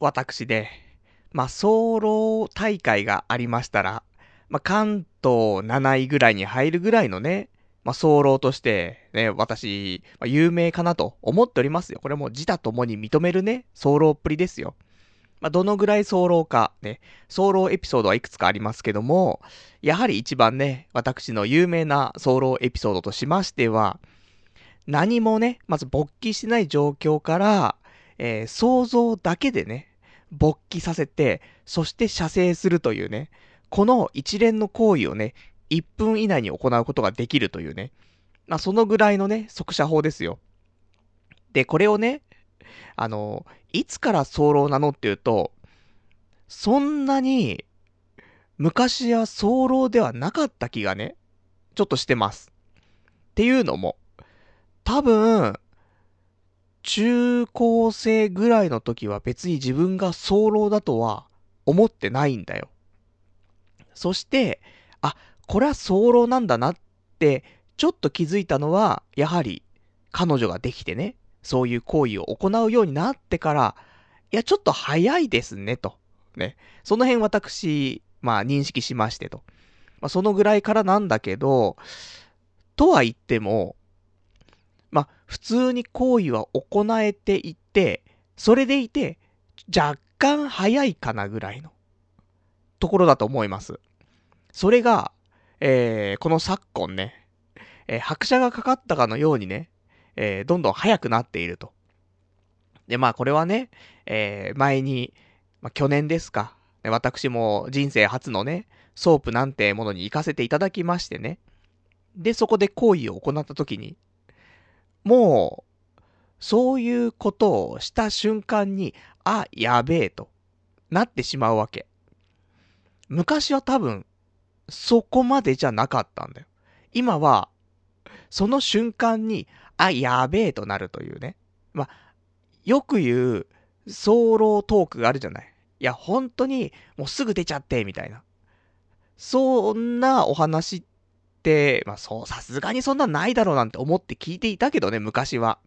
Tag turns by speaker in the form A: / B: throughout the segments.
A: 私で、まあ、早漏大会がありましたら、まあ、関東7位ぐらいに入るぐらいのね、まあ、早漏として、ね、私、まあ、有名かなと思っておりますよ。これも自他ともに認めるね、早漏っぷりですよ。まあ、どのぐらい早漏か、ね、早漏エピソードはいくつかありますけども、やはり一番ね、私の有名な早漏エピソードとしましては、何もね、まず勃起しない状況から、えー、想像だけでね、勃起させて、そして射精するというね、この一連の行為をね、1分以内に行うことができるというね、まあ、そのぐらいのね、速射法ですよ。で、これをね、あの、いつから早漏なのっていうと、そんなに、昔は早漏ではなかった気がね、ちょっとしてます。っていうのも、多分、中高生ぐらいの時は別に自分が早漏だとは思ってないんだよ。そして、あ、これは早漏なんだなって、ちょっと気づいたのは、やはり彼女ができてね、そういう行為を行うようになってから、いや、ちょっと早いですね、と。ね。その辺私、まあ認識しましてと。まあそのぐらいからなんだけど、とは言っても、普通に行為は行えていて、それでいて、若干早いかなぐらいのところだと思います。それが、えー、この昨今ね、えー、拍車がかかったかのようにね、えー、どんどん早くなっていると。で、まあこれはね、えー、前に、まあ去年ですか、私も人生初のね、ソープなんてものに行かせていただきましてね。で、そこで行為を行った時に、もう、そういうことをした瞬間に、あ、やべえと、なってしまうわけ。昔は多分、そこまでじゃなかったんだよ。今は、その瞬間に、あ、やべえとなるというね。まあ、よく言う、早漏トークがあるじゃない。いや、本当に、もうすぐ出ちゃって、みたいな。そんなお話っ、まあそう、さすがにそんなないだろうなんて思って聞いていたけどね、昔は。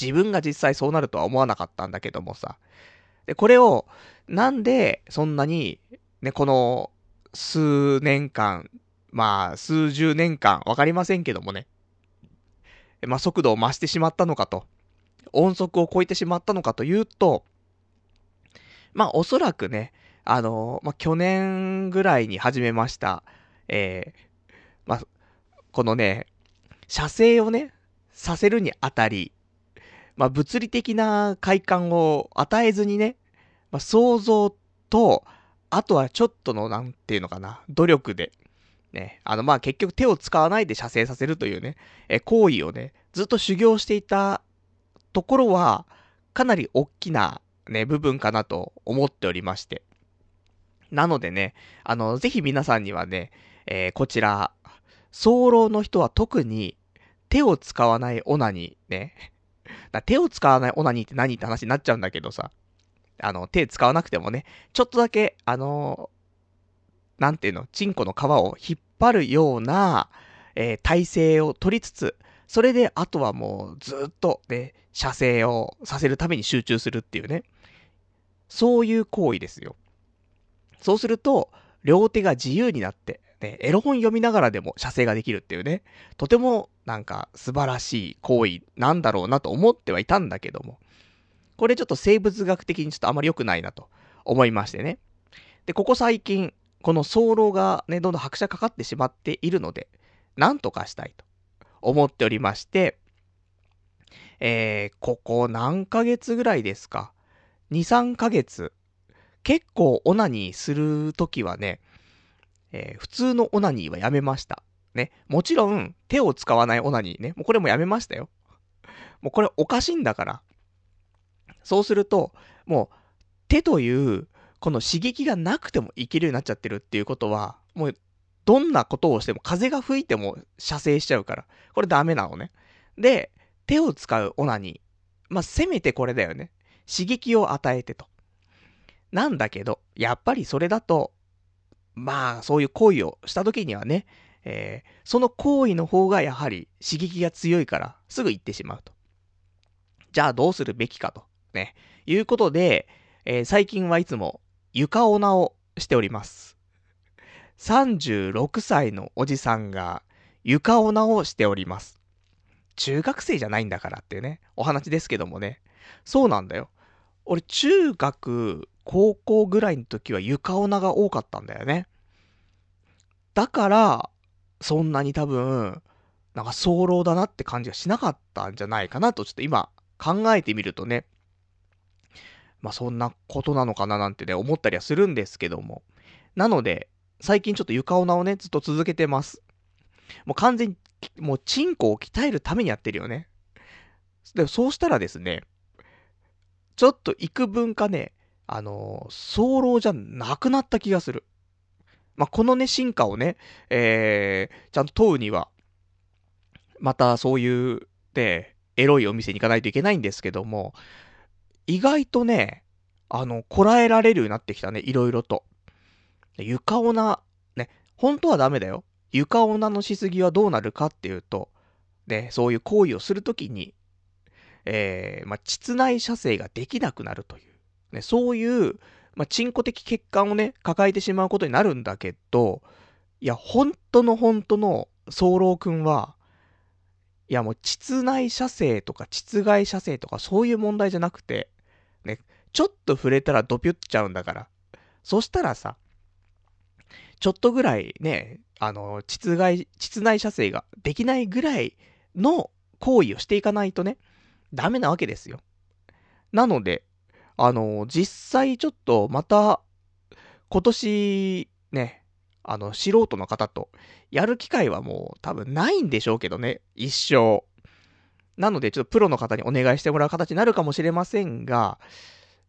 A: 自分が実際そうなるとは思わなかったんだけどもさ。で、これを、なんで、そんなに、ね、この、数年間、まあ、数十年間、わかりませんけどもね。まあ、速度を増してしまったのかと。音速を超えてしまったのかというと、まあ、おそらくね、あの、まあ、去年ぐらいに始めました、えー、まあ、このね、射精をね、させるにあたり、まあ、物理的な快感を与えずにね、まあ、想像と、あとはちょっとの、なんていうのかな、努力で、ね、あの、まあ、結局手を使わないで射精させるというね、え、行為をね、ずっと修行していたところは、かなり大きな、ね、部分かなと思っておりまして。なのでね、あの、ぜひ皆さんにはね、えー、こちら、早漏の人は特に手を使わないオナニーね。だ手を使わないオナニーって何って話になっちゃうんだけどさ。あの、手使わなくてもね、ちょっとだけ、あのー、なんていうの、チンコの皮を引っ張るような、えー、体勢を取りつつ、それで、あとはもう、ずっと、ね、射精をさせるために集中するっていうね。そういう行為ですよ。そうすると、両手が自由になって、ね、エロ本読みながらでも射精ができるっていうね、とてもなんか素晴らしい行為なんだろうなと思ってはいたんだけども、これちょっと生物学的にちょっとあまり良くないなと思いましてね。で、ここ最近、この早漏がね、どんどん拍車かかってしまっているので、なんとかしたいと思っておりまして、えー、ここ何ヶ月ぐらいですか ?2、3ヶ月。結構オナニーするときはね、えー、普通のオナニーはやめました。ね。もちろん、手を使わないオナニーね。もうこれもやめましたよ。もうこれおかしいんだから。そうすると、もう、手という、この刺激がなくてもいけるようになっちゃってるっていうことは、もう、どんなことをしても、風が吹いても射精しちゃうから。これダメなのね。で、手を使うオナニー。まあ、せめてこれだよね。刺激を与えてと。なんだけど、やっぱりそれだと、まあ、そういう行為をした時にはね、えー、その行為の方がやはり刺激が強いから、すぐ行ってしまうと。じゃあどうするべきかと、ね、いうことで、えー、最近はいつも床オナをしております。36歳のおじさんが床オナをしております。中学生じゃないんだからっていうね、お話ですけどもね。そうなんだよ。俺、中学、高校ぐらいの時は床オナが多かったんだよね。だから、そんなに多分、なんか早漏だなって感じがしなかったんじゃないかなと、ちょっと今考えてみるとね、まあそんなことなのかななんてね、思ったりはするんですけども。なので、最近ちょっと床オナをね、ずっと続けてます。もう完全に、もうチンコを鍛えるためにやってるよね。で、そうしたらですね、ちょっと幾分かね、あの、早漏じゃなくなった気がする。まあ、このね、進化をね、えー、ちゃんと問うには、またそういう、で、エロいお店に行かないといけないんですけども、意外とね、あの、こらえられるようになってきたね、いろいろと。床女、ね、本当はダメだよ。床女のしすぎはどうなるかっていうと、ね、そういう行為をするときに、えー、まあ、膣内射精ができなくなるという、ね、そういう、まあ、チンコ的欠陥をね、抱えてしまうことになるんだけど、いや、本当の本当の早漏くんは、いやもう、膣内射精とか膣外射精とかそういう問題じゃなくて、ね、ちょっと触れたらドピュっちゃうんだから。そしたらさ、ちょっとぐらいね、あの、膣外、膣内射精ができないぐらいの行為をしていかないとね、ダメなわけですよ。なので、あの、実際ちょっとまた、今年、ね、あの、素人の方とやる機会はもう多分ないんでしょうけどね、一生。なので、ちょっとプロの方にお願いしてもらう形になるかもしれませんが、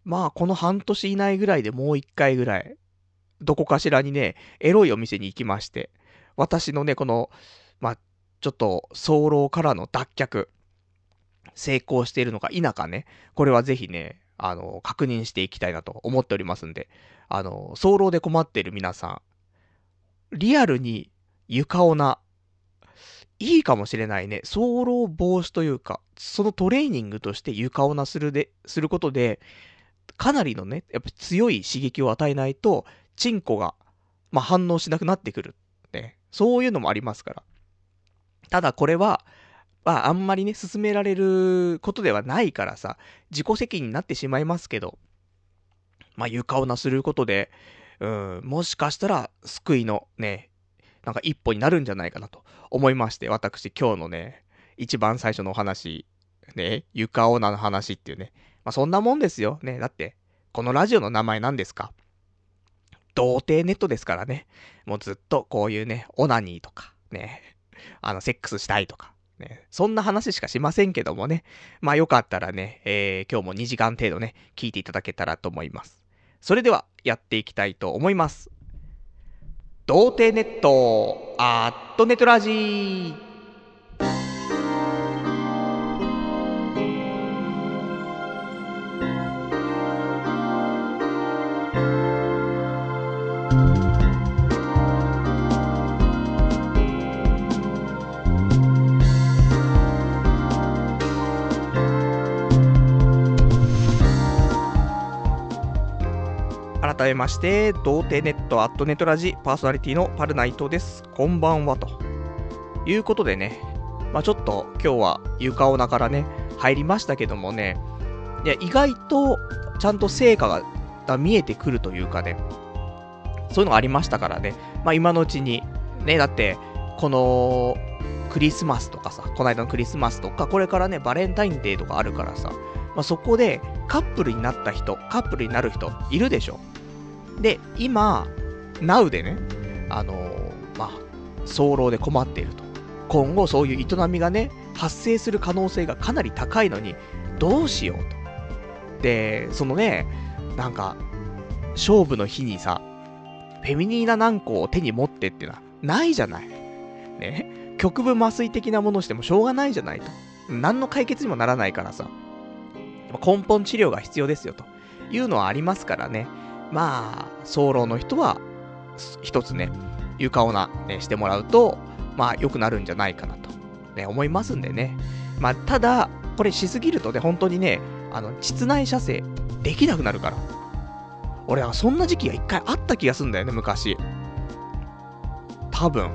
A: まあ、この半年以内ぐらいでもう一回ぐらい、どこかしらにね、エロいお店に行きまして、私のね、この、まあ、ちょっと、早漏からの脱却、成功しているのか否かね、これはぜひね、あの、確認していきたいなと思っておりますんで、あの、早漏で困っている皆さん、リアルに床オナ、いいかもしれないね。早漏防止というか、そのトレーニングとして床オナするで、することで、かなりのね、やっぱ強い刺激を与えないと、チンコが、まあ、反応しなくなってくる。ね。そういうのもありますから。ただこれは、まあ、あんまりね、進められることではないからさ、自己責任になってしまいますけど、まあ、床をなすることで、うん、もしかしたら、救いのね、なんか一歩になるんじゃないかなと思いまして、私今日のね、一番最初のお話、ね、床オーナーの話っていうね、まあそんなもんですよ。ね、だって、このラジオの名前何ですか？童貞ネットですからね。もうずっとこういうね、オナニーとか、ね、あの、セックスしたいとか、ね、そんな話しかしませんけどもね。まあよかったらね、えー、今日も2時間程度ね、聞いていただけたらと思います。それではやっていきたいと思います。童貞ネット、アットネトラジー。改めまして、童貞ネットアットネットラジパーソナリティのパルナイトです。こんばんは、と。いうことでね、まあちょっと今日は床オナからね、入りましたけどもね、いや、意外とちゃんと成果が見えてくるというかね、そういうのがありましたからね、まあ今のうちに、ね、だって、この、クリスマスとかさ、この間のクリスマスとか、これからね、バレンタインデーとかあるからさ、まあ、そこでカップルになった人、カップルになる人、いるでしょ。で、今、Now でね、あのー、まあ、早漏で困っていると。今後そういう営みがね、発生する可能性がかなり高いのに、どうしようと。で、そのね、なんか、勝負の日にさ、フェミニーナ軟膏を手に持ってっていうのはないじゃない。ね。局部麻酔的なものしてもしょうがないじゃないと。何の解決にもならないからさ。根本治療が必要ですよというのはありますからね。まあ、早漏の人は、一つね、床をな、ね、してもらうと、まあ、良くなるんじゃないかなと、ね、思いますんでね。まあ、ただ、これしすぎるとね、本当にね、あの、膣内射精できなくなるから。俺はそんな時期が一回あった気がするんだよね、昔。多分。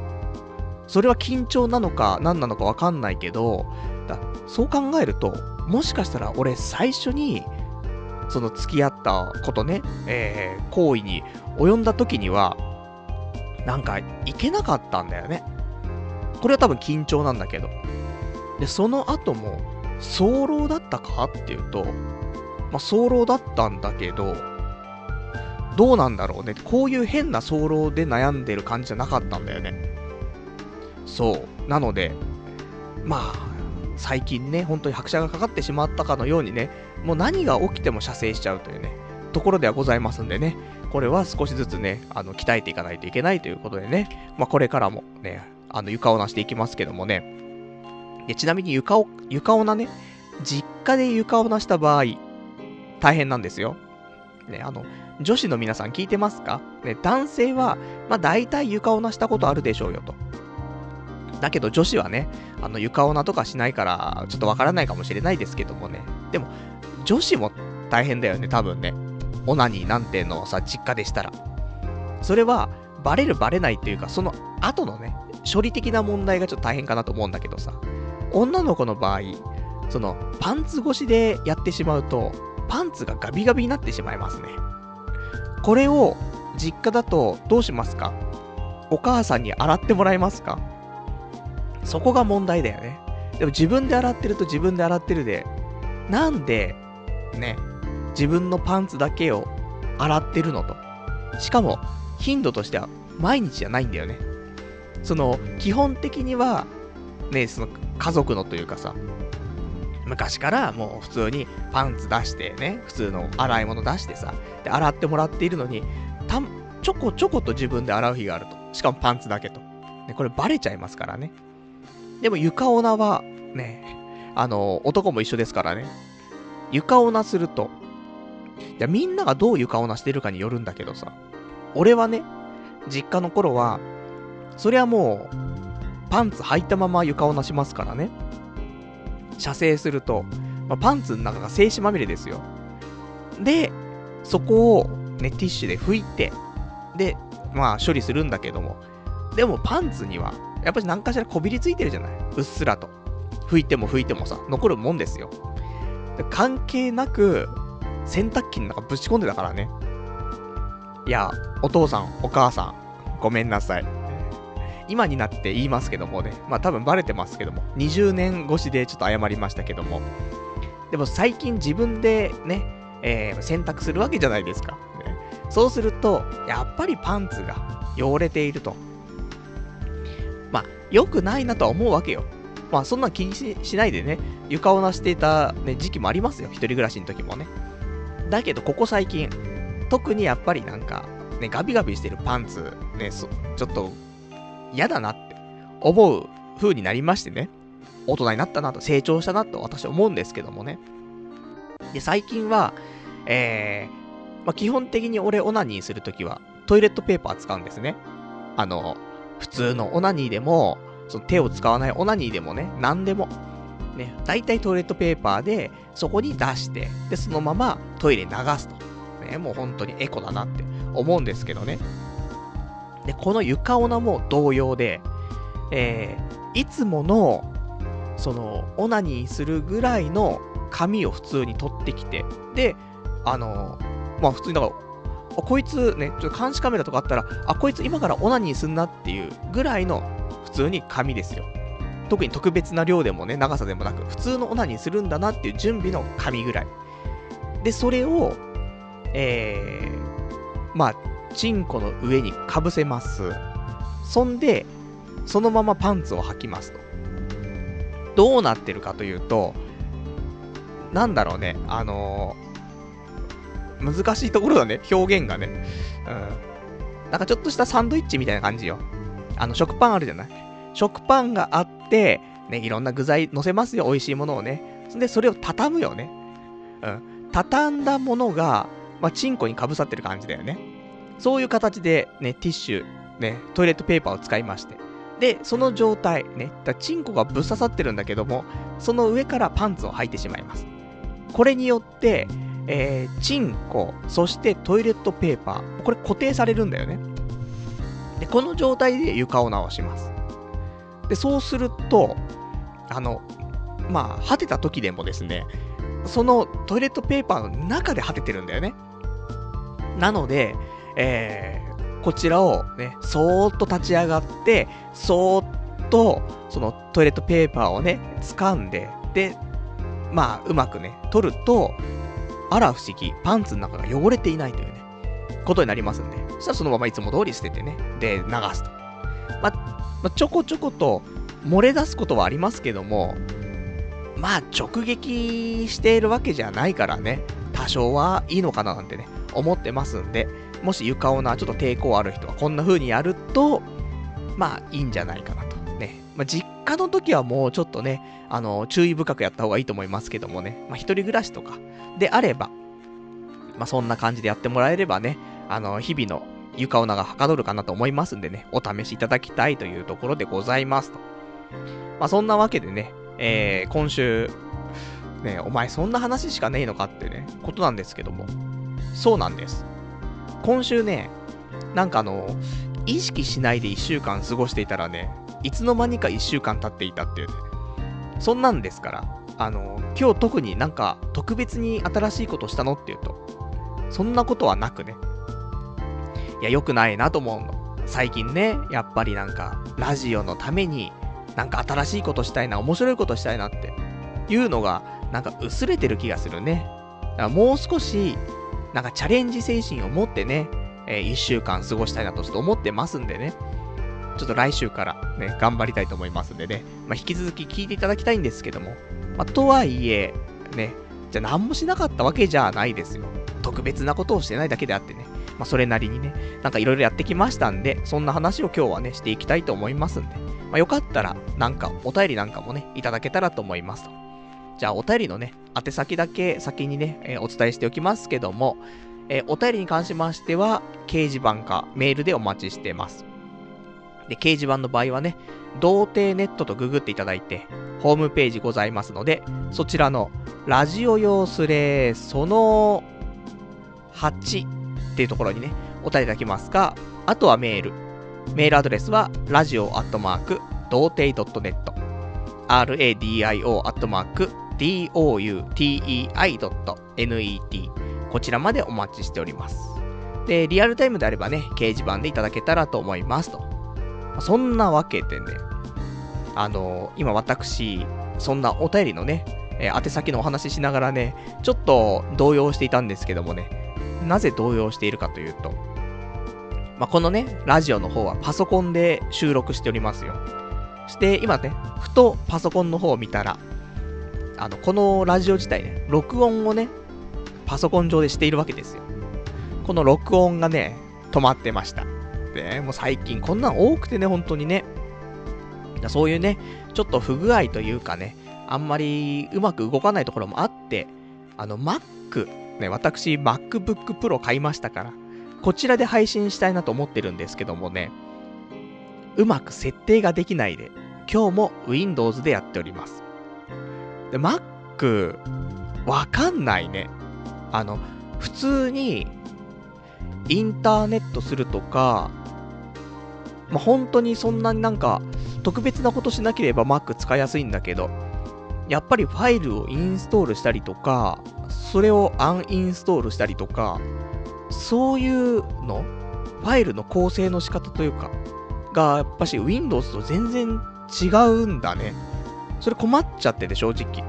A: それは緊張なのか何なのかわかんないけど、だそう考えると、もしかしたら俺最初に、その付き合ったことね、えー、行為に及んだ時には、なんか、いけなかったんだよね。これは多分緊張なんだけど。で、その後も、早漏だったかっていうと、まあ、早漏だったんだけど、どうなんだろうね。こういう変な早漏で悩んでる感じじゃなかったんだよね。そう。なので、まあ、最近ね、本当に拍車がかかってしまったかのようにね、もう何が起きても射精しちゃうというね、ところではございますんでね、これは少しずつね、あの、鍛えていかないといけないということでね、まあ、これからもね、あの、床をなしていきますけどもね、で、ちなみに床を、床をなね、実家で床をなした場合、大変なんですよ。ね、あの、女子の皆さん聞いてますか？ね、男性は、まあ大体床をなしたことあるでしょうよと。だけど女子はね、あの床オナとかしないから、ちょっとわからないかもしれないですけどもね。でも、女子も大変だよね、多分ね。オナニーなんてのさ、実家でしたら。それは、バレるバレないっていうか、その後のね、処理的な問題がちょっと大変かなと思うんだけどさ。女の子の場合、その、パンツ越しでやってしまうと、パンツがガビガビになってしまいますね。これを、実家だとどうしますか？お母さんに洗ってもらえますか？そこが問題だよね。でも自分で洗ってると自分で洗ってるで、なんで、ね、自分のパンツだけを洗ってるのと。しかも、頻度としては毎日じゃないんだよね。その、基本的には、ね、その家族のというかさ、昔からもう普通にパンツ出してね、普通の洗い物出してさ、で、洗ってもらっているのに、たちょこちょこと自分で洗う日があると。しかもパンツだけと。ね、これバレちゃいますからね。でも床オナは、ね、あの、男も一緒ですからね。床オナすると、いや、みんながどう床オナしてるかによるんだけどさ、俺はね、実家の頃は、そりゃもう、パンツ履いたまま床オナしますからね。射精すると、まあ、パンツの中が精子まみれですよ。で、そこをね、ティッシュで拭いて、で、まあ処理するんだけども、でもパンツにはやっぱり何かしらこびりついてるじゃない？うっすらと。拭いても拭いてもさ、残るもんですよ。関係なく、洗濯機の中ぶち込んでたからね。いや、お父さん、お母さん、ごめんなさい。今になって言いますけどもね、まあ多分バレてますけども、20年越しでちょっと謝りましたけども、でも最近自分でね、えー、洗濯するわけじゃないですか。そうすると、やっぱりパンツが汚れていると。良くないなとは思うわけよ。まあそんな気にしないでね、床をなしていた、ね、時期もありますよ。一人暮らしの時もね。だけどここ最近、特にやっぱりなんか、ね、ガビガビしてるパンツ、ね、ちょっと嫌だなって思う風になりましてね。大人になったなと、成長したなと私は思うんですけどもね。で、最近は、えー、まあ、基本的に俺オナニーするときはトイレットペーパー使うんですね。あの、普通のオナニーでも、その手を使わないオナニーでもね、何でも。ね、大体トイレットペーパーで、そこに出して、で、そのままトイレ流すと。ね、もう本当にエコだなって思うんですけどね。で、この床オナも同様で、えー、いつもの、その、オナニーするぐらいの紙を普通に取ってきて、で、あのまあ普通にだから、こいつね、ちょっと監視カメラとかあったら、あ、こいつ今からオナニーすんなっていうぐらいの普通に紙ですよ。特に特別な量でもね、長さでもなく、普通のオナニーするんだなっていう準備の紙ぐらい。で、それを、えー、まあ、チンコの上にかぶせます。そんで、そのままパンツを履きますと。どうなってるかというと、なんだろうね、あの難しいところだね、表現がね。うん。なんかちょっとしたサンドイッチみたいな感じよ。あの、食パンあるじゃない？食パンがあって、ね、いろんな具材乗せますよ、美味しいものをね。で、それを畳むよね。うん。畳んだものが、まあ、チンコにかぶさってる感じだよね。そういう形で、ね、ティッシュ、ね、トイレットペーパーを使いまして。で、その状態、ね、だチンコがぶっ刺さってるんだけども、その上からパンツを履いてしまいます。これによって、えー、チンコ、そしてトイレットペーパー。これ固定されるんだよね。で、この状態で床を直します。で、そうすると、あの、まあ、果てた時でもですね、そのトイレットペーパーの中で果ててるんだよね。なので、えー、こちらをね、そーっと立ち上がって、そーっと、そのトイレットペーパーをね、掴んで、で、まあ、うまくね、取ると、あら不思議、パンツの中が汚れていないというね、ことになりますんで、そしたらそのままいつも通り捨ててね、で、流すと。ま、ま、ちょこちょこと漏れ出すことはありますけども、まあ、直撃しているわけじゃないからね、多少はいいのかななんてね、思ってますんで、もし床をな、ちょっと抵抗ある人はこんな風にやると、まあ、いいんじゃないかなと。まあ、実家の時はもうちょっとね、あの、注意深くやった方がいいと思いますけどもね、まあ、一人暮らしとかであれば、まあ、そんな感じでやってもらえればね、あの、日々の床女がはかどるかなと思いますんでね、お試しいただきたいというところでございますと。まあ、そんなわけでね、えー、今週、ね、お前そんな話しかねえのかってね、ことなんですけども、そうなんです。今週ね、なんかあの、意識しないで1週間過ごしていたらね、いつの間にか1週間経っていたっていうね、そんなんですから、あの、今日特になんか特別に新しいことしたのっていうと、そんなことはなくね、いや、良くないなと思うの。最近ね、やっぱりなんか、ラジオのために、なんか新しいことしたいな、面白いことしたいなっていうのが、なんか薄れてる気がするね。だからもう少し、なんかチャレンジ精神を持ってね、えー、1週間過ごしたいなとちょっと思ってますんでね。ちょっと来週からね、頑張りたいと思いますんでね。まあ、引き続き聞いていただきたいんですけども。まあ、とはいえ、ね、じゃあ何もしなかったわけじゃないですよ。特別なことをしてないだけであってね。まあ、それなりにね、なんかいろいろやってきましたんで、そんな話を今日はね、していきたいと思いますんで。まあ、よかったら、なんかお便りなんかもね、いただけたらと思いますと。じゃあ、お便りのね、宛先だけ先にね、えー、お伝えしておきますけども、えー、お便りに関しましては、掲示板かメールでお待ちしてます。で、掲示板の場合はね、童貞ネットとググっていただいて、ホームページございますので、そちらの、ラジオ用スレその8っていうところにね、お便りいただきますか、あとはメール。メールアドレスは、ラジオアットマーク、童貞 .net、radio アットマーク、doutei.net、こちらまでお待ちしております。で、リアルタイムであればね、掲示板でいただけたらと思いますと。そんなわけでね、あの、今私、そんなお便りのね、えー、宛先のお話ししながらね、ちょっと動揺していたんですけどもね、なぜ動揺しているかというと、まあ、このね、ラジオの方はパソコンで収録しておりますよ。して、今ね、ふとパソコンの方を見たら、あの、このラジオ自体ね、録音をね、パソコン上でしているわけですよ。この録音がね、止まってました。で、もう最近こんなん多くてね、本当にね。そういうね、ちょっと不具合というかね、あんまりうまく動かないところもあって、あの、Mac、ね、私、MacBook Pro 買いましたから、こちらで配信したいなと思ってるんですけどもね、うまく設定ができないで、今日も Windows でやっております。で、Mac、わかんないね。あの、普通に、インターネットするとか、まあ、本当にそんなになんか、特別なことしなければ Mac 使いやすいんだけど、やっぱりファイルをインストールしたりとか、それをアンインストールしたりとか、そういうのファイルの構成の仕方というか、が、やっぱし Windows と全然違うんだね。それ困っちゃってて、正直。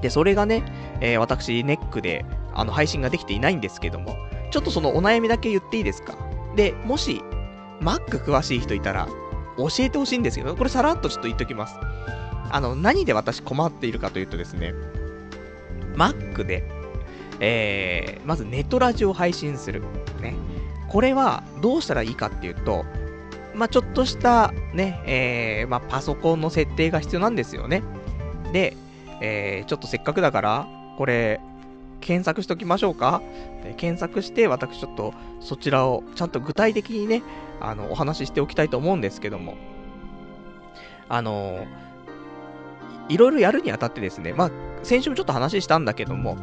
A: で、それがね、えー、私、ネックで、あの、配信ができていないんですけども、ちょっとそのお悩みだけ言っていいですか？で、もし、Mac 詳しい人いたら、教えてほしいんですけど、これさらっとちょっと言っときます。あの、何で私困っているかというとですね、Mac で、えー、まずネトラジオを配信する。ね。これはどうしたらいいかっていうと、まあ、ちょっとしたね、えー、まあ、パソコンの設定が必要なんですよね。で、えー、ちょっとせっかくだから、これ、検索しときましょうかで検索して、私ちょっとそちらをちゃんと具体的にね、あの、お話ししておきたいと思うんですけども、あのいろいろやるにあたってですね、まあ、先週もちょっと話したんだけども、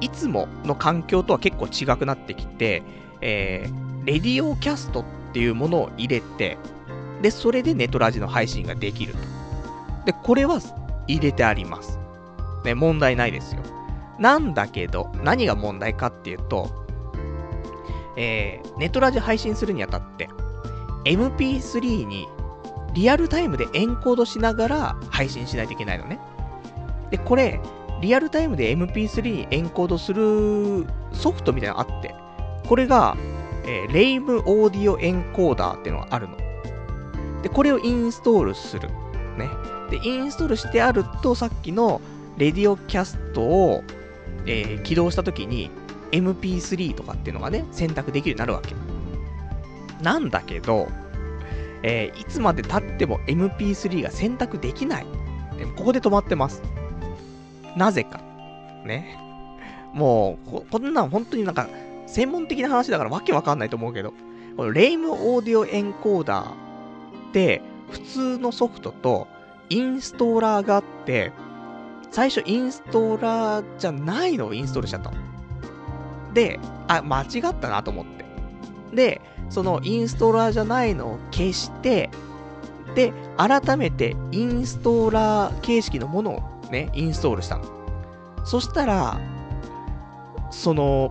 A: いつもの環境とは結構違くなってきて、えー、レディオキャストっていうものを入れて、で、それでネトラジの配信ができると。で、これは入れてあります。ね、問題ないですよ。なんだけど、何が問題かっていうと、えー、ネトラジ配信するにあたって、MP3 にリアルタイムでエンコードしながら配信しないといけないのね。で、これ、リアルタイムで MP3 にエンコードするソフトみたいなのあって、これが、えー、レイムオーディオエンコーダーっていうのがあるの。で、これをインストールする。ね。で、インストールしてあると、さっきのレディオキャストを、えー、起動したときに、MP3 とかっていうのがね、選択できるようになるわけ。なんだけど、えー、いつまで経っても MP3 が選択できない。でここで止まってます。なぜか。ね。もうこ、こんなん本当になんか、専門的な話だからわけわかんないと思うけど、このレイムオーディオエンコーダーって、普通のソフトとインストーラーがあって、最初インストーラーじゃないの？をインストールしちゃったの。で、あ、間違ったなと思って。で、そのインストーラーじゃないのを消して、で、改めてインストーラー形式のものをね、インストールしたの。そしたら、その、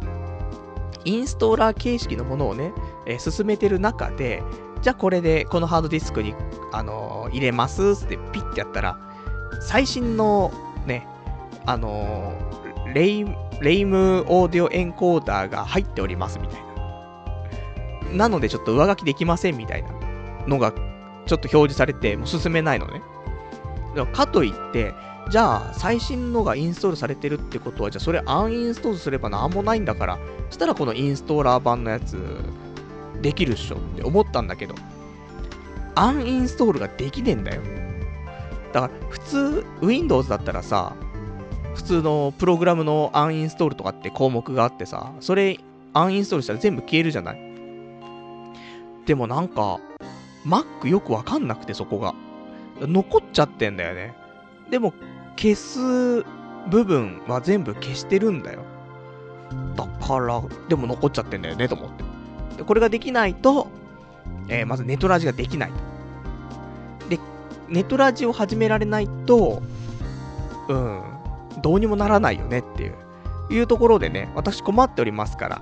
A: インストーラー形式のものをね、えー、進めてる中で、じゃあこれでこのハードディスクに、あのー、入れますってピッてやったら、最新のね、あのー、レイ、レイムオーディオエンコーダーが入っておりますみたいな。なのでちょっと上書きできませんみたいなのがちょっと表示されて、もう進めないのね。かといって、じゃあ最新のがインストールされてるってことは、じゃあそれアンインストールすればなんもないんだから、そしたらこのインストーラー版のやつ、できるっしょって思ったんだけど、アンインストールができねえんだよ。だから普通、Windows だったらさ、普通のプログラムのアンインストールとかって項目があってさ、それアンインストールしたら全部消えるじゃない？でもなんか、Mac よくわかんなくてそこが。残っちゃってんだよね。でも、消す部分は全部消してるんだよ。だから、でも残っちゃってんだよね、と思って。で、これができないと、えー、まずネトラジができない。で、ネトラジを始められないと、うん、どうにもならないよねっていう、いうところでね、私困っておりますから、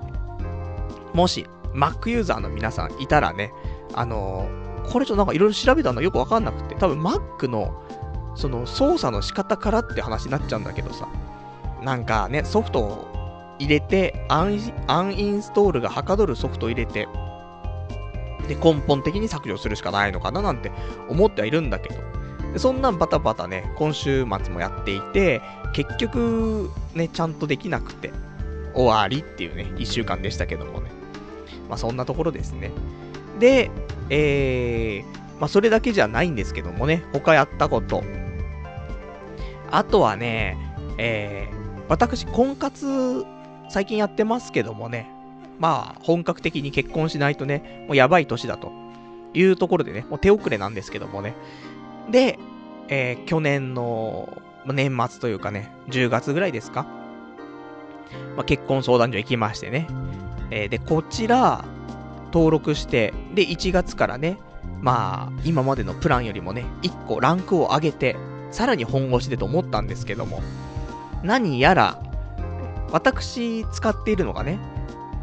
A: もし、Mac ユーザーの皆さんいたらね、あのー、これちょっとなんかいろいろ調べたのよくわかんなくて、多分 Mac の、その操作の仕方からって話になっちゃうんだけどさ、なんかね、ソフトを入れて、アンアンインストールがはかどるソフトを入れて、で、根本的に削除するしかないのかななんて思ってはいるんだけど、でそんなんバタバタね、今週末もやっていて、結局、ね、ちゃんとできなくて、終わりっていうね、一週間でしたけどもね。まあそんなところですね。で、えー、まあそれだけじゃないんですけどもね、他やったこと。あとはね、えー、私、婚活、最近やってますけどもね、まあ、本格的に結婚しないとね、もうやばい年だというところでね、もう手遅れなんですけどもね。で、えー、去年の年末というかね、10月ぐらいですか、まあ、結婚相談所行きましてね。えー、で、こちら、登録して、で、1月からね、まあ、今までのプランよりもね、1個ランクを上げて、さらに本腰でと思ったんですけども、何やら、私使っているのがね、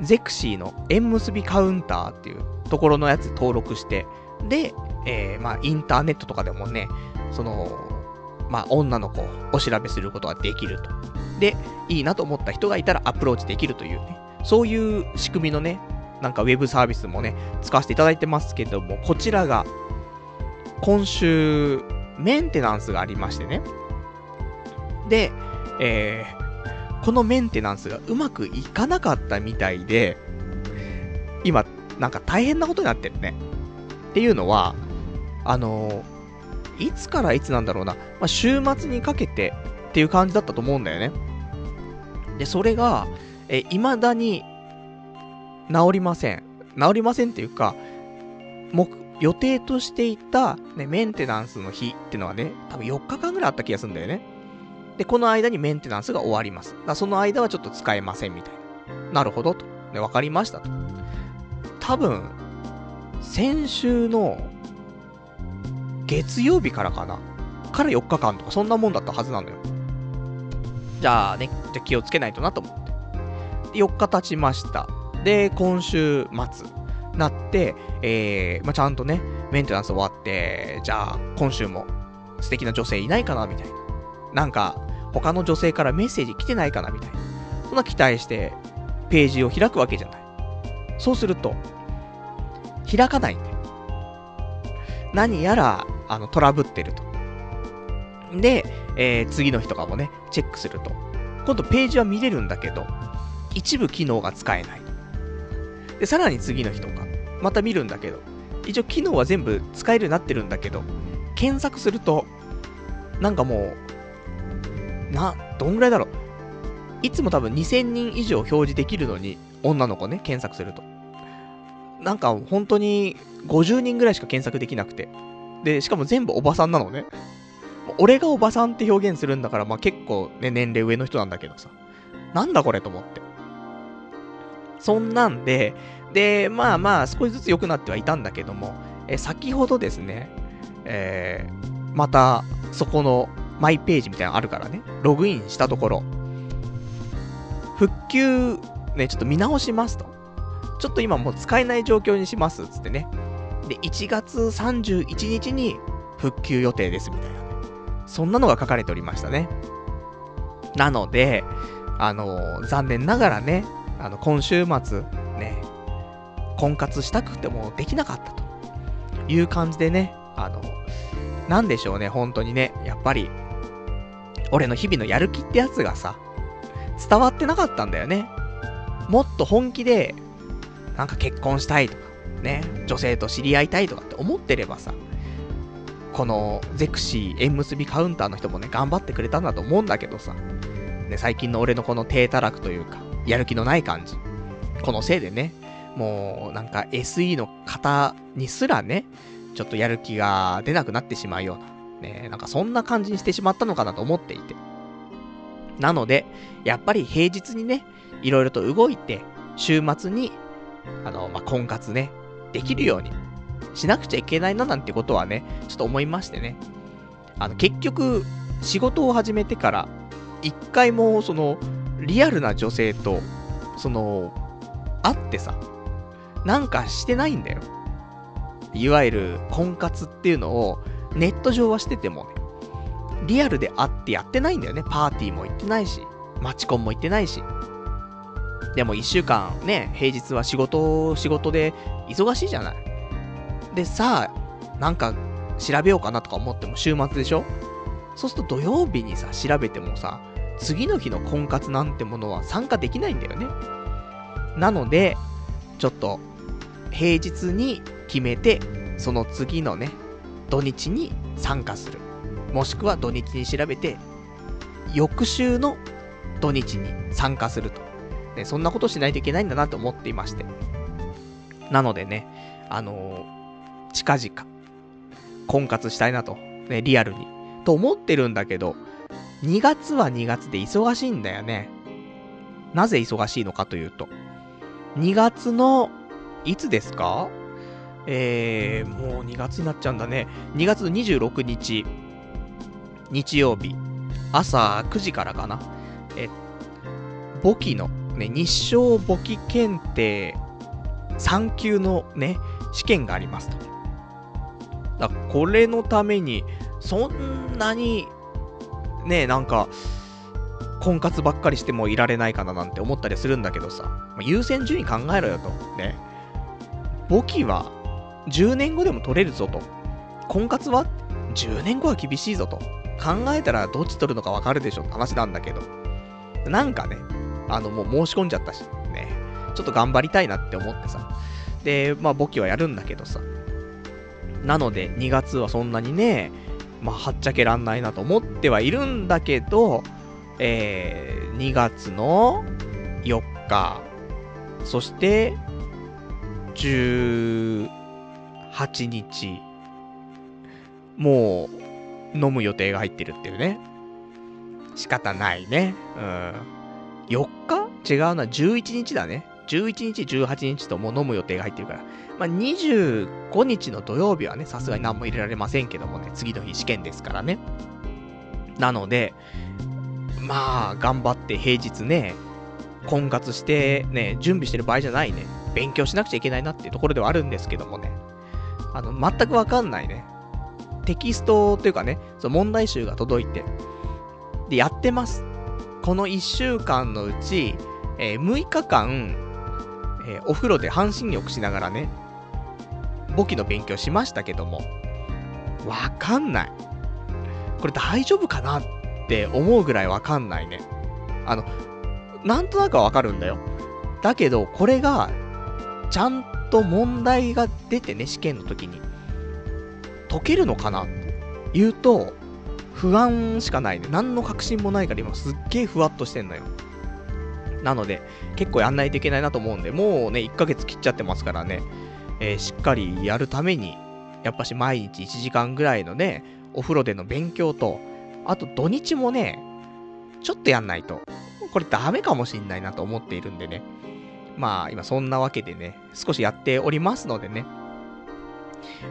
A: ゼクシーの縁結びカウンターっていうところのやつ登録して、で、えー、まあ、インターネットとかでもね、その、まあ、女の子をお調べすることができると。で、いいなと思った人がいたらアプローチできるというね、そういう仕組みのね、なんかウェブサービスもね、使わせていただいてますけども、こちらが、今週、メンテナンスがありましてね。で、えー、このメンテナンスがうまくいかなかったみたいで、今、なんか大変なことになってるね。っていうのは、あのー、いつからいつなんだろうな、まあ、週末にかけてっていう感じだったと思うんだよね。で、それが、え未だに治りません。治りませんっていうか、目、予定としていた、ね、メンテナンスの日ってのはね、多分4日間ぐらいあった気がするんだよね。で、この間にメンテナンスが終わります。だその間はちょっと使えませんみたいな。なるほどと。で、わかりましたと。多分、先週の月曜日からかな。から4日間とかそんなもんだったはずなのよ。じゃあね、じゃ気をつけないとなと思って。で、4日経ちました。で、今週末、なって、えー、まあ、ちゃんとね、メンテナンス終わって、じゃあ、今週も素敵な女性いないかなみたいな。なんか、他の女性からメッセージ来てないかなみたいな。そんな期待して、ページを開くわけじゃない。そうすると、開かないんで。何やら、あの、トラブってると。で、えー、次の日とかもね、チェックすると。今度ページは見れるんだけど、一部機能が使えない。で、さらに次の日とか、また見るんだけど、一応機能は全部使えるようになってるんだけど、検索すると、なんかもう、な、どんぐらいだろう？いつも多分2000人以上表示できるのに、女の子ね、検索すると。なんか本当に50人ぐらいしか検索できなくて。で、しかも全部おばさんなのね。俺がおばさんって表現するんだから、まあ結構ね、年齢上の人なんだけどさ。なんだこれと思って。そんなんで、で、まあまあ少しずつ良くなってはいたんだけども、え先ほどですね、えー、またそこのマイページみたいなのあるからね、ログインしたところ、復旧、ね、ちょっと見直しますと。ちょっと今もう使えない状況にします、つってね。で、1月31日に復旧予定ですみたいな、ね。そんなのが書かれておりましたね。なので、あのー、残念ながらね、あの、今週末、ね、婚活したくてもできなかったという感じでね、あの、なんでしょうね、本当にね、やっぱり、俺の日々のやる気ってやつがさ、伝わってなかったんだよね。もっと本気で、なんか結婚したいとか、ね、女性と知り合いたいとかって思ってればさ、このゼクシー縁結びカウンターの人もね、頑張ってくれたんだと思うんだけどさ、ね、最近の俺のこの低たらくというか、やる気のない感じ。このせいでね、もうなんか SE の方にすらね、ちょっとやる気が出なくなってしまうような、ね、なんかそんな感じにしてしまったのかなと思っていて。なので、やっぱり平日にね、いろいろと動いて、週末に、あの、まあ、婚活ね、できるようにしなくちゃいけないななんてことはね、ちょっと思いましてね。あの、結局、仕事を始めてから、一回も、その、リアルな女性と、その、会ってさ、なんかしてないんだよ。いわゆる婚活っていうのをネット上はしててもね、リアルで会ってやってないんだよね。パーティーも行ってないし、マチコンも行ってないし。でも一週間ね、平日は仕事、仕事で忙しいじゃない。でさあ、なんか調べようかなとか思っても週末でしょ？そうすると土曜日にさ、調べてもさ、次の日の婚活なんてものは参加できないんだよね。なので、ちょっと、平日に決めて、その次のね、土日に参加する。もしくは土日に調べて、翌週の土日に参加すると。ね、そんなことしないといけないんだなと思っていまして。なのでね、あのー、近々、婚活したいなと。ね、リアルに。と思ってるんだけど、2月は2月で忙しいんだよね。なぜ忙しいのかというと、2月の、いつですか？えー、もう2月になっちゃうんだね。2月26日、日曜日、朝9時からかな。え、簿記の、ね、日照簿記検定3級のね、試験がありますと。だこれのために、そんなにね、なんか、婚活ばっかりしてもいられないかななんて思ったりするんだけどさ、優先順位考えろよと。ね。簿記は10年後でも取れるぞと。婚活は10年後は厳しいぞと。考えたらどっち取るのかわかるでしょって話なんだけど。なんかね、あの、もう申し込んじゃったし、ね。ちょっと頑張りたいなって思ってさ。で、まあ簿記はやるんだけどさ。なので、2月はそんなにね、まあ、はっちゃけらんないなと思ってはいるんだけど、えー、2月の4日、そして、8日、もう、飲む予定が入ってるっていうね。仕方ないね。うん。4日？違うな、11日だね。11日、18日ともう飲む予定が入ってるから。まあ、25日の土曜日はね、さすがに何も入れられませんけどもね、次の日試験ですからね。なので、まあ、頑張って平日ね、婚活してね、準備してる場合じゃないね。勉強しなくちゃいけないなっていうところではあるんですけどもね。あの、全くわかんないね。テキストというかね、その問題集が届いて、で、やってます。この1週間のうち、えー、6日間、えー、お風呂で半身浴しながらね、簿記の勉強しましたけども、わかんない。これ大丈夫かなって思うぐらいわかんないね。あの、なんとなくはわかるんだよ。だけど、これが、ちゃんと問題が出てね、試験の時に、解けるのかなって言うと、不安しかないね。何の確信もないから今すっげえふわっとしてんのよ。なので、結構やんないといけないなと思うんで、もうね、1ヶ月切っちゃってますからね、えー、しっかりやるために、やっぱし毎日1時間ぐらいのね、お風呂での勉強と、あと土日もね、ちょっとやんないと、これダメかもしんないなと思っているんでね。まあ、今そんなわけでね、少しやっておりますのでね、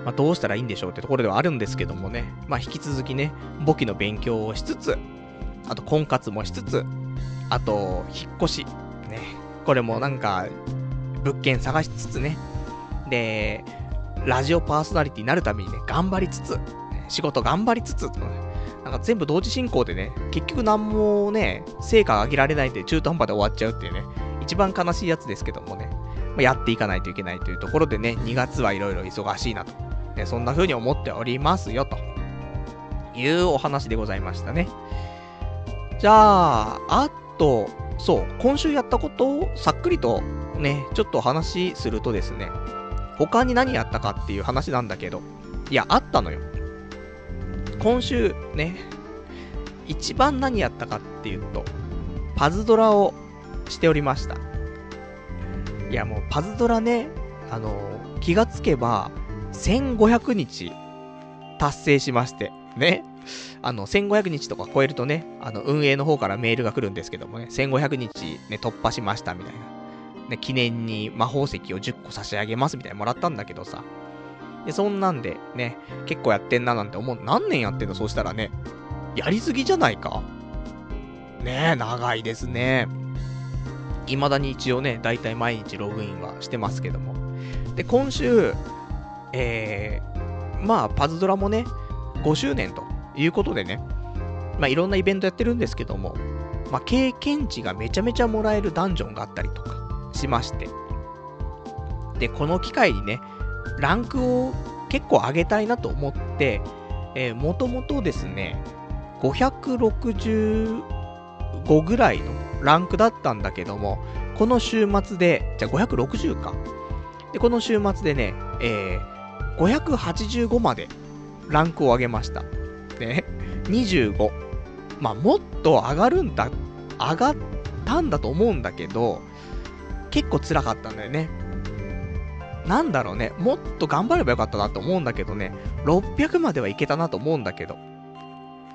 A: まあ、どうしたらいいんでしょうってところではあるんですけどもね、まあ、引き続きね、簿記の勉強をしつつ、あと婚活もしつつ、あと、引っ越し、ね、これもなんか、物件探しつつね、で、ラジオパーソナリティになるためにね、頑張りつつ、仕事頑張りつつ、なんか全部同時進行でね、結局何もね、成果上げられないで中途半端で終わっちゃうっていうね、一番悲しいやつですけどもね、まやっていかないといけないというところでね、2月はいろいろ忙しいなと、ね、そんな風に思っておりますよ、というお話でございましたね。じゃあ、あと、そう、今週やったことをさっくりとね、ちょっとお話するとですね、他に何やったかっていう話なんだけど、いや、あったのよ。今週ね、一番何やったかっていうと、パズドラをしておりました。いやもうパズドラね、あのー、気がつけば、1500日達成しまして、ね。あの、1500日とか超えるとね、あの、運営の方からメールが来るんですけどもね、1500日ね、突破しましたみたいな。ね、記念に魔法石を10個差し上げますみたいなもらったんだけどさ。で、そんなんで、ね、結構やってんななんて思う。何年やってんの？そうしたらね、やりすぎじゃないかねえ、長いですね。未だに一応ね、だいたい毎日ログインはしてますけども。で、今週、えー、まあ、パズドラもね、5周年ということでね、まあ、いろんなイベントやってるんですけども、まあ、経験値がめちゃめちゃもらえるダンジョンがあったりとかしまして。で、この機会にね、ランクを結構上げたいなと思って、えー、もともとですね、565ぐらいのランクだったんだけども、この週末で、じゃあ560か。で、この週末でね、えー、585までランクを上げました。ね、25。まあ、もっと上がるんだ、上がったんだと思うんだけど、結構辛かったんだよね。なんだろうね、もっと頑張ればよかったなと思うんだけどね、600まではいけたなと思うんだけど、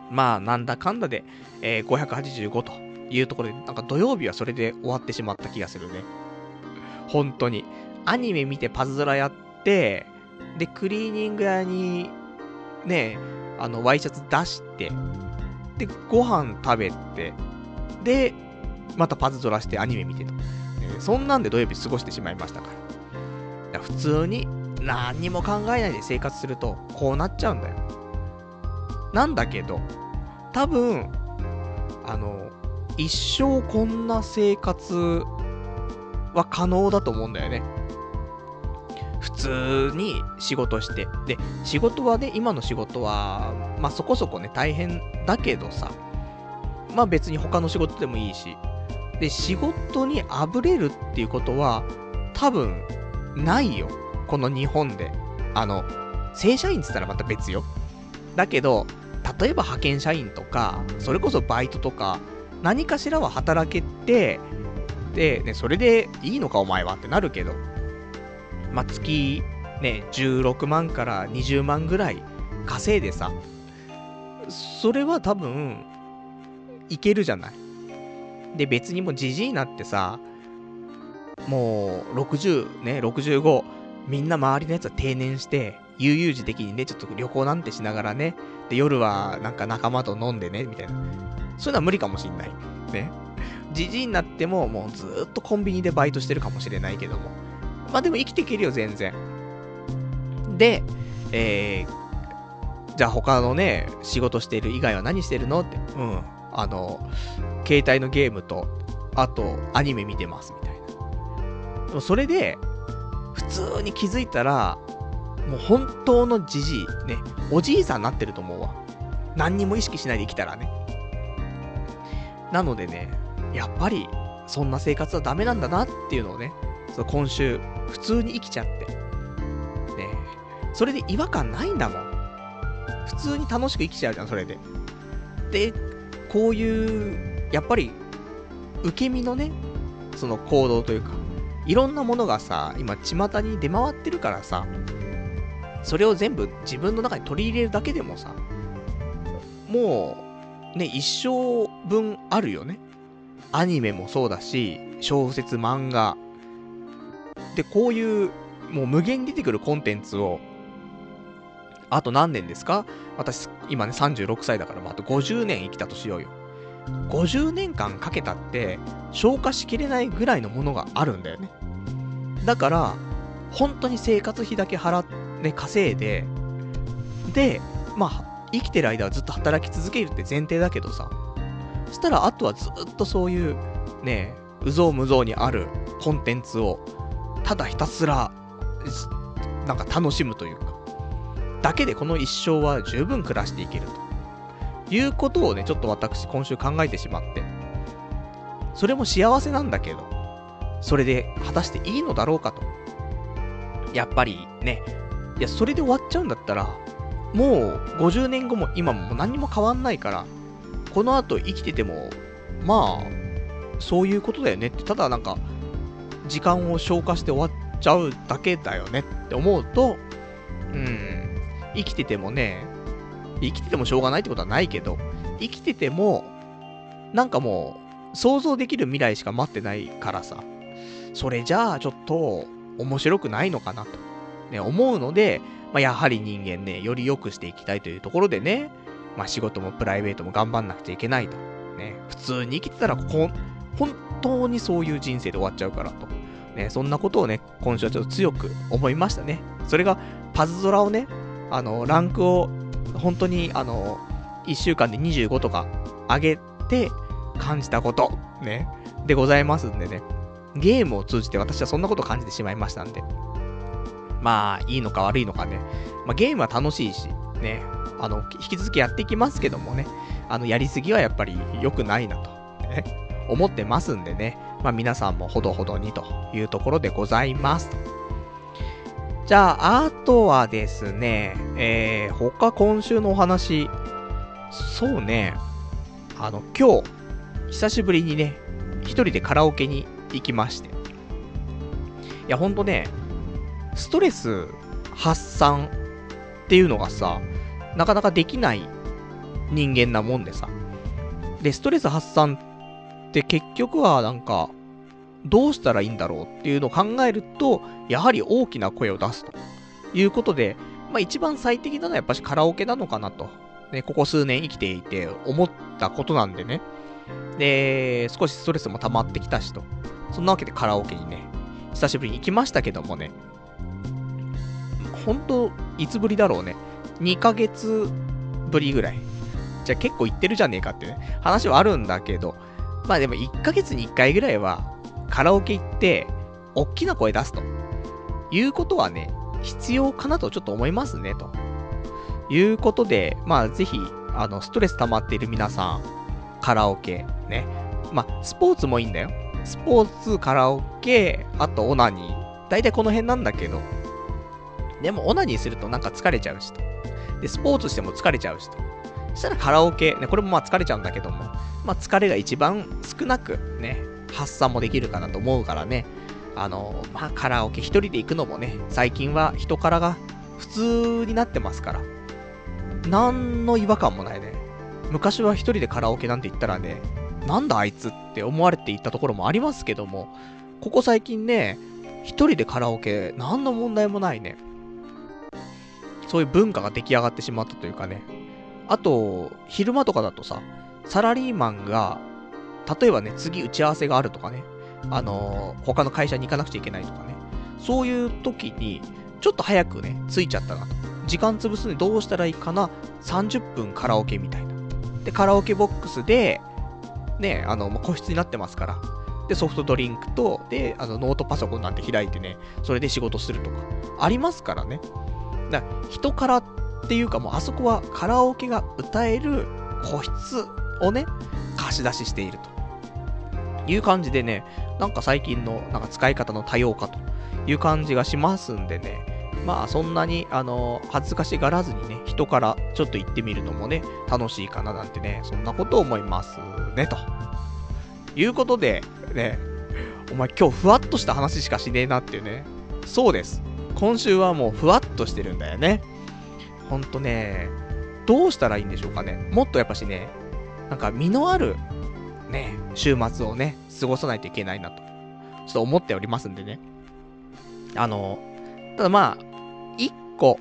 A: まあ、なんだかんだで、えー、585というところで、なんか土曜日はそれで終わってしまった気がするね。本当に。アニメ見てパズドラやって、で、クリーニング屋に、ね、あの、ワイシャツ出して、で、ご飯食べて、で、またパズドラしてアニメ見てと。そんなんで土曜日過ごしてしまいましたから。から普通に何にも考えないで生活すると、こうなっちゃうんだよ。なんだけど、多分、あの、一生こんな生活は可能だと思うんだよね。普通に仕事して。で、仕事はね、今の仕事は、まあそこそこね、大変だけどさ、まあ別に他の仕事でもいいし、で、仕事にあぶれるっていうことは、多分、ないよ。この日本で。あの、正社員って言ったらまた別よ。だけど、例えば派遣社員とか、それこそバイトとか、何かしらは働けて、で、ね、それでいいのかお前はってなるけど、まあ、月、ね、16万から20万ぐらい稼いでさ、それは多分、いけるじゃない。で、別にもうじじいになってさ、もう60ね、65、みんな周りのやつは定年して、悠々自適にね、ちょっと旅行なんてしながらね、で、夜はなんか仲間と飲んでね、みたいな。そういうのは無理かもしんない。ね。じじいになっても、もうずっとコンビニでバイトしてるかもしれないけども。まあでも生きていけるよ、全然。で、えー、じゃあ他のね、仕事してる以外は何してるのって。うん。あの、携帯のゲームと、あと、アニメ見てます、みたいな。でもそれで、普通に気づいたら、もう本当のじじい、ね、おじいさんになってると思うわ。何にも意識しないで生きたらね。なのでね、やっぱり、そんな生活はダメなんだなっていうのをね、その今週、普通に生きちゃって。ねそれで違和感ないんだもん。普通に楽しく生きちゃうじゃん、それで。で、こういう、やっぱり、受け身のね、その行動というか、いろんなものがさ、今、巷に出回ってるからさ、それを全部自分の中に取り入れるだけでもさ、もう、ね、一生分あるよね。アニメもそうだし、小説、漫画。で、こういう、もう無限に出てくるコンテンツを、あと何年ですか？私、今ね、36歳だから、あと50年生きたとしようよ。50年間かけたって、消化しきれないぐらいのものがあるんだよね。だから、本当に生活費だけ払って、ね、稼いで、で、まあ、生きてる間はずっと働き続けるって前提だけどさ、そしたらあとはずっとそういう、ね、うぞうむぞうにあるコンテンツを、ただひたすら、なんか楽しむというか、だけでこの一生は十分暮らしていけると。いうことをね、ちょっと私今週考えてしまって。それも幸せなんだけど、それで果たしていいのだろうかと。やっぱりね、いや、それで終わっちゃうんだったら、もう50年後も今も何も変わんないから、この後生きてても、まあ、そういうことだよねって、ただなんか、時間を消化して終わっちゃうだけだよねって思うと、うん、生きててもね、生きててもしょうがないってことはないけど、生きてても、なんかもう、想像できる未来しか待ってないからさ、それじゃあちょっと面白くないのかなと、ね、思うので、まあ、やはり人間ね、より良くしていきたいというところでね、まあ、仕事もプライベートも頑張んなくちゃいけないと。ね、普通に生きてたら、こ本当にそういう人生で終わっちゃうからと。ね、そんなことをね、今週はちょっと強く思いましたね。それが、パズドラをね、あの、ランクを、本当に、あの、1週間で25とか上げて感じたこと、ね、でございますんでね。ゲームを通じて私はそんなことを感じてしまいましたんで。まあ、いいのか悪いのかね。まあ、ゲームは楽しいし、ね、あの、引き続きやっていきますけどもね、あの、やりすぎはやっぱり良くないなと、ね、思ってますんでね、まあ皆さんもほどほどにというところでございます。じゃあ、あとはですね、えー、他今週のお話、そうね、あの、今日、久しぶりにね、一人でカラオケに行きまして。いや、ほんとね、ストレス発散っていうのがさ、なかなかできない人間なもんでさ。で、ストレス発散って結局はなんか、どうしたらいいんだろうっていうのを考えると、やはり大きな声を出すということで、まあ一番最適なのはやっぱしカラオケなのかなと。ね、ここ数年生きていて思ったことなんでね。で、少しストレスも溜まってきたしと。そんなわけでカラオケにね、久しぶりに行きましたけどもね。ほんと、いつぶりだろうね。2ヶ月ぶりぐらい。じゃあ結構行ってるじゃねえかってね、話はあるんだけど、まあでも1ヶ月に1回ぐらいは、カラオケ行って、おっきな声出すと。いうことはね、必要かなとちょっと思いますね、と。いうことで、まあぜひ、あの、ストレス溜まっている皆さん、カラオケ、ね。まあ、スポーツもいいんだよ。スポーツ、カラオケ、あとオナニー。大体この辺なんだけど、でもオナニーするとなんか疲れちゃうしと。で、スポーツしても疲れちゃうしと。そしたらカラオケ、ね、これもまあ疲れちゃうんだけども、まあ疲れが一番少なくね、発散もできるかなと思うからね、あの、まあカラオケ一人で行くのもね、最近は人からが普通になってますから、何の違和感もないね。昔は一人でカラオケなんて言ったらね、なんだあいつって思われていたところもありますけども、ここ最近ね、一人でカラオケ、何の問題もないね。そういう文化が出来上がってしまったというかね。あと、昼間とかだとさ、サラリーマンが、例えばね、次打ち合わせがあるとかね、あのー、他の会社に行かなくちゃいけないとかね、そういう時に、ちょっと早くね、着いちゃったなと。時間潰すのにどうしたらいいかな ?30 分カラオケみたいな。で、カラオケボックスで、ね、あの、ま個室になってますから。で、ソフトドリンクと、で、あの、ノートパソコンなんて開いてね、それで仕事するとか、ありますからね。だ人からっていうかもう、あそこはカラオケが歌える個室をね、貸し出ししていると。いう感じでね、なんか最近の、なんか使い方の多様化という感じがしますんでね、まあそんなに、あの、恥ずかしがらずにね、人からちょっと言ってみるのもね、楽しいかななんてね、そんなこと思いますね、と。いうことで、ね、お前今日ふわっとした話しかしねえなっていうね。そうです。今週はもうふわっとしてるんだよね。ほんとね、どうしたらいいんでしょうかね。もっとやっぱしね、なんか身のある、ね、週末をね、過ごさないといけないなと、ちょっと思っておりますんでね。あの、ただまあ、一個、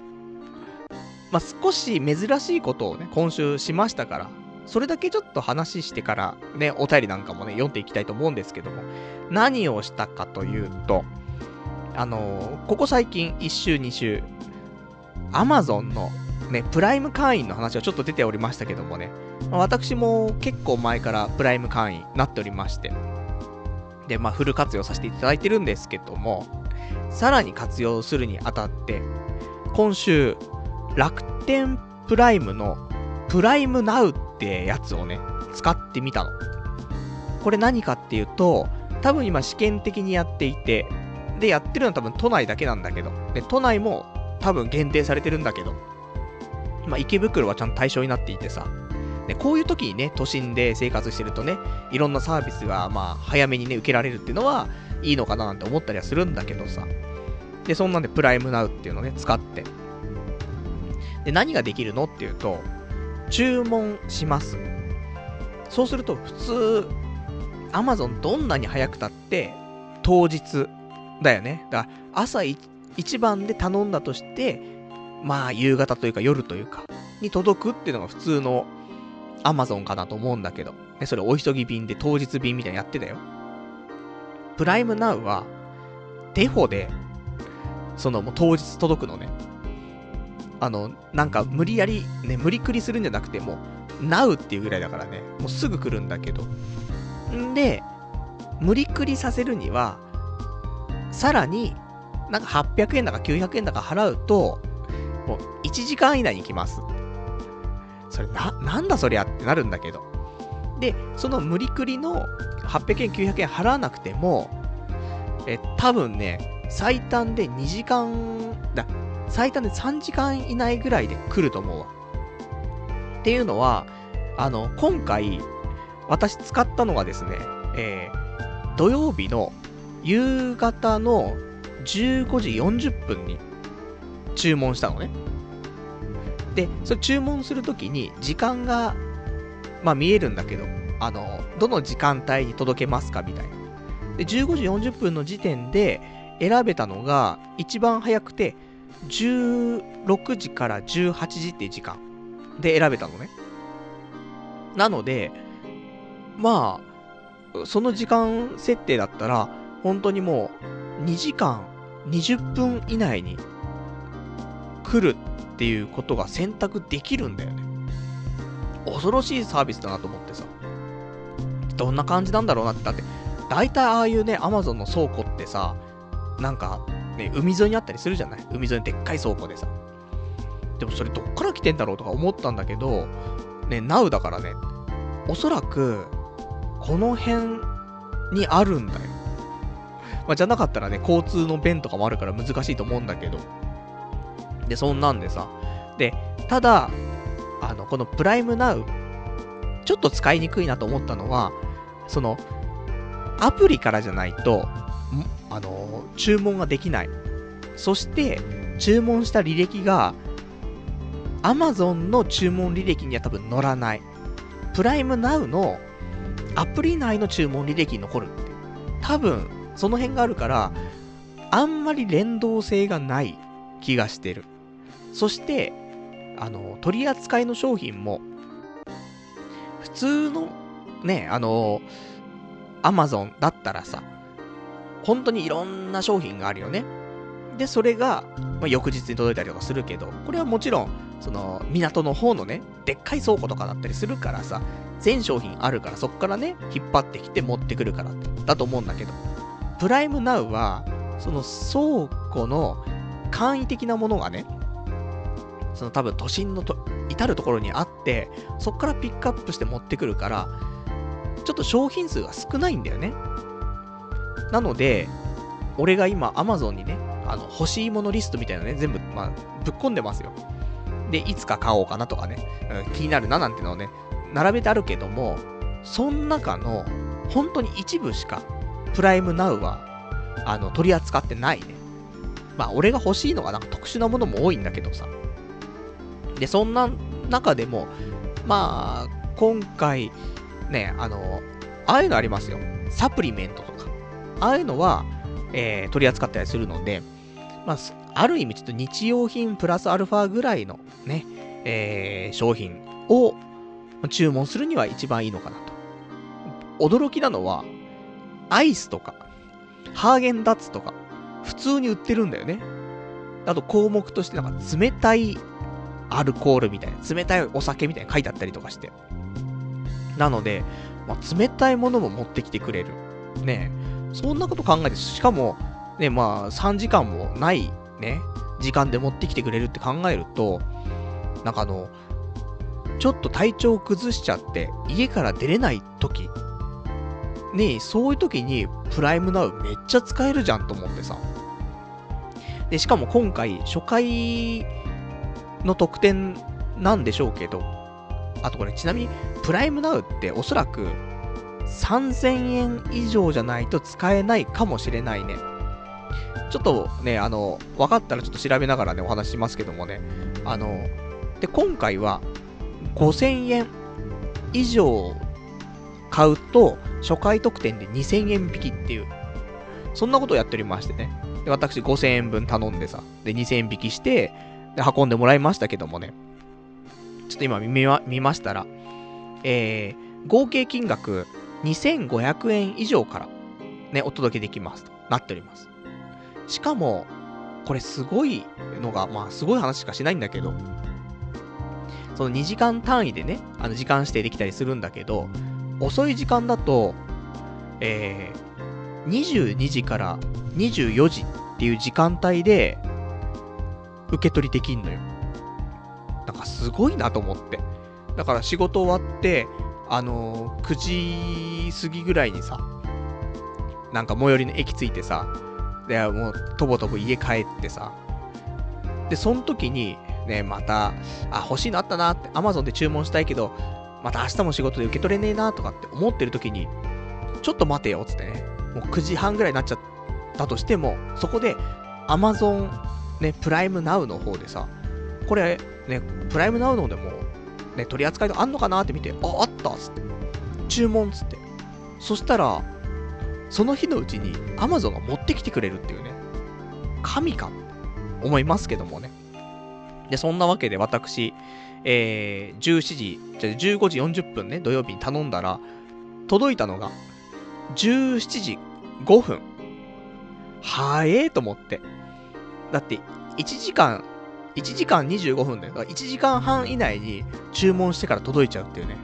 A: まあ、少し珍しいことをね、今週しましたから、それだけちょっと話してからね、お便りなんかもね、読んでいきたいと思うんですけども、何をしたかというと、あのー、ここ最近1週2週、アマゾンのね、プライム会員の話はちょっと出ておりましたけどもね、私も結構前からプライム会員になっておりまして、で、まあ、フル活用させていただいてるんですけども、さらに活用するにあたって、今週、楽天プライムのプライムナウってやつをね、使ってみたの。これ何かっていうと、多分今試験的にやっていて、で、やってるのは多分都内だけなんだけど、で、都内も多分限定されてるんだけど、まあ、池袋はちゃんと対象になっていてさ、で、こういう時にね、都心で生活してるとね、いろんなサービスが、まあ、早めにね、受けられるっていうのは、いいのかななんて思ったりはするんだけどさ。で、そんなんでプライムナウっていうのをね、使って。で、何ができるのっていうと、注文します。そうすると、普通、アマゾンどんなに早くたって、当日だよね。だから朝一番で頼んだとして、まあ夕方というか夜というか、に届くっていうのが普通のアマゾンかなと思うんだけど、ね、それお急ぎ便で当日便みたいにやってたよ。プライムナウは、デフォで、そのもう当日届くのね。あの、なんか無理やり、ね、無理くりするんじゃなくてもう、ナウっていうぐらいだからね、もうすぐ来るんだけど。んで、無理くりさせるには、さらに、なんか800円だか900円だか払うと、もう1時間以内に来ます。それな、なんだそりゃってなるんだけど。で、その無理くりの800円、900円払わなくても、え、多分ね、最短で2時間、だ、最短で3時間以内ぐらいで来ると思うわ。っていうのは、あの、今回、私使ったのがですね、えー、土曜日の夕方の15時40分に注文したのね。で、それ注文するときに時間が、まあ見えるんだけど、あの、どの時間帯に届けますかみたいな。で、15時40分の時点で選べたのが、一番早くて、16時から18時っていう時間で選べたのね。なので、まあ、その時間設定だったら、本当にもう、2時間20分以内に来るっていうことが選択できるんだよね。恐ろしいサービスだなと思ってさ。どんな感じなんだろうなって。だって、大体ああいうね、アマゾンの倉庫ってさ、なんか、ね、海沿いにあったりするじゃない？海沿いにでっかい倉庫でさ。でもそれどっから来てんだろうとか思ったんだけど、ね、ナウだからね、おそらく、この辺にあるんだよ。まあ、じゃなかったらね、交通の便とかもあるから難しいと思うんだけど。で、そんなんでさ。で、ただ、あの、このプライムナウ、ちょっと使いにくいなと思ったのは、その、アプリからじゃないと、あの、注文ができない。そして、注文した履歴が、Amazon の注文履歴には多分載らない。プライムナウのアプリ内の注文履歴に残る。多分、その辺があるから、あんまり連動性がない気がしてる。そして、あの、取り扱いの商品も、普通の、ね、あの、アマゾンだったらさ、本当にいろんな商品があるよね。で、それが、まあ、翌日に届いたりとかするけど、これはもちろん、その、港の方のね、でっかい倉庫とかだったりするからさ、全商品あるから、そっからね、引っ張ってきて持ってくるからだと思うんだけど、プライムナウは、その倉庫の簡易的なものがね、その多分都心のと至るところにあって、そっからピックアップして持ってくるから、ちょっと商品数が少ないんだよね。なので、俺が今 Amazon にね、あの、欲しいものリストみたいなね、全部、まあ、ぶっ込んでますよ。で、いつか買おうかなとかね、うん、気になるななんてのをね、並べてあるけども、その中の、本当に一部しか、プライムナウは、あの、取り扱ってないね。まあ、俺が欲しいのがなんか特殊なものも多いんだけどさ。で、そんな中でも、まあ、今回、ね、あの、ああいうのありますよ。サプリメントとか。ああいうのは、えー、取り扱ったりするので、まあ、ある意味ちょっと日用品プラスアルファぐらいのね、えー、商品を注文するには一番いいのかなと。驚きなのは、アイスとか、ハーゲンダッツとか、普通に売ってるんだよね。あと項目としてなんか冷たいアルコールみたいな、冷たいお酒みたいな書いてあったりとかして。なので、まあ、冷たいものも持ってきてくれる。ねそんなこと考えて、しかも、ね、まあ、3時間もないね、時間で持ってきてくれるって考えると、なんかあの、ちょっと体調を崩しちゃって、家から出れない時、ねえ、そういう時に、プライムナウめっちゃ使えるじゃんと思ってさ。で、しかも今回、初回の特典なんでしょうけど、あとこれちなみに、プライムナウっておそらく3000円以上じゃないと使えないかもしれないね。ちょっとね、あの、分かったらちょっと調べながらね、お話しますけどもね。あの、で、今回は5000円以上買うと、初回特典で2000円引きっていう、そんなことをやっておりましてね。で、私5000円分頼んでさ、で、2000円引きして、で、運んでもらいましたけどもね。ちょっと今見ま見ましたら、えー、合計金額2500円以上からね、お届けできますとなっております。しかも、これすごいのが、まあすごい話しかしないんだけど、その2時間単位でね、あの時間指定できたりするんだけど、遅い時間だと、えー、22時から24時っていう時間帯で、受け取りできんのよ。なんかすごいなと思って。だから仕事終わって、あのー、9時過ぎぐらいにさ、なんか最寄りの駅着いてさ、で、もう、とぼとぼ家帰ってさ、で、その時に、ね、また、あ、欲しいのあったなって、Amazon で注文したいけど、また明日も仕事で受け取れねえなとかって思ってる時に、ちょっと待てよ、つってね、もう9時半ぐらいになっちゃったとしても、そこで Amazon ね、プライムナウの方でさ、これ、ね、プライムナウのでも、ね、取り扱いとあんのかなって見て、あ、あったっつって。注文っつって。そしたら、その日のうちに Amazon が持ってきてくれるっていうね。神か思いますけどもね。で、そんなわけで私、えー、17時、じゃ15時40分ね、土曜日に頼んだら、届いたのが、17時5分。はえーと思って。だって、1時間、1時間25分だよ。だ1時間半以内に注文してから届いちゃうっていうね。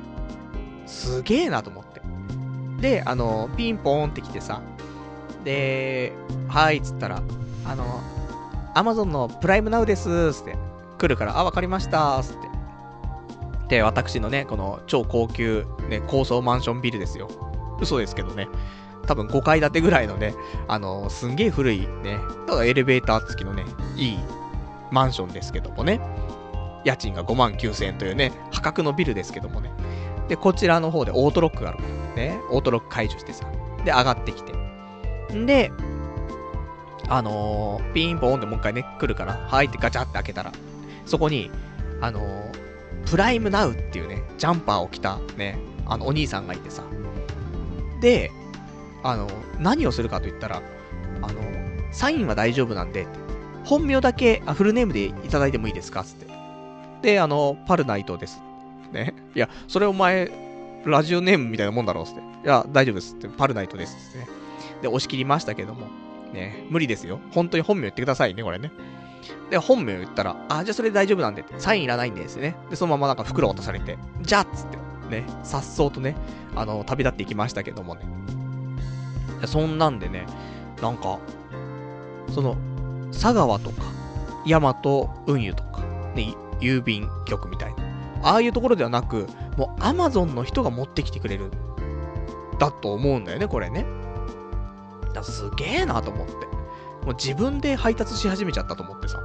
A: すげえなと思って。で、あの、ピンポーンって来てさ、で、はいっつったら、あの、アマゾンのプライムナウですつって来るから、あ、わかりましたつって。で、私のね、この超高級、ね、高層マンションビルですよ。嘘ですけどね。多分5階建てぐらいのね、あのー、すんげえ古いね、ただエレベーター付きのね、いいマンションですけどもね、家賃が5万9000円というね、破格のビルですけどもね。で、こちらの方でオートロックがある、ね、オートロック解除してさ、で、上がってきて。んで、あのー、ピンポーンってもう一回ね、来るから、はいってガチャって開けたら、そこに、あのー、プライムナウっていうね、ジャンパーを着たね、あの、お兄さんがいてさ。で、あの、何をするかと言ったら、あの、サインは大丈夫なんで、本名だけ、あ、フルネームでいただいてもいいですかつって。で、あの、パルナイトです。ね。いや、それお前、ラジオネームみたいなもんだろうつって。いや、大丈夫ですって。パルナイトですってね。で、押し切りましたけども。ね、無理ですよ。本当に本名言ってくださいね、これね。で、本名言ったら、あ、じゃあそれで大丈夫なんでって、サインいらないんですね。で、そのままなんか袋渡されて、じゃあっつって、ね、さっそうとね、あの、旅立っていきましたけどもね。そんなんでね、なんか、その、佐川とか、大和運輸とか、ね、郵便局みたいな。ああいうところではなく、もうアマゾンの人が持ってきてくれる。だと思うんだよね、これね。だすげえなと思って。もう自分で配達し始めちゃったと思ってさ。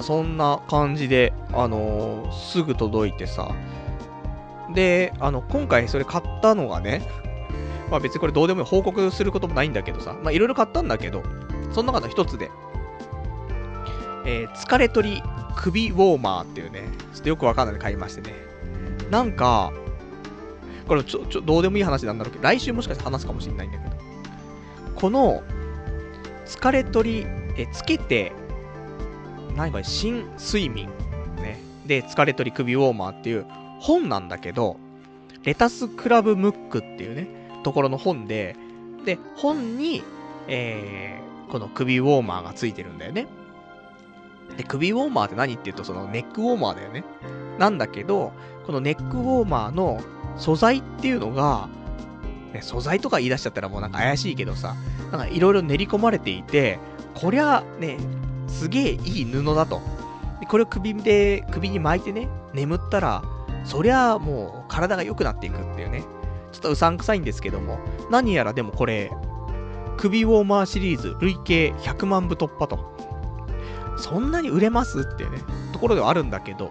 A: そんな感じで、あのー、すぐ届いてさ。で、あの、今回それ買ったのがね、まあ別にこれどうでもいい報告することもないんだけどさ、まあいろいろ買ったんだけど、その中の一つで、えー、疲れ取り首ウォーマーっていうね、ちょっとよくわかんないで買いましてね。なんか、これちょ、ちょ、どうでもいい話なんだろうけど、来週もしかして話すかもしれないんだけど、この、疲れ取り、え、つけて、何これ、新睡眠、ね。で、疲れ取り首ウォーマーっていう本なんだけど、レタスクラブムックっていうね、ところの本で、で、本に、えー、この首ウォーマーがついてるんだよね。で、首ウォーマーって何って言うと、そのネックウォーマーだよね。なんだけど、このネックウォーマーの素材っていうのが、ね、素材とか言い出しちゃったらもうなんか怪しいけどさ、なんかいろいろ練り込まれていて、こりゃね、すげえいい布だと。でこれを首で、首に巻いてね、眠ったら、そりゃもう体が良くなっていくっていうね。ちょっとうさんくさいんですけども、何やらでもこれ、首ウォーマーシリーズ累計100万部突破と。そんなに売れますっていうね、ところではあるんだけど、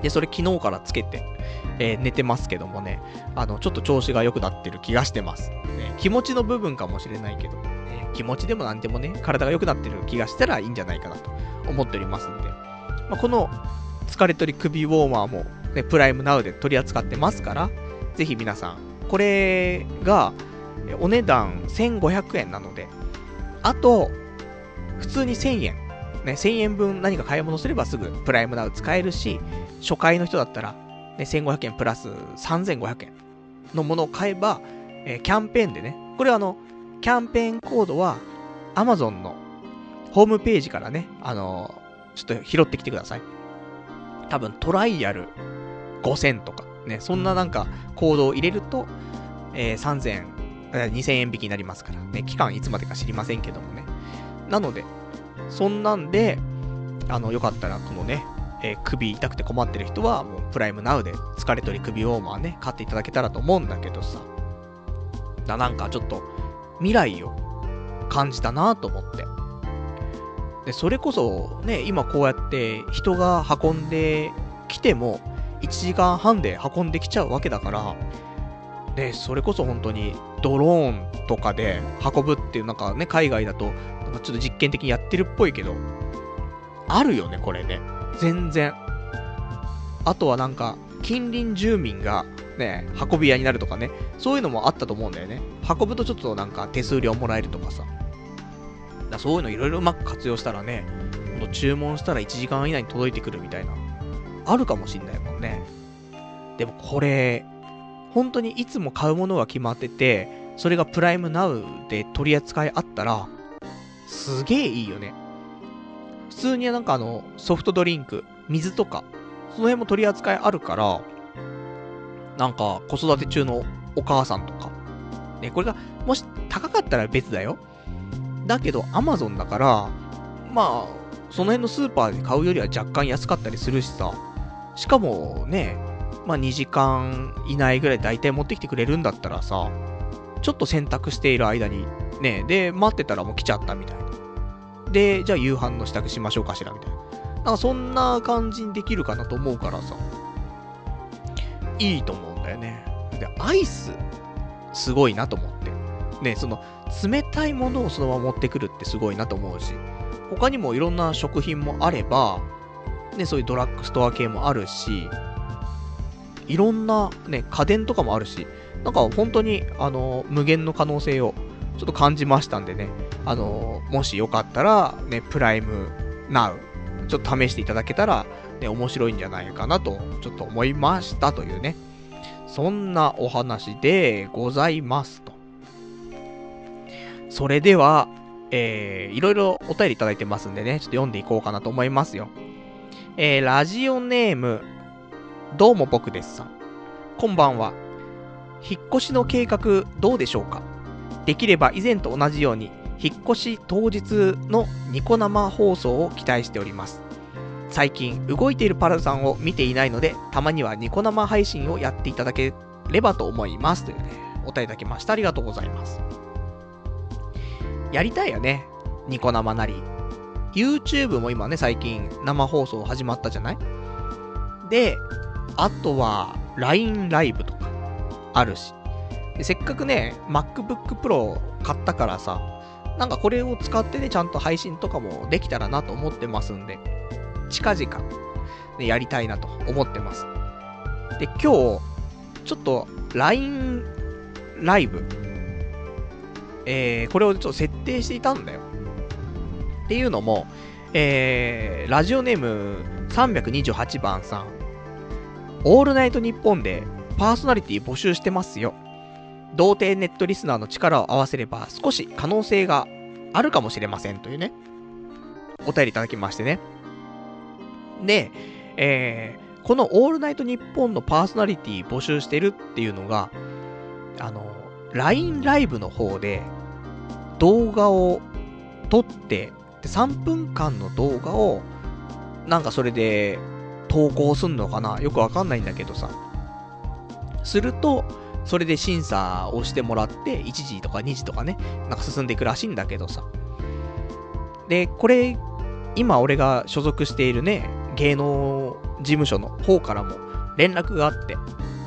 A: で、それ昨日からつけて、えー、寝てますけどもね、あの、ちょっと調子が良くなってる気がしてます。ね、気持ちの部分かもしれないけど、ね、気持ちでもなんでもね、体が良くなってる気がしたらいいんじゃないかなと思っておりますんで、まあ、この疲れ取り首ウォーマーも、ね、プライムナウで取り扱ってますから、ぜひ皆さん、これが、お値段1500円なので、あと、普通に1000円。ね、1000円分何か買い物すればすぐプライムナウ使えるし、初回の人だったら、ね、1500円プラス3500円のものを買えば、えー、キャンペーンでね、これあの、キャンペーンコードは Amazon のホームページからね、あのー、ちょっと拾ってきてください。多分トライアル5000とか、ね、そんななんかコードを入れると、えー、3000、2000円引きになりますから、ね、期間いつまでか知りませんけどもね。なので、そんなんで、あの、よかったら、このね、えー、首痛くて困ってる人は、もうプライムナウで疲れ取り首ウォーマーね、買っていただけたらと思うんだけどさ。だ、なんかちょっと、未来を感じたなと思って。で、それこそ、ね、今こうやって人が運んできても、1時間半で運んできちゃうわけだから、で、それこそ本当にドローンとかで運ぶっていうなんかね、海外だと、ちょっと実験的にやってるっぽいけど、あるよね、これね。全然。あとはなんか、近隣住民がね、運び屋になるとかね、そういうのもあったと思うんだよね。運ぶとちょっとなんか手数料もらえるとかさ。だそういうのいろいろうまく活用したらね、も注文したら1時間以内に届いてくるみたいな、あるかもしんないもんね。でもこれ、本当にいつも買うものが決まってて、それがプライムナウで取り扱いあったら、すげえいいよね。普通になんかあの、ソフトドリンク、水とか、その辺も取り扱いあるから、なんか子育て中のお母さんとか、ね、これがもし高かったら別だよ。だけど、アマゾンだから、まあ、その辺のスーパーで買うよりは若干安かったりするしさ、しかもね、まあ2時間以内ぐらい大体持ってきてくれるんだったらさ、ちょっと選択している間に、ね、で、待ってたらもう来ちゃったみたいな。で、じゃあ夕飯の支度しましょうかしら、みたいな。なんかそんな感じにできるかなと思うからさ、いいと思うんだよね。で、アイス、すごいなと思って。ね、その、冷たいものをそのまま持ってくるってすごいなと思うし、他にもいろんな食品もあれば、ね、そういうドラッグストア系もあるし、いろんなね、家電とかもあるし、なんか本当に、あの、無限の可能性をちょっと感じましたんでね、あの、もしよかったら、ね、プライムナウ、ちょっと試していただけたら、ね、面白いんじゃないかなと、ちょっと思いましたというね、そんなお話でございますと。それでは、えー、いろいろお便りいただいてますんでね、ちょっと読んでいこうかなと思いますよ。えー、ラジオネーム、どうも僕ですさん。こんばんは。引っ越しの計画どうでしょうか？できれば以前と同じように、引っ越し当日のニコ生放送を期待しております。最近動いているパラさんを見ていないので、たまにはニコ生配信をやっていただければと思います。というね、お便りいただきました。ありがとうございます。やりたいよね。ニコ生なり。YouTube も今ね、最近生放送始まったじゃない？で、あとは LINE ライブとかあるし。せっかくね、MacBook Pro 買ったからさ、なんかこれを使ってね、ちゃんと配信とかもできたらなと思ってますんで、近々、ね、やりたいなと思ってます。で、今日、ちょっと LINE ライブ、えー、これをちょっと設定していたんだよ。っていうのも、えー、ラジオネーム328番さん、オールナイトニッポンでパーソナリティ募集してますよ。童貞ネットリスナーの力を合わせれば少し可能性があるかもしれませんというね、お便りいただきましてね。で、えー、このオールナイトニッポンのパーソナリティ募集してるっていうのが、あの、LINE ライブの方で動画を撮って、で3分間の動画をなんかそれで投稿すんのかな？よくわかんないんだけどさ。すると、それで審査をしてもらって、1時とか2時とかね、なんか進んでいくらしいんだけどさ。で、これ、今俺が所属しているね、芸能事務所の方からも連絡があって、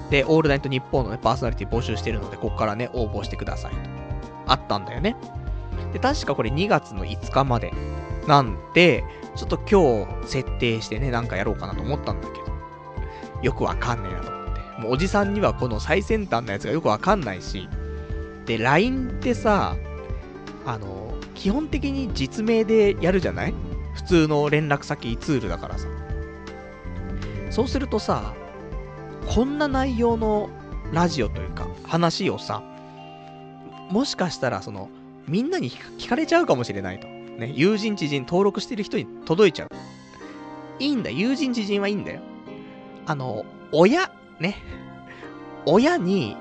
A: で、オールナイトニッポンのね、パーソナリティ募集してるので、こっからね、応募してくださいと。あったんだよね。で、確かこれ2月の5日までなんで、ちょっと今日設定してね、なんかやろうかなと思ったんだけど、よくわかんねえなと。もうおじさんにはこの最先端のやつがよくわかんないし、で、LINE ってさ、あの、基本的に実名でやるじゃない？普通の連絡先ツールだからさ。そうするとさ、こんな内容のラジオというか、話をさ、もしかしたらその、みんなに聞かれちゃうかもしれないと。ね、友人知人登録してる人に届いちゃう。いいんだ、友人知人はいいんだよ。あの、親、ね。親に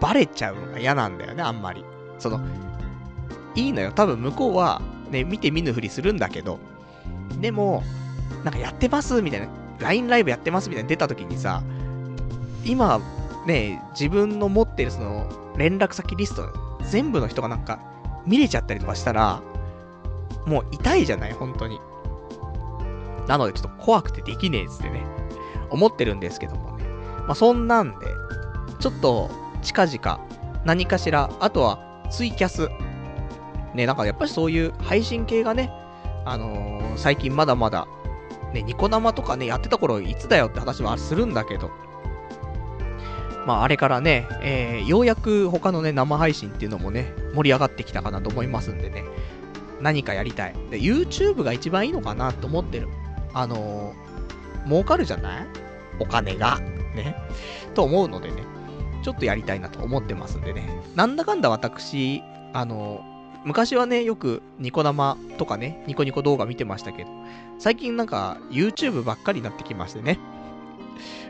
A: バレちゃうのが嫌なんだよね、あんまり。その、いいのよ。多分向こうは、ね、見て見ぬふりするんだけど、でも、なんかやってますみたいな、LINE ライブやってますみたいな出た時にさ、今、ね、自分の持ってるその、連絡先リスト、全部の人がなんか、見れちゃったりとかしたら、もう痛いじゃない本当に。なのでちょっと怖くてできねえっつってね、思ってるんですけども。まあそんなんで、ちょっと近々何かしら、あとはツイキャス。ね、なんかやっぱりそういう配信系がね、あのー、最近まだまだ、ね、ニコ生とかね、やってた頃いつだよって話はするんだけど、まあ、あれからね、えー、ようやく他のね、生配信っていうのもね、盛り上がってきたかなと思いますんでね、何かやりたい。で、YouTube が一番いいのかなと思ってる。あのー、儲かるじゃない？お金が。ね。と思うのでね、ちょっとやりたいなと思ってますんでね。なんだかんだ私、あの、昔はね、よくニコ生とかね、ニコニコ動画見てましたけど、最近なんか YouTube ばっかりになってきましてね。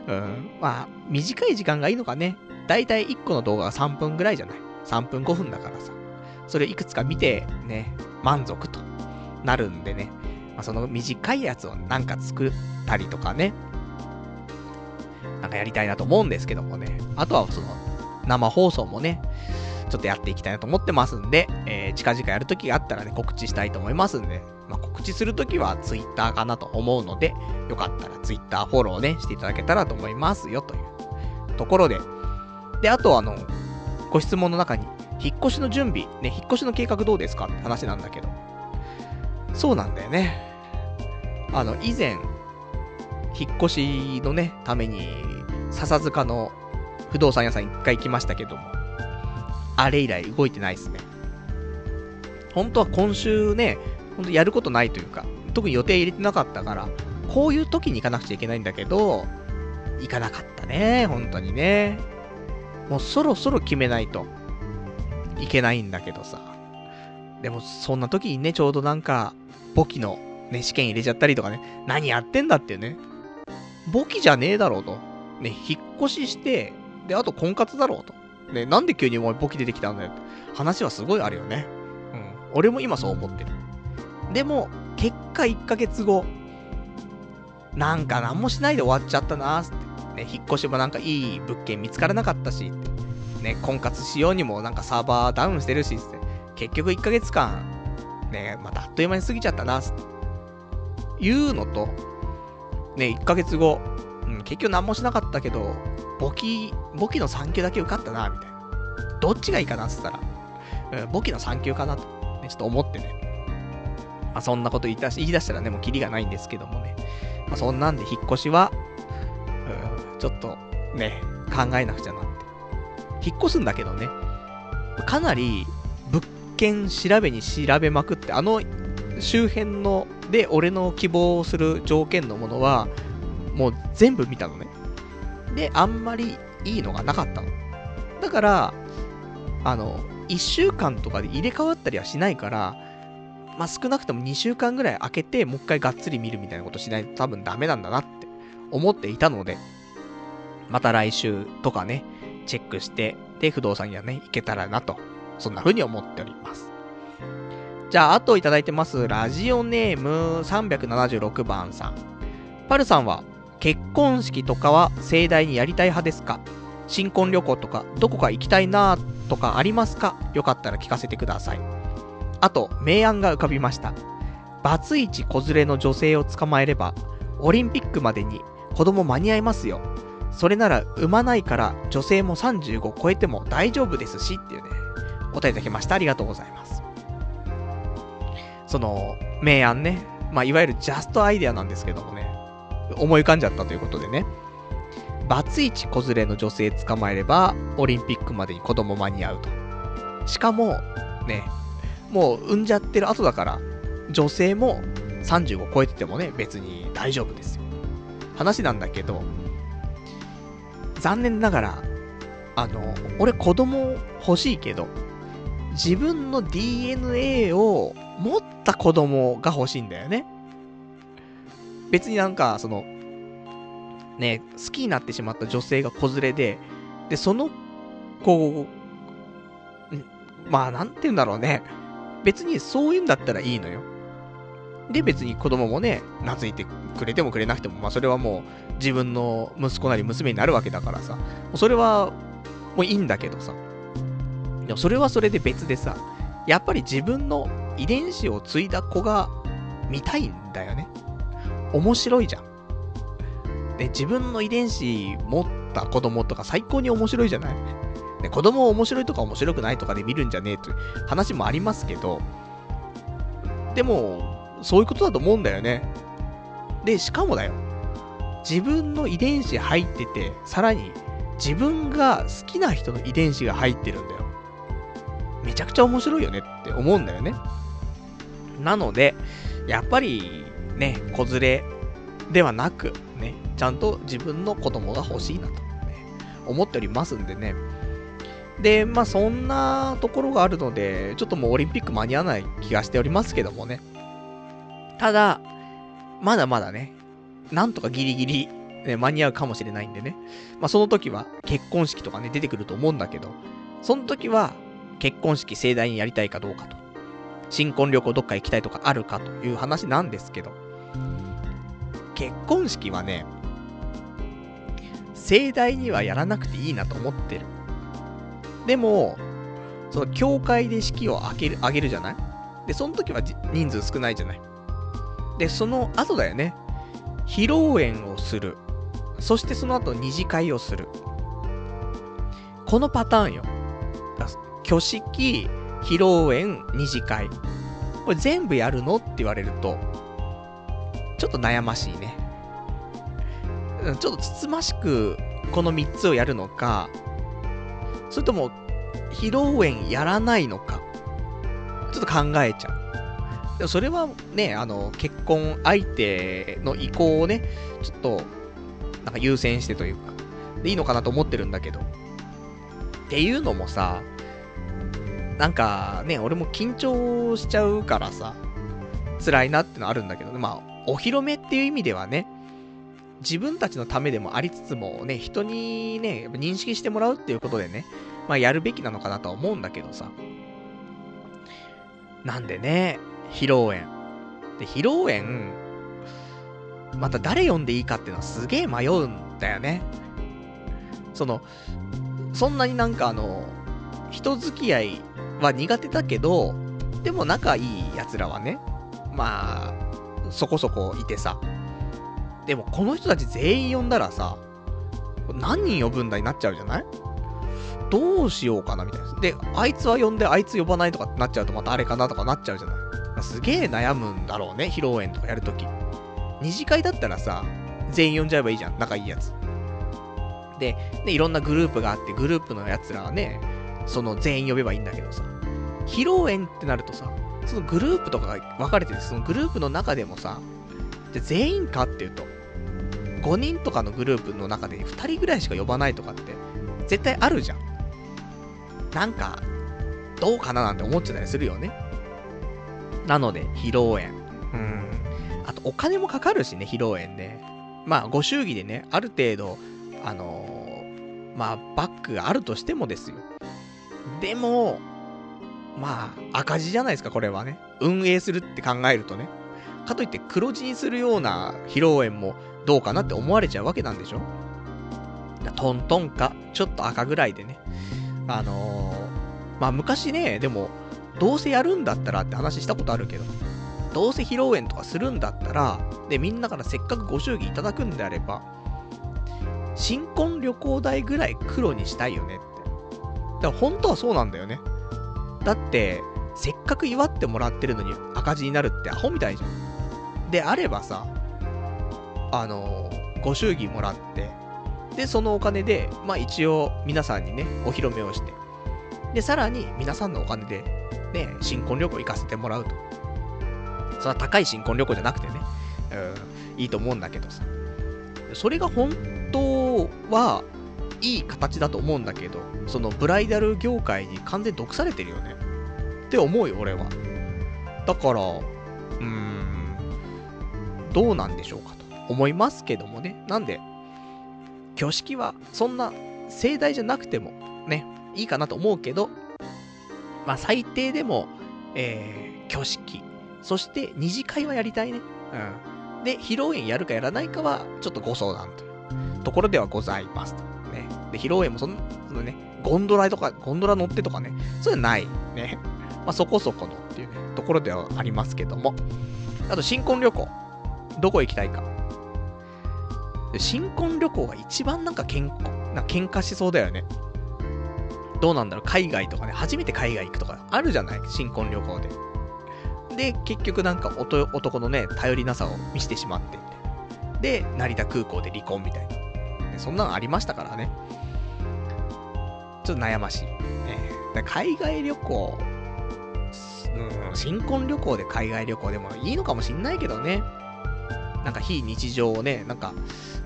A: うん。まあ、短い時間がいいのかね。だいたい1個の動画が3分ぐらいじゃない？3分5分だからさ。それいくつか見て、ね、満足となるんでね。まあ、その短いやつをなんか作ったりとかね。なんかやりたいなと思うんですけどもね。あとはその、生放送もね、ちょっとやっていきたいなと思ってますんで、えー、近々やるときがあったらね、告知したいと思いますんで、まあ、告知するときは Twitter かなと思うので、よかったら Twitter フォローね、していただけたらと思いますよ、というところで。で、あとあの、ご質問の中に、引っ越しの準備、ね、引っ越しの計画どうですかって話なんだけど。そうなんだよね。あの、以前、引っ越しのね、ために、笹塚の不動産屋さん一回行きましたけども、あれ以来動いてないですね。本当は今週ね、本当やることないというか、特に予定入れてなかったから、こういう時に行かなくちゃいけないんだけど、行かなかったね、本当にね。もうそろそろ決めないといけないんだけどさ。でもそんな時にね、ちょうどなんか、簿記のね、試験入れちゃったりとかね、何やってんだっていうね。簿記じゃねえだろうと。ね、引っ越しして、で、あと婚活だろうと。ね、なんで急にお前簿記出てきたんだよって話はすごいあるよね。うん。俺も今そう思ってる。でも、結果1ヶ月後、なんか何もしないで終わっちゃったなーって。ね、引っ越しもなんかいい物件見つからなかったし、ね、婚活しようにもなんかサーバーダウンしてるし、って。結局1ヶ月間、ね、またあっという間に過ぎちゃったな、って。いうのと、ね、1ヶ月後、うん、結局何もしなかったけど、簿記、簿記の3級だけ受かったな、みたいな。どっちがいいかなって言ったら、うん、簿記の3級かなと、ね、ちょっと思ってね。まあ、そんなこと言い出し言い出したらね、もうキリがないんですけどもね。まあ、そんなんで引っ越しは、うん、ちょっとね、考えなくちゃなって。引っ越すんだけどね、かなり物件調べに調べまくって、あの周辺ので俺の希望する条件のものは、もう全部見たのね。で、あんまりいいのがなかったの。だから、あの、1週間とかで入れ替わったりはしないから、まあ、少なくとも2週間ぐらい空けて、もう一回がっつり見るみたいなことしないと多分ダメなんだなって思っていたので、また来週とかね、チェックして、で、不動産屋ね、行けたらなと、そんな風に思っております。じゃあ、あといただいてます、ラジオネーム376番さん。パルさんは、結婚式とかは盛大にやりたい派ですか？新婚旅行とか、どこか行きたいなとかありますか？よかったら聞かせてください。あと、明暗が浮かびました。バツイチ子連れの女性を捕まえれば、オリンピックまでに子供間に合いますよ。それなら産まないから女性も35超えても大丈夫ですしっていうね、お答えいただきました。ありがとうございます。その、明暗ね、まあ、いわゆるジャストアイデアなんですけどもね、思い浮かんじゃったということでね、バツイチ子連れの女性捕まえれば、オリンピックまでに子供間に合うと。しかも、ね、もう産んじゃってる後だから、女性も35超えててもね、別に大丈夫ですよ。話なんだけど、残念ながら、あの、俺子供欲しいけど、自分の DNA を持った子供が欲しいんだよね。別になんか、その、ね、好きになってしまった女性が子連れで、で、その子、まあ、なんて言うんだろうね。別にそういうんだったらいいのよ。で、別に子供もね、懐いてくれてもくれなくても、まあそれはもう自分の息子なり娘になるわけだからさ、それはもういいんだけどさ。でもそれはそれで別でさ、やっぱり自分の遺伝子を継いだ子が見たいんだよね。面白いじゃん。で、自分の遺伝子持った子供とか最高に面白いじゃない？で、子供面白いとか面白くないとかで見るんじゃねえという話もありますけど、でも、そういうことだと思うんだよね。で、しかもだよ。自分の遺伝子入ってて、さらに自分が好きな人の遺伝子が入ってるんだよ。めちゃくちゃ面白いよねって思うんだよね。なので、やっぱりね、子連れではなく、ね、ちゃんと自分の子供が欲しいなと、ね、思っておりますんでね。で、まあそんなところがあるので、ちょっともうオリンピック間に合わない気がしておりますけどもね。ただ、まだまだね、なんとかギリギリ、ね、間に合うかもしれないんでね。まあその時は結婚式とかね、出てくると思うんだけど、その時は結婚式盛大にやりたいかどうかと。新婚旅行どっか行きたいとかあるかという話なんですけど、結婚式はね、盛大にはやらなくていいなと思ってる。でも、その教会で式を挙げる、挙げるじゃない？で、その時は人数少ないじゃない？で、その後だよね。披露宴をする。そしてその後二次会をする。このパターンよ。挙式、披露宴、二次会。これ全部やるの？って言われると、ちょっと悩ましいね。ちょっとつつましくこの3つをやるのか、それとも、披露宴やらないのか、ちょっと考えちゃう。でもそれはね、あの、結婚相手の意向をね、ちょっと、なんか優先してというか、でいいのかなと思ってるんだけど。っていうのもさ、なんかね、俺も緊張しちゃうからさ、辛いなってのあるんだけど、まあ、お披露目っていう意味ではね、自分たちのためでもありつつもね、人にね、認識してもらうっていうことでね、まあやるべきなのかなとは思うんだけどさ。なんでね、披露宴。で、披露宴、また誰呼んでいいかっていうのはすげえ迷うんだよね。その、そんなになんかあの、人付き合いは苦手だけど、でも仲いい奴らはね、まあ、そこそこいてさ。でもこの人たち全員呼んだらさ、何人呼ぶんだになっちゃうじゃない？どうしようかなみたいな。で、あいつは呼んであいつ呼ばないとかってなっちゃうとまたあれかなとかなっちゃうじゃない？すげえ悩むんだろうね、披露宴とかやるとき。二次会だったらさ、全員呼んじゃえばいいじゃん、仲いいやつ。で、で、いろんなグループがあって、グループのやつらはね、その全員呼べばいいんだけどさ、披露宴ってなるとさ、そのグループとかが分かれてて、そのグループの中でもさ、じゃ全員かっていうと、5人とかのグループの中で2人ぐらいしか呼ばないとかって絶対あるじゃん。なんか、どうかななんて思っちゃったりするよね。なので、披露宴。うん。あと、お金もかかるしね、披露宴で。まあ、ご祝儀でね、ある程度、あのー、まあ、バッグがあるとしてもですよ。でも、まあ、赤字じゃないですか、これはね。運営するって考えるとね。かといって黒字にするような披露宴もどうかなって思われちゃうわけなんでしょトントンか、ちょっと赤ぐらいでね。あのー、まあ昔ね、でも、どうせやるんだったらって話したことあるけど、どうせ披露宴とかするんだったら、で、みんなからせっかくご祝儀いただくんであれば、新婚旅行代ぐらい黒にしたいよね。だから本当はそうなんだよね。だって、せっかく祝ってもらってるのに赤字になるってアホみたいじゃん。であればさ、あのー、ご祝儀もらって、で、そのお金で、まあ一応皆さんにね、お披露目をして、で、さらに皆さんのお金で、ね、新婚旅行行かせてもらうと。それは高い新婚旅行じゃなくてね、うん、いいと思うんだけどさ。それが本当はいい形だと思うんだけど、そのブライダル業界に完全に毒されてるよね。って思うよ、俺は。だから、うーん、どうなんでしょうかと思いますけどもね。なんで、挙式はそんな盛大じゃなくてもね、いいかなと思うけど、まあ最低でも、えー、挙式、そして二次会はやりたいね。うん。で、披露宴やるかやらないかは、ちょっとご相談というところではございます。で、披露宴もそんな、ね、ゴンドラとか、ゴンドラ乗ってとかね、そういうのない。ね。まあそこそこのっていうね、ところではありますけども。あと、新婚旅行。どこ行きたいか。新婚旅行が一番なんかけんな喧嘩しそうだよね。どうなんだろう海外とかね、初めて海外行くとかあるじゃない？新婚旅行で。で、結局なんか男のね、頼りなさを見せてしまってで、成田空港で離婚みたいな。そんなのありましたからね。ちょっと悩ましい。ね、海外旅行、うん、新婚旅行で海外旅行でもいいのかもしんないけどね。なんか非日常をね、なんか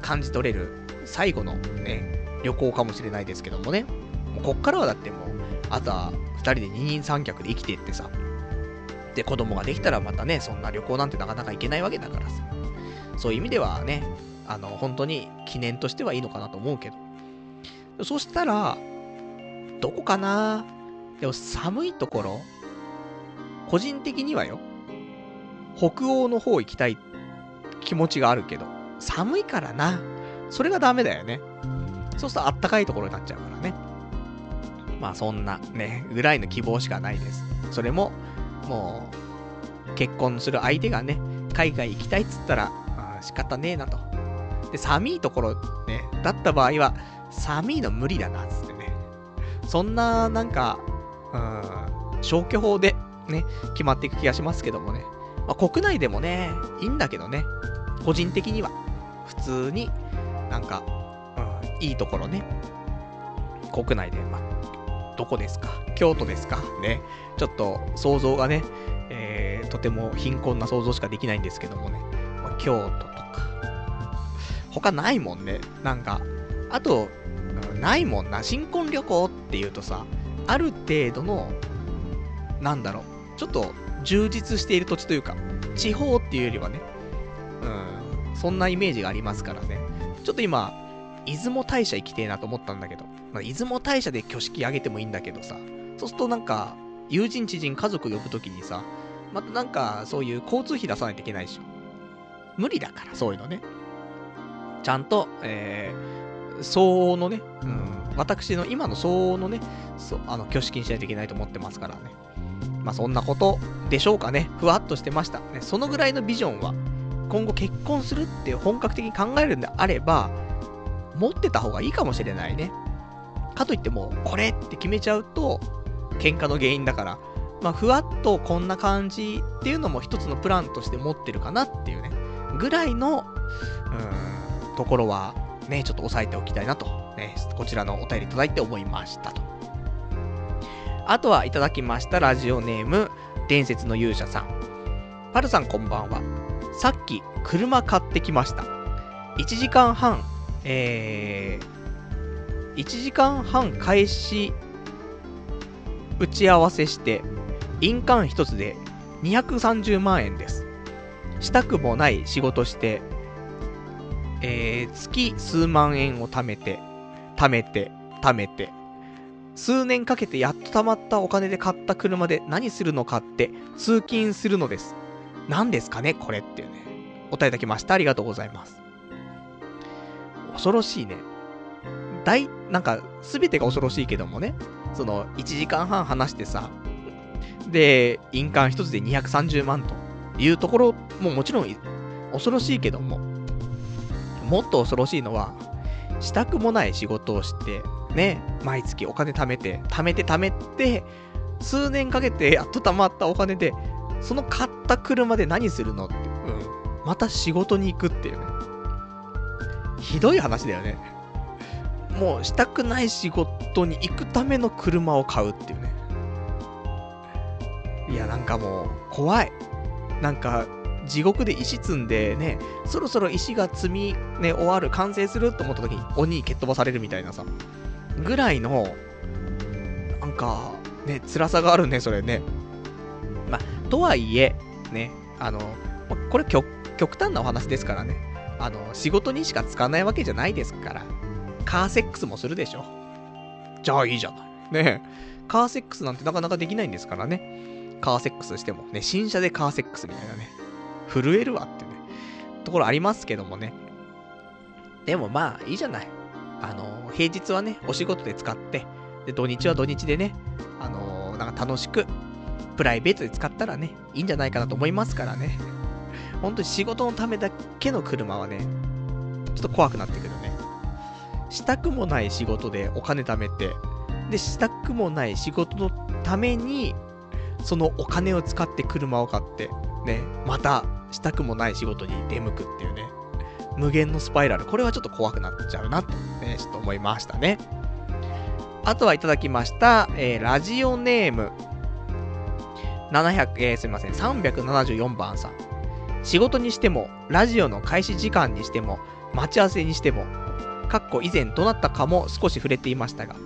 A: 感じ取れる最後のね、旅行かもしれないですけどもね。もうこっからはだってもう、あとは2人で二人三脚で生きていってさ。で、子供ができたらまたね、そんな旅行なんてなかなか行けないわけだからさ。そういう意味ではね、あの、本当に記念としてはいいのかなと思うけど。そしたら、どこかな？でも寒いところ？個人的にはよ、北欧の方行きたい気持ちがあるけど、寒いからな。それがダメだよね。そうするとあったかいところになっちゃうからね。まあそんなね、ぐらいの希望しかないです。それも、もう、結婚する相手がね、海外行きたいっつったら、あ仕方ねえなと。で、寒いところね、だった場合は、寒いの無理だな、つってね。そんな、なんか、うん、消去法でね、決まっていく気がしますけどもね。まあ、国内でもね、いいんだけどね、個人的には、普通に、なんか、うん、いいところね。国内で、まあ、どこですか？京都ですか？ね。ちょっと想像がね、えー、とても貧困な想像しかできないんですけどもね。まあ、京都とか。他ないもんね。なんか、あと、ないもんな。新婚旅行っていうとさ、ある程度の、なんだろう、ちょっと充実している土地というか、地方っていうよりはね、うん、そんなイメージがありますからね。ちょっと今、出雲大社行きてえなと思ったんだけど、まあ、出雲大社で挙式あげてもいいんだけどさ、そうするとなんか、友人知人家族呼ぶときにさ、またなんか、そういう交通費出さないといけないでしょ。無理だから、そういうのね。ちゃんと、えー、相応のね、うん、私の今の相応のね、そう、あの、挙式にしないといけないと思ってますからね。まあそんなことでしょうかね。ふわっとしてました。ね、そのぐらいのビジョンは、今後結婚するって本格的に考えるんであれば、持ってた方がいいかもしれないね。かといっても、これって決めちゃうと、喧嘩の原因だから、まあ、ふわっとこんな感じっていうのも一つのプランとして持ってるかなっていうね、ぐらいの、うーん、ところは、ね、ちょっと押さえておきたいなと、ね、こちらのお便りいただいて思いましたと。あとはいただきましたラジオネーム、伝説の勇者さん。パルさんこんばんは。さっき車買ってきました。1時間半、えー、1時間半開始打ち合わせして、印鑑一つで230万円です。したくもない仕事して、えー、月数万円を貯めて、貯めて、貯めて、数年かけてやっと貯まったお金で買った車で何するのかって通勤するのです。何ですかねこれっていうね。お答えいただきました。ありがとうございます。恐ろしいね。大、なんか、すべてが恐ろしいけどもね。その、1時間半話してさ、で、印鑑一つで230万というところももちろん恐ろしいけども、もっと恐ろしいのは、したくもない仕事をして、ね、毎月お金貯めて、貯めて貯めて、数年かけてやっと貯まったお金で、その買った車で何するのって、うん。また仕事に行くっていうね。ひどい話だよね。もうしたくない仕事に行くための車を買うっていうね。いや、なんかもう、怖い。なんか、地獄で石積んでね、そろそろ石が積み、ね、終わる、完成すると思った時に鬼に蹴っ飛ばされるみたいなさ、ぐらいの、なんか、ね、辛さがあるね、それね。まあ、とはいえ、ね、あの、これ極極端なお話ですからね。あの、仕事にしか使わないわけじゃないですから。カーセックスもするでしょ。じゃあいいじゃない。ねカーセックスなんてなかなかできないんですからね。カーセックスしても、ね、新車でカーセックスみたいなね。震えるわっていうね、ところありますけどもね。でもまあ、いいじゃない。あの、平日はね、お仕事で使って、で、土日は土日でね、あのなんか楽しく、プライベートで使ったらね、いいんじゃないかなと思いますからね。本当に仕事のためだけの車はね、ちょっと怖くなってくるね。したくもない仕事でお金貯めて、で、したくもない仕事のために、そのお金を使って車を買って、ね、またしたくもない仕事に出向くっていうね、無限のスパイラル。これはちょっと怖くなっちゃうなと、ね、ちょっと思いましたね。あとはいただきました、えー、ラジオネーム、700、えー、すみません、374番さん。仕事にしても、ラジオの開始時間にしても、待ち合わせにしても、かっこ以前どなったかも少し触れていましたが、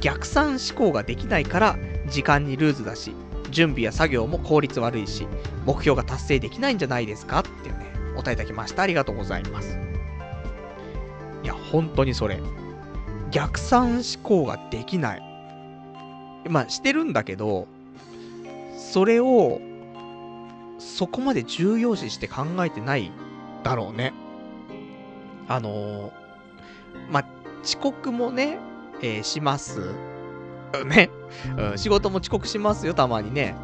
A: 逆算思考ができないから時間にルーズだし、準備や作業も効率悪いし、目標が達成できないんじゃないですか？っていうね、お答えいただきました。ありがとうございます。いや、本当にそれ。逆算思考ができない。まあ、してるんだけど、それを、そこまで重要視して考えてないだろうね。あのー、まあ、遅刻もね、えー、します。ね、うん。仕事も遅刻しますよ、たまにね。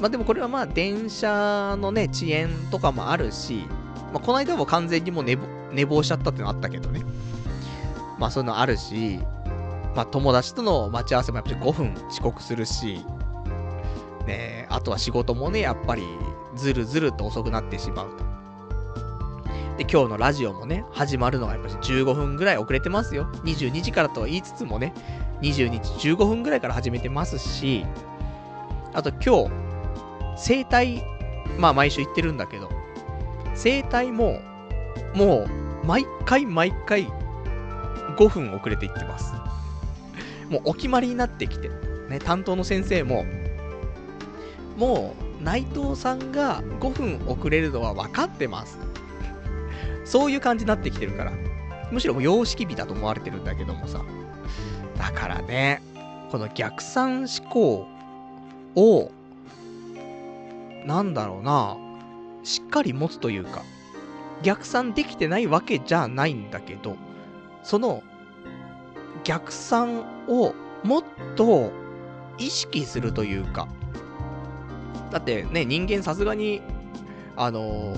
A: まあでもこれはまあ電車のね、遅延とかもあるし、まあこの間も完全にもう寝寝坊しちゃったってのあったけどね。まあそういうのあるし、まあ友達との待ち合わせもやっぱり5分遅刻するし、ねあとは仕事もね、やっぱりずるずると遅くなってしまうと。で、今日のラジオもね、始まるのがやっぱり15分ぐらい遅れてますよ。22時からとは言いつつもね、22時15分ぐらいから始めてますし、あと今日、整体、まあ毎週行ってるんだけど、整体も、もう、毎回毎回、5分遅れて行ってます。もうお決まりになってきて、ね、担当の先生も、もう、内藤さんが5分遅れるのは分かってます。そういう感じになってきてるから。むしろもう様式美だと思われてるんだけどもさ。だからね、この逆算思考を、なんだろうな、しっかり持つというか、逆算できてないわけじゃないんだけど、その逆算をもっと意識するというか、だってね、人間さすがに、あの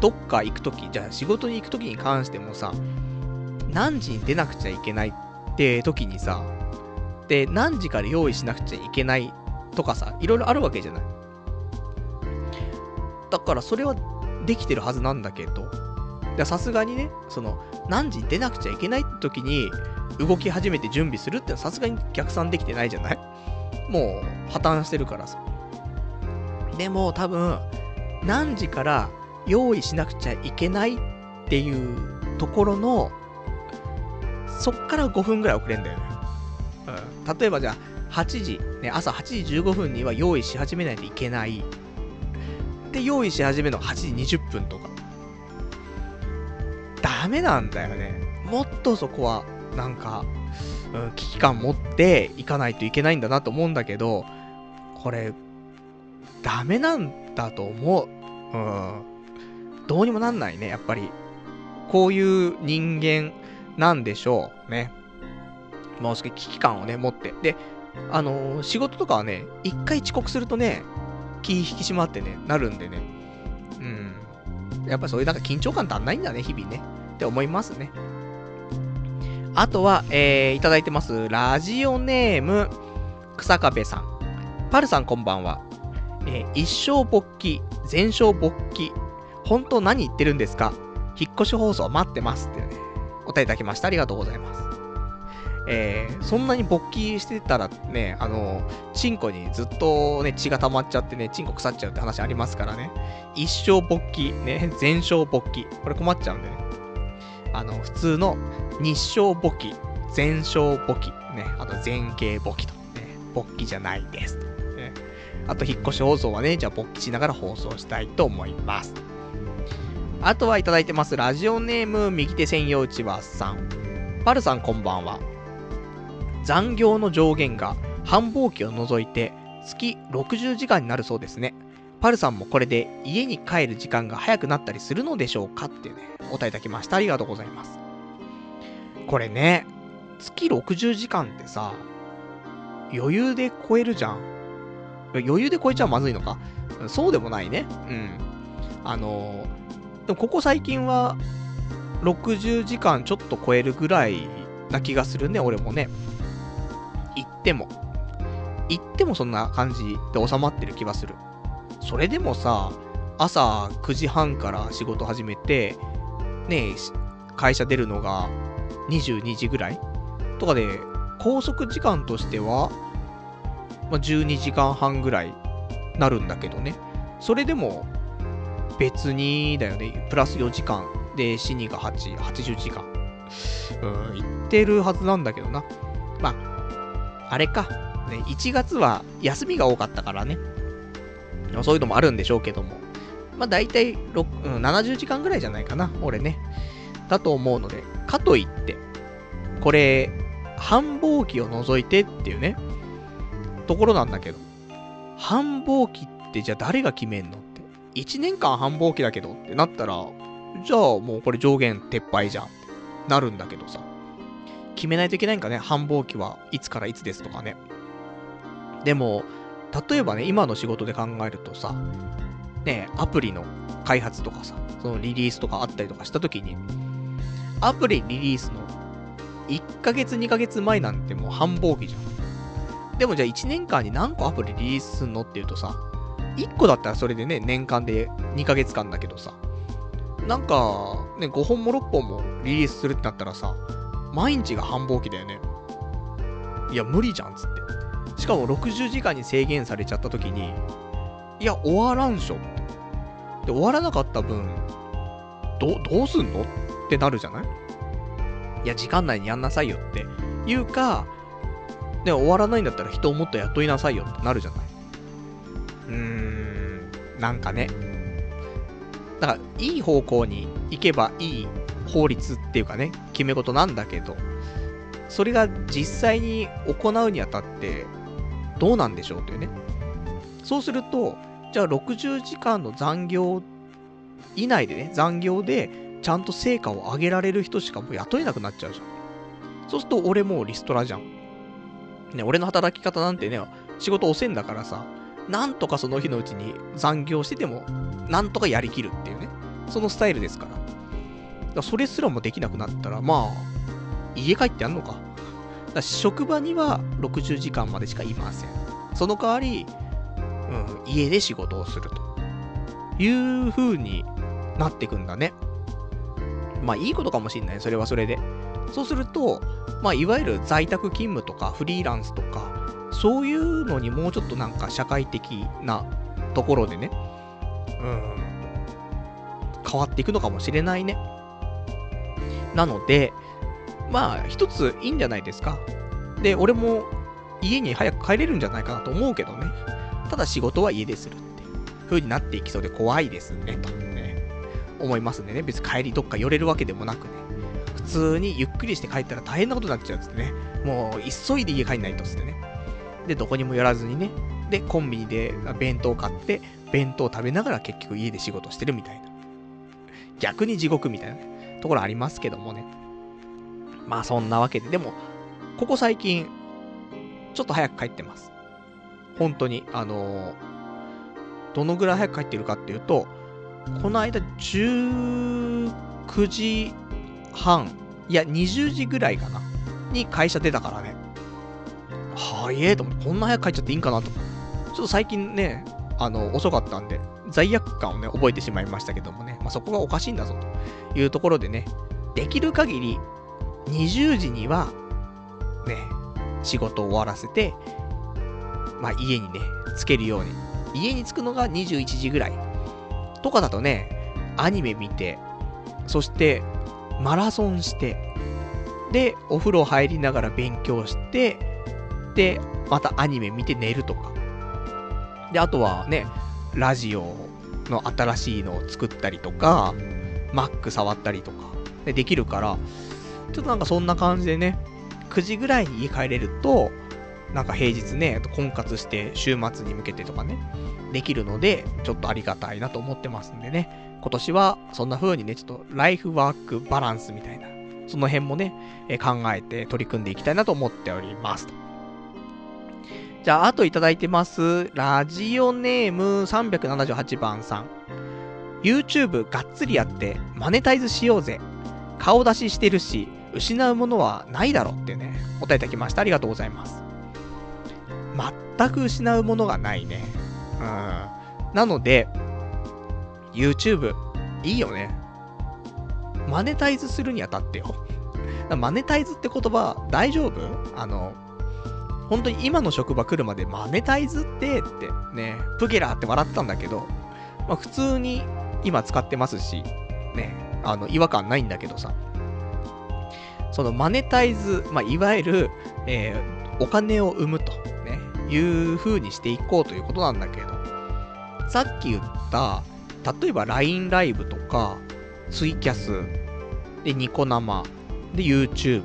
A: どっか行くとき、じゃあ仕事に行くときに関してもさ、何時に出なくちゃいけないって時にさ、で、何時から用意しなくちゃいけないとかさ、いろいろあるわけじゃない。だからそれはできてるはずなんだけど、さすがにね、その、何時に出なくちゃいけないって時に、動き始めて準備するってのはさすがに逆算できてないじゃないもう、破綻してるからさ。でも多分、何時から用意しなくちゃいけないっていうところの、そっから5分ぐらい遅れんだよね。うん。例えばじゃあ、8時、ね、朝8時15分には用意し始めないといけない。で、用意し始めるのが8時20分とか。ダメなんだよね。もっとそこは、なんか、うん、危機感持っていかないといけないんだなと思うんだけど、これ、ダメなんだと思う。うん。どうにもなんないね、やっぱり。こういう人間なんでしょうね。もう少し危機感をね、持って。で、あのー、仕事とかはね、一回遅刻するとね、気引き締まってね、なるんでね。うん。やっぱそういうなんか緊張感足んないんだね、日々ね。って思いますね。あとは、えー、いただいてます。ラジオネーム、草壁さん。パルさんこんばんは。えー、一生勃起、全勝勃起。本当何言ってるんですか？引っ越し放送待ってますってね、お答えいただきました。ありがとうございます。えー、そんなに勃起してたらね、あの、チンコにずっとね、血が溜まっちゃってね、チンコ腐っちゃうって話ありますからね。一生勃起、ね、全勝勃起。これ困っちゃうんでね。あの、普通の日照勃起、全勝勃起、ね、あと前傾勃起と、ね、勃起じゃないです。ね、あと、引っ越し放送はね、じゃあ勃起しながら放送したいと思います。あとはいただいてます。ラジオネーム、右手専用ちわさん。パルさんこんばんは。残業の上限が繁忙期を除いて月60時間になるそうですね。パルさんもこれで家に帰る時間が早くなったりするのでしょうかってね、お答えいただきました。ありがとうございます。これね、月60時間ってさ、余裕で超えるじゃん。余裕で超えちゃまずいのかそうでもないね。うん。あのでもここ最近は60時間ちょっと超えるぐらいな気がするね、俺もね。行っても。行ってもそんな感じで収まってる気がする。それでもさ、朝9時半から仕事始めて、ね会社出るのが22時ぐらいとかで、拘束時間としては、まあ、12時間半ぐらいなるんだけどね。それでも、別にだよね。プラス4時間。で、死にが8、80時間。うん、言ってるはずなんだけどな。まあ、あれか。ね、1月は休みが多かったからね。そういうのもあるんでしょうけども。まあ大体6、うん、70時間ぐらいじゃないかな。俺ね。だと思うので。かといって、これ、繁忙期を除いてっていうね、ところなんだけど。繁忙期ってじゃあ誰が決めんの？1年間繁忙期だけどってなったら、じゃあもうこれ上限撤廃じゃんなるんだけどさ。決めないといけないんかね、繁忙期はいつからいつですとかね。でも、例えばね、今の仕事で考えるとさ、ね、アプリの開発とかさ、そのリリースとかあったりとかした時に、アプリリリースの1ヶ月2ヶ月前なんてもう繁忙期じゃん。でもじゃあ1年間に何個アプリリリースすんのっていうとさ、1個だったらそれでね、年間で2ヶ月間だけどさ、なんか、ね、5本も6本もリリースするってなったらさ、毎日が繁忙期だよね。いや、無理じゃん、つって。しかも60時間に制限されちゃった時に、いや、終わらんしょ。で、終わらなかった分、ど、どうすんの？ってなるじゃない？いや、時間内にやんなさいよっていうか、で、終わらないんだったら人をもっと雇いなさいよってなるじゃない？うーん、なんかね。だから、いい方向に行けばいい法律っていうかね、決め事なんだけど、それが実際に行うにあたって、どうなんでしょうというね。そうすると、じゃあ60時間の残業以内でね、残業でちゃんと成果を上げられる人しかもう雇えなくなっちゃうじゃん。そうすると俺もうリストラじゃん。ね、俺の働き方なんてね、仕事遅いんだからさ、なんとかその日のうちに残業してても、なんとかやりきるっていうね、そのスタイルですから。からそれすらもできなくなったら、まあ、家帰ってやんのか。だ職場には60時間までしかいません。その代わり、うん、家で仕事をすると。いう風になってくんだね。まあいいことかもしんない。それはそれで。そうすると、まあいわゆる在宅勤務とかフリーランスとか、そういうのにもうちょっとなんか社会的なところでね、うん、変わっていくのかもしれないね。なので、まあ、一ついいんじゃないですか。で、俺も家に早く帰れるんじゃないかなと思うけどね。ただ仕事は家でするっていう風になっていきそうで怖いですね、とね、思いますんでね。別に帰りどっか寄れるわけでもなくね。普通にゆっくりして帰ったら大変なことになっちゃうっつってね。もう急いで家帰んないとっつってね。で、どこにも寄らずにね。で、コンビニで弁当買って、弁当食べながら結局家で仕事してるみたいな。逆に地獄みたいなね。ところありますけどもね。まあそんなわけで、でも、ここ最近、ちょっと早く帰ってます。本当に、あのー、どのぐらい早く帰ってるかっていうと、この間19時半、いや20時ぐらいかな、に会社出たからね。はえと思って、こんな早く帰っちゃっていいんかなと。ちょっと最近ね、あの、遅かったんで、罪悪感をね、覚えてしまいましたけどもね、まあ、そこがおかしいんだぞというところでね、できる限り20時には、ね、仕事を終わらせて、まあ家にね、着けるように。家に着くのが21時ぐらい。とかだとね、アニメ見て、そしてマラソンして、で、お風呂入りながら勉強して、で、またアニメ見て寝るとか。で、あとはね、ラジオの新しいのを作ったりとか、Mac 触ったりとか、でできるから、ちょっとなんかそんな感じでね、9時ぐらいに家帰れると、なんか平日ね、婚活して週末に向けてとかね、できるので、ちょっとありがたいなと思ってますんでね、今年はそんな風にね、ちょっとライフワークバランスみたいな、その辺もね、考えて取り組んでいきたいなと思っておりますと。じゃあ、あといただいてます。ラジオネーム378番さん。YouTube がっつりやってマネタイズしようぜ。顔出ししてるし、失うものはないだろってね、答えいただきました。ありがとうございます。全く失うものがないね。うん。なので、YouTube、いいよね。マネタイズするにあたってよ。マネタイズって言葉大丈夫？あの、本当に今の職場来るまでマネタイズってってね、プゲラーって笑ったんだけど、まあ普通に今使ってますし、ね、あの違和感ないんだけどさ、そのマネタイズ、まあいわゆる、えー、お金を生むと、ね、いう風にしていこうということなんだけど、さっき言った、例えば LINE ライブとか、ツイキャス、で、ニコ生、で、YouTube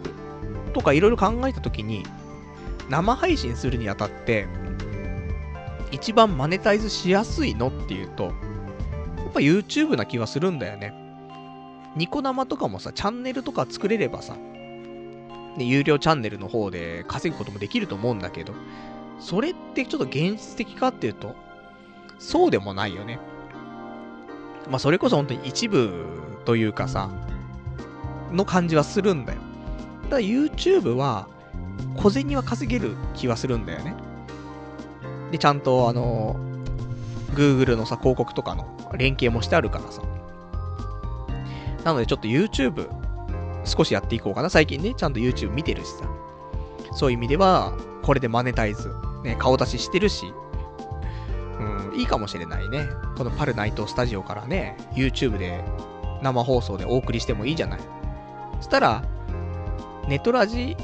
A: とかいろいろ考えたときに、生配信するにあたって、一番マネタイズしやすいのっていうと、やっぱ YouTube な気はするんだよね。ニコ生とかもさ、チャンネルとか作れればさ、ね、有料チャンネルの方で稼ぐこともできると思うんだけど、それってちょっと現実的かっていうと、そうでもないよね。まあ、それこそ本当に一部というかさ、の感じはするんだよ。ただ YouTube は、小銭は稼げる気はするんだよね。で、ちゃんとあの、Google のさ、広告とかの連携もしてあるからさ。なのでちょっと YouTube 少しやっていこうかな。最近ね、ちゃんと YouTube 見てるしさ。そういう意味では、これでマネタイズ、ね、顔出ししてるし、うん、いいかもしれないね。このパルナイトスタジオからね、YouTube で生放送でお送りしてもいいじゃない。そしたら、ネトラジ、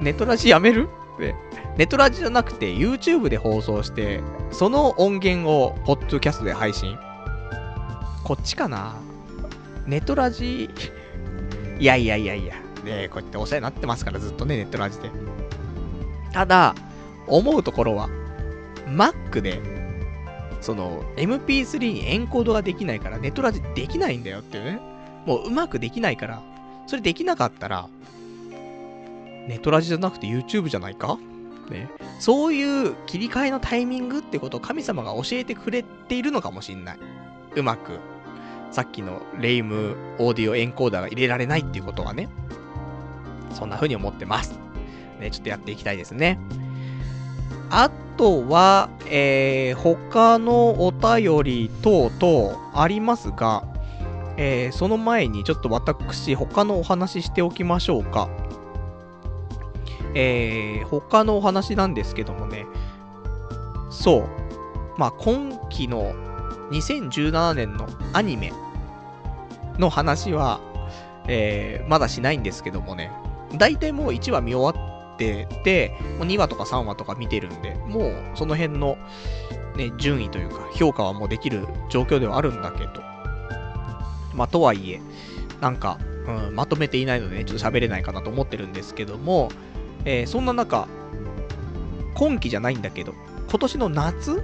A: ネトラジやめる？で、ネトラジじゃなくて YouTube で放送して、その音源をポッドキャストで配信？こっちかな？ネトラジ、いやいやいやいや、ねこうやってお世話になってますから、ずっとね、ネットラジで。ただ、思うところは、Mac で、その、MP3 にエンコードができないから、ネットラジできないんだよっていうね。もううまくできないから、それできなかったら、ネトラジじゃなくて YouTube じゃないか？ね。そういう切り替えのタイミングってことを神様が教えてくれているのかもしんない。うまく。さっきのレイムオーディオエンコーダーが入れられないっていうことはね。そんな風に思ってます。ね、ちょっとやっていきたいですね。あとは、えー、他のお便り等々ありますが、えー、その前にちょっと私、他のお話ししておきましょうか。えー、他のお話なんですけどもね、そう、まあ、今期の2017年のアニメの話は、えー、まだしないんですけどもね、大体もう1話見終わってて、もう2話とか3話とか見てるんで、もうその辺の、ね、順位というか、評価はもうできる状況ではあるんだけど、まあ、とはいえ、なんか、うん、まとめていないのでね、ちょっと喋れないかなと思ってるんですけども、えー、そんな中、今期じゃないんだけど、今年の夏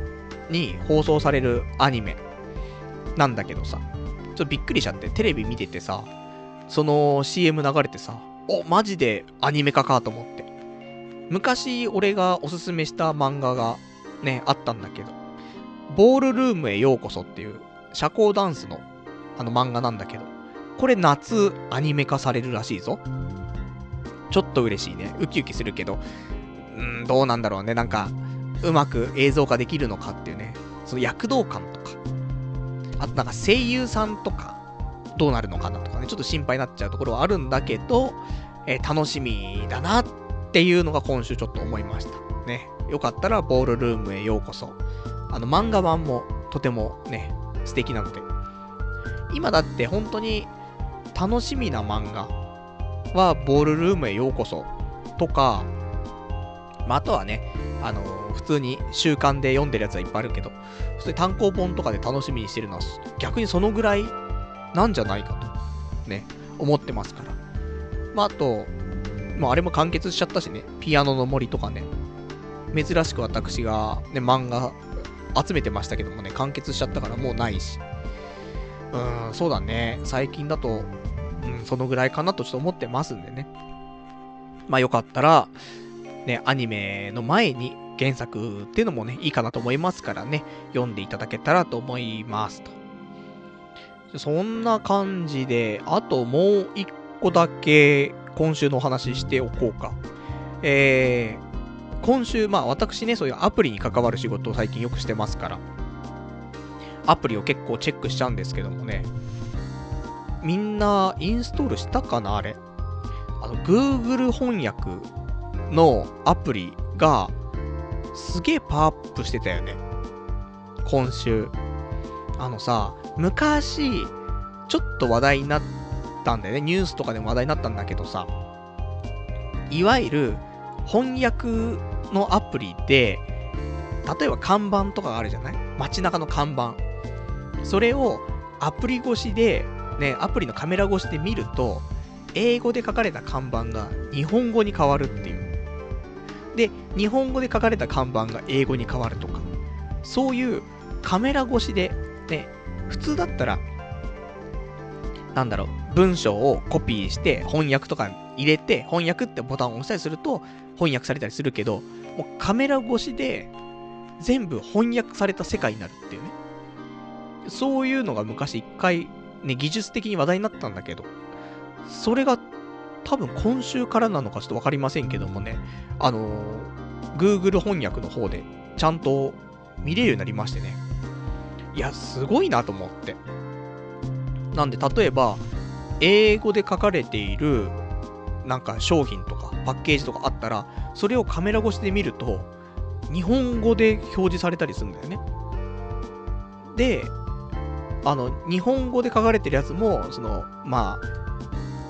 A: に放送されるアニメなんだけどさ、ちょっとびっくりしちゃって、テレビ見ててさ、その CM 流れてさ、お、マジでアニメ化かと思って。昔俺がおすすめした漫画がね、あったんだけど、ボールルームへようこそっていう社交ダンスのあの漫画なんだけど、これ夏アニメ化されるらしいぞ。ちょっと嬉しいね。ウキウキするけど、うん、どうなんだろうね。なんか、うまく映像化できるのかっていうね。その躍動感とか。あとなんか声優さんとか、どうなるのかなとかね。ちょっと心配になっちゃうところはあるんだけど、えー、楽しみだなっていうのが今週ちょっと思いました。ね。よかったらボールルームへようこそ。あの漫画版もとてもね、素敵なので。今だって本当に楽しみな漫画は、ボールルームへようこそとか、まあ、あとはね、あのー、普通に習慣で読んでるやつはいっぱいあるけど、普通に単行本とかで楽しみにしてるのは、逆にそのぐらいなんじゃないかと、ね、思ってますから。まあ、あと、まあ、あれも完結しちゃったしね、ピアノの森とかね、珍しく私がね、漫画集めてましたけどもね、完結しちゃったからもうないし。うーん、そうだね。最近だと、うん、そのぐらいかなとちょっと思ってますんでね。まあよかったら、ね、アニメの前に原作っていうのもね、いいかなと思いますからね、読んでいただけたらと思いますと。そんな感じで、あともう一個だけ今週のお話ししておこうか。えー、今週、まあ私ね、そういうアプリに関わる仕事を最近よくしてますから、アプリを結構チェックしちゃうんですけどもね、みんなインストールしたかなあれ？あの、Google 翻訳のアプリが、すげえパワーアップしてたよね。今週。あのさ、昔、ちょっと話題になったんだよね。ニュースとかでも話題になったんだけどさ、いわゆる翻訳のアプリで、例えば看板とかがあるじゃない？街中の看板。それをアプリ越しでね、アプリのカメラ越しで見ると、英語で書かれた看板が日本語に変わるっていう。で、日本語で書かれた看板が英語に変わるとか、そういうカメラ越しで、ね、普通だったら、なんだろう、文章をコピーして翻訳とか入れて、翻訳ってボタンを押したりすると翻訳されたりするけど、もうカメラ越しで全部翻訳された世界になるっていうね。そういうのが昔一回ね、技術的に話題になったんだけど、それが多分今週からなのかちょっとわかりませんけどもね、あのー、Google 翻訳の方でちゃんと見れるようになりましてね。いや、すごいなと思って。なんで、例えば、英語で書かれている、なんか商品とかパッケージとかあったら、それをカメラ越しで見ると、日本語で表示されたりするんだよね。で、あの、日本語で書かれてるやつも、その、まあ、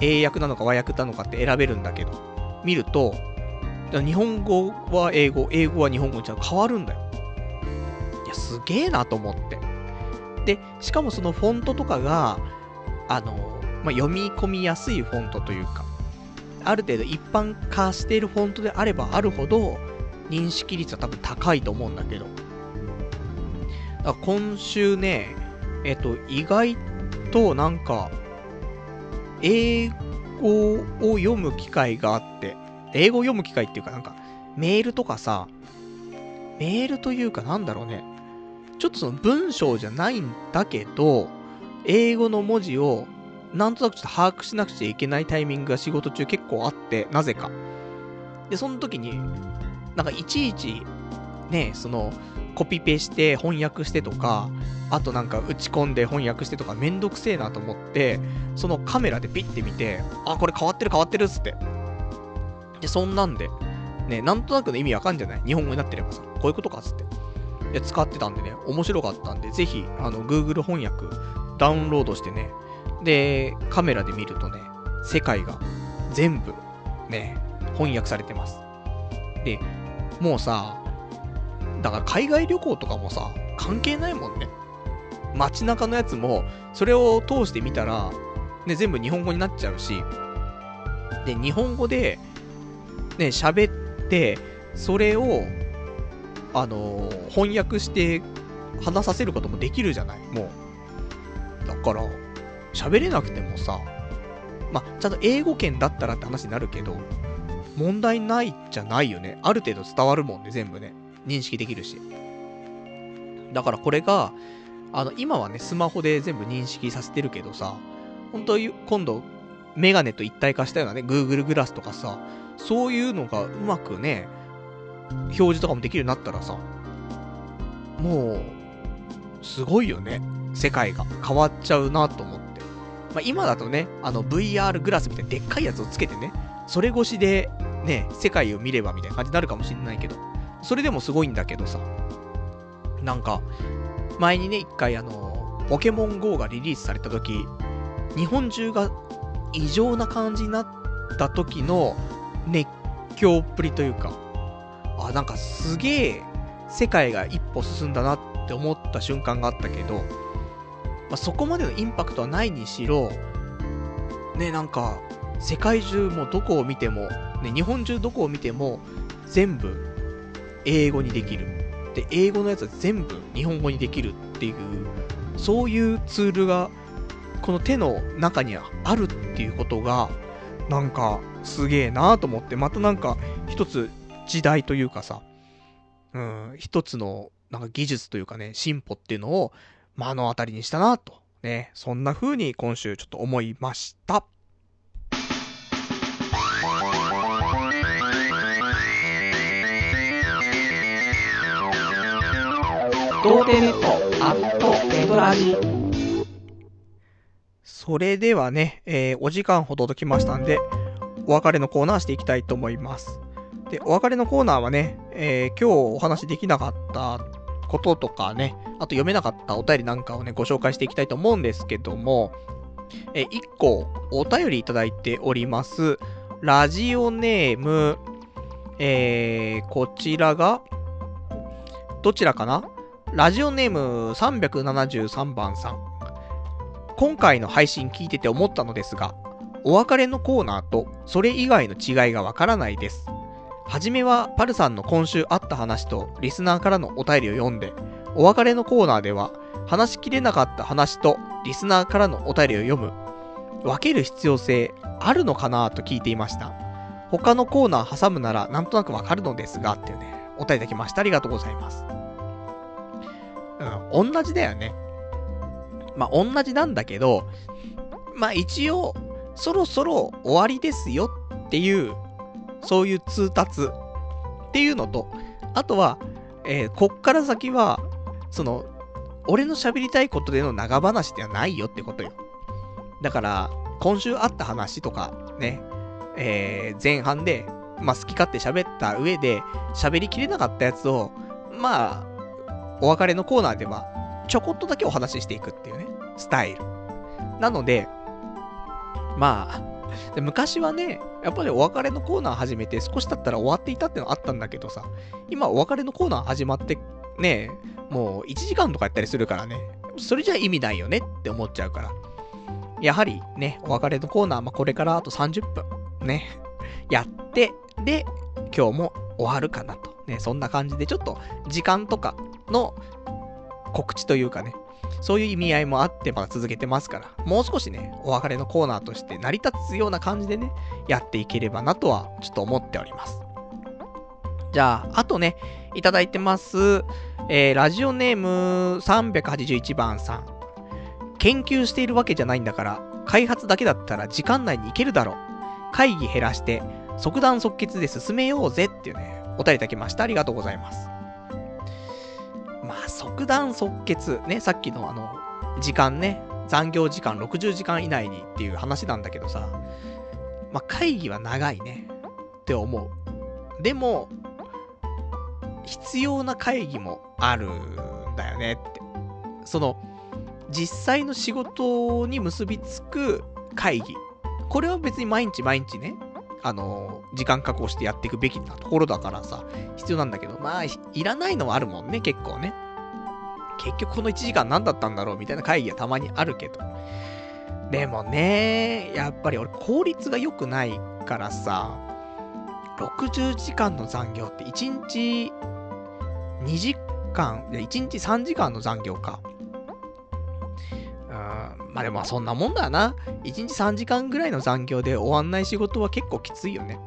A: 英訳なのか和訳なのかって選べるんだけど、見ると、日本語は英語、英語は日本語にちゃんと変わるんだよ。いや、すげえなと思って。で、しかもそのフォントとかが、あの、まあ、読み込みやすいフォントというか、ある程度一般化しているフォントであればあるほど、認識率は多分高いと思うんだけど。だから今週ね、えっと、意外となんか、英語を読む機会があって、英語を読む機会っていうかなんか、メールとかさ、メールというかなんだろうね、ちょっとその文章じゃないんだけど、英語の文字をなんとなくちょっと把握しなくちゃいけないタイミングが仕事中結構あって、なぜか。で、その時に、なんかいちいち、ね、その、コピペして翻訳してとか、あとなんか打ち込んで翻訳してとかめんどくせえなと思って、そのカメラでピッて見て、あ、これ変わってる変わってるっつって。で、そんなんで、ね、なんとなくの意味わかんじゃない？日本語になってればさ、こういうことかっつって。で、使ってたんでね、面白かったんで、ぜひ、あの、Google 翻訳ダウンロードしてね、で、カメラで見るとね、世界が全部ね、翻訳されてます。で、もうさ、だから海外旅行とかもさ、関係ないもんね。街中のやつも、それを通して見たら、ね、全部日本語になっちゃうし、で、日本語で、ね、喋って、それを、あのー、翻訳して話させることもできるじゃないもう。だから、喋れなくてもさ、まちゃんと英語圏だったらって話になるけど、問題ないじゃないよね。ある程度伝わるもんね、全部ね。認識できるし。だからこれが、あの、今はね、スマホで全部認識させてるけどさ、本当今度、メガネと一体化したようなね、Google グラスとかさ、そういうのがうまくね、表示とかもできるようになったらさ、もう、すごいよね。世界が変わっちゃうなと思って。まあ、今だとね、あの VR グラスみたいなでっかいやつをつけてね、それ越しでね、世界を見ればみたいな感じになるかもしれないけど、それでもすごいんだけどさ、なんか、前にね、一回あの、ポケモン GO がリリースされた時、日本中が異常な感じになった時の熱狂っぷりというか、あ、なんかすげえ世界が一歩進んだなって思った瞬間があったけど、まあ、そこまでのインパクトはないにしろ、ね、なんか、世界中もどこを見ても、ね、日本中どこを見ても、全部英語にできる。で、英語のやつは全部日本語にできるっていう、そういうツールが、この手の中にあるっていうことが、なんか、すげえなーと思って、またなんか、一つ時代というかさ、うん、一つの、なんか技術というかね、進歩っていうのを目の当たりにしたなと。ね、そんな風に今週ちょっと思いました。童貞ネットアットネトラジそれではね、えー、お時間ほどときましたんで、お別れのコーナーしていきたいと思います。で、お別れのコーナーはね、えー、今日お話できなかったこととかね、あと読めなかったお便りなんかをね、ご紹介していきたいと思うんですけども、えー、1個お便りいただいております。ラジオネーム、えー、こちらが、どちらかな？ラジオネーム373番さん。今回の配信聞いてて思ったのですが、お別れのコーナーとそれ以外の違いがわからないです。はじめはパルさんの今週あった話とリスナーからのお便りを読んで、お別れのコーナーでは話しきれなかった話とリスナーからのお便りを読む、分ける必要性あるのかなと聞いていました。他のコーナー挟むならなんとなくわかるのですが、っていうね、お便りいただきました。ありがとうございます。同じだよね。まあ、同じなんだけど、まあ、一応、そろそろ終わりですよっていう、そういう通達っていうのと、あとは、えー、こっから先は、その、俺の喋りたいことでの長話ではないよってことよ。だから、今週あった話とか、ね、えー、前半で、まあ、好き勝手喋った上で、喋りきれなかったやつを、まあ、お別れのコーナーでは、ちょこっとだけお話ししていくっていうね、スタイル。なので、まあ、で昔はね、やっぱりお別れのコーナー始めて少し経ったら終わっていたってのあったんだけどさ、今お別れのコーナー始まってね、もう1時間とかやったりするからね、それじゃ意味ないよねって思っちゃうから。やはりね、お別れのコーナー、まあ、これからあと30分、ね、やって、で、今日も終わるかなと。ね、そんな感じで、ちょっと時間とかの告知というかね、そういう意味合いもあってまだ続けてますから、もう少しね、お別れのコーナーとして成り立つような感じでね、やっていければなとは、ちょっと思っております。じゃあ、あとね、いただいてます、えー、ラジオネーム381番さん。研究しているわけじゃないんだから、開発だけだったら時間内に行けるだろう。会議減らして、即断即決で進めようぜっていうね、お便りいただきました。ありがとうございます。まあ、即断即決。ね、さっきのあの、時間ね、残業時間60時間以内にっていう話なんだけどさ、まあ、会議は長いね、って思う。でも、必要な会議もあるんだよねって。その、実際の仕事に結びつく会議。これは別に毎日毎日ね、あの時間確保してやっていくべきなところだからさ、必要なんだけど、まあ、いらないのはあるもんね、結構ね。結局この1時間何だったんだろうみたいな会議はたまにあるけど。でもね、やっぱり俺効率が良くないからさ、60時間の残業って1日2時間、1日3時間の残業か。まあでもそんなもんだな。1日3時間ぐらいの残業で終わんない仕事は結構きついよね。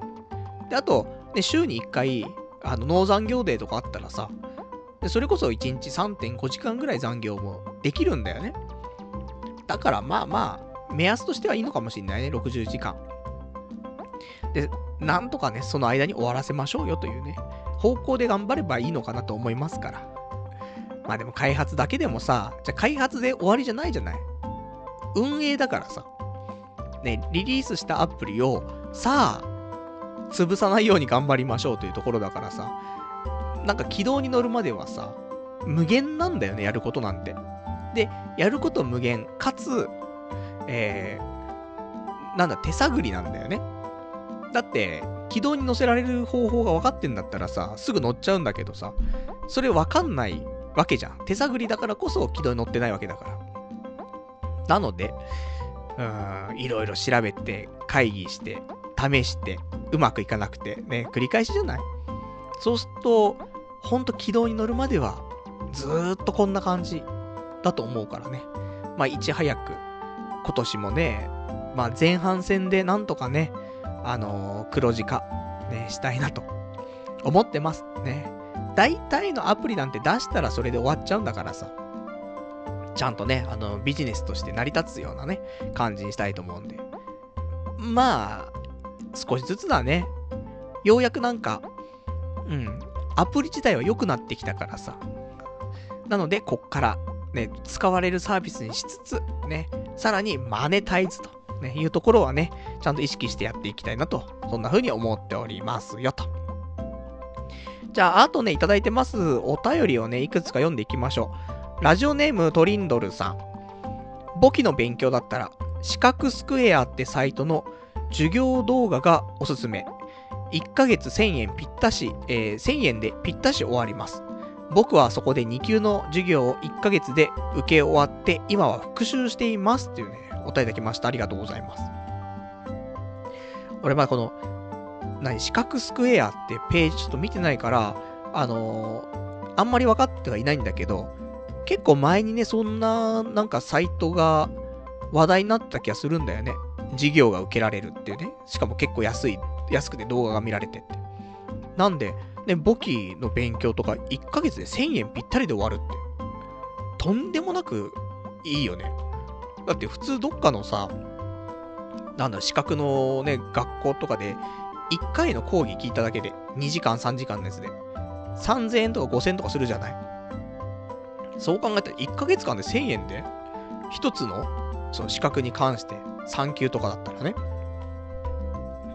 A: で、あと、ね、週に1回、あの、農残業デーとかあったらさ、でそれこそ1日3.5時間ぐらい残業もできるんだよね。だからまあまあ、目安としてはいいのかもしんないね、60時間。で、なんとかね、その間に終わらせましょうよというね、方向で頑張ればいいのかなと思いますから。まあでも開発だけでもさ、じゃ開発で終わりじゃないじゃない。運営だからさ。ね、リリースしたアプリを、さあ、潰さないように頑張りましょうというところだからさ。なんか軌道に乗るまではさ、無限なんだよね、やることなんて。で、やること無限、かつ、えー、なんだ、手探りなんだよね。だって、軌道に乗せられる方法が分かってんだったらさ、すぐ乗っちゃうんだけどさ、それ分かんないわけじゃん。手探りだからこそ軌道に乗ってないわけだから。なので、うん、いろいろ調べて、会議して、試して、うまくいかなくて、ね、繰り返しじゃない？そうすると、ほんと軌道に乗るまでは、ずーっとこんな感じだと思うからね。まあ、いち早く、今年もね、まあ、前半戦でなんとかね、あのー、黒字化、ね、したいなと思ってますね。大体のアプリなんて出したらそれで終わっちゃうんだからさ。ちゃんとね、あの、ビジネスとして成り立つようなね、感じにしたいと思うんで。まあ、少しずつだね。ようやくなんか、うん、アプリ自体は良くなってきたからさ。なので、こっから、ね、使われるサービスにしつつ、ね、さらにマネタイズと、ね、いうところはね、ちゃんと意識してやっていきたいなと、そんな風に思っておりますよと。じゃあ、あとね、いただいてますお便りをね、いくつか読んでいきましょう。ラジオネームトリンドルさん。簿記の勉強だったら、四角スクエアってサイトの授業動画がおすすめ。1ヶ月1000円ぴったし、えー、1000円でぴったし終わります。僕はそこで2級の授業を1ヶ月で受け終わって、今は復習していますっていうね、お答えいただきました。ありがとうございます。俺まあこの、何、四角スクエアってページちょっと見てないから、あのー、あんまり分かってはいないんだけど、結構前にね、そんな、なんかサイトが話題になった気がするんだよね。授業が受けられるっていうね。しかも結構安い、安くて動画が見られてって。なんで、ね、簿記の勉強とか1ヶ月で1000円ぴったりで終わるって。とんでもなくいいよね。だって普通どっかのさ、なんだ、資格のね、学校とかで、1回の講義聞いただけで、2時間3時間のやつで、3000円とか5000円とかするじゃないそう考えたら1ヶ月間で1000円で、1つの、その資格に関して産休とかだったらね。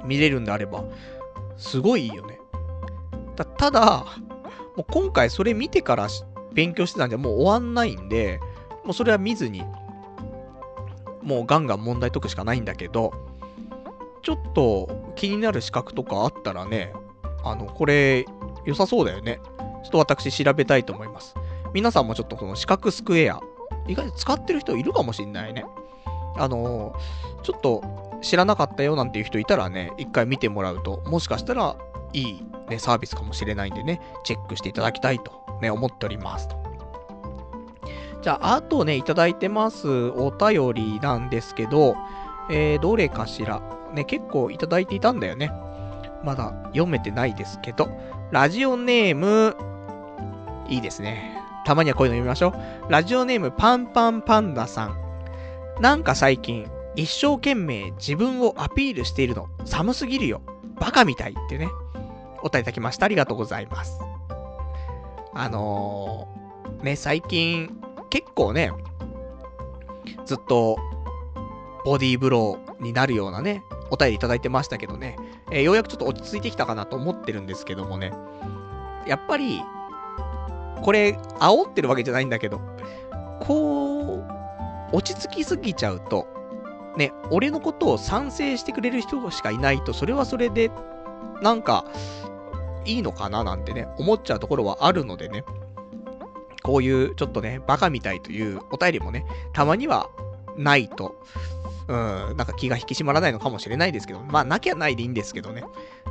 A: 見れるんであれば、すごいいいよね。たただ、もう今回それ見てから勉強してたんじゃもう終わんないんで、もうそれは見ずに、もうガンガン問題解くしかないんだけど、ちょっと気になる資格とかあったらね、あの、これ良さそうだよね。ちょっと私調べたいと思います。皆さんもちょっとこの四角スクエア、意外と使ってる人いるかもしんないね。あのー、ちょっと知らなかったよなんていう人いたらね、一回見てもらうと、もしかしたらいい、ね、サービスかもしれないんでね、チェックしていただきたいと、ね、思っておりますと。じゃあ、あとね、いただいてますお便りなんですけど、えー、どれかしら。ね、結構いただいていたんだよね。まだ読めてないですけど、ラジオネーム、いいですね。たまにはこういうの読みましょう。ラジオネームパンパンパンダさん。なんか最近、一生懸命自分をアピールしているの、寒すぎるよ。バカみたいってね。お便りいただきました。ありがとうございます。あのー、ね、最近、結構ね、ずっと、ボディーブローになるようなね、お便りいただいてましたけどね、えー、ようやくちょっと落ち着いてきたかなと思ってるんですけどもね、やっぱり、これ、煽ってるわけじゃないんだけど、こう、落ち着きすぎちゃうと、ね、俺のことを賛成してくれる人しかいないと、それはそれで、なんか、いいのかななんてね、思っちゃうところはあるのでね、こういうちょっとね、バカみたいというお便りもね、たまにはないと、うん、なんか気が引き締まらないのかもしれないですけど、まあなきゃないでいいんですけどね。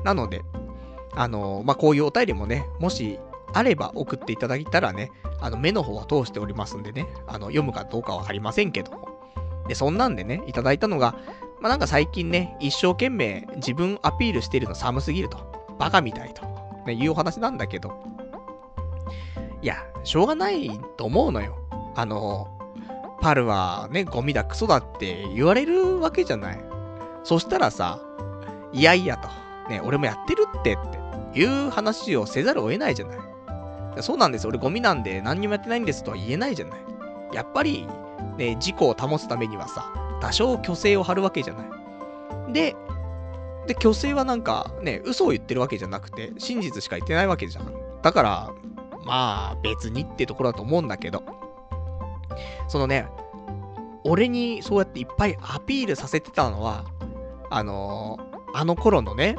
A: なので、あのー、まあこういうお便りもね、もしあれば送っていただいたらね、あの目の方は通しておりますんでね、あの読むかどうかわかりませんけども。で、そんなんでね、いただいたのが、まあなんか最近ね、一生懸命自分アピールしてるの寒すぎると。バカみたいと。ね、いうお話なんだけど。いや、しょうがないと思うのよ。あの、パルはね、ゴミだ、クソだって言われるわけじゃない。そしたらさ、いやいやと。ね、俺もやってるってっていう話をせざるを得ないじゃない。そうなんです。俺ゴミなんで何にもやってないんですとは言えないじゃない。やっぱり、ね、事故を保つためにはさ、多少虚勢を張るわけじゃない。で、で、虚勢はなんかね、嘘を言ってるわけじゃなくて、真実しか言ってないわけじゃん。だから、まあ、別にってところだと思うんだけど、そのね、俺にそうやっていっぱいアピールさせてたのは、あのー、あの頃のね、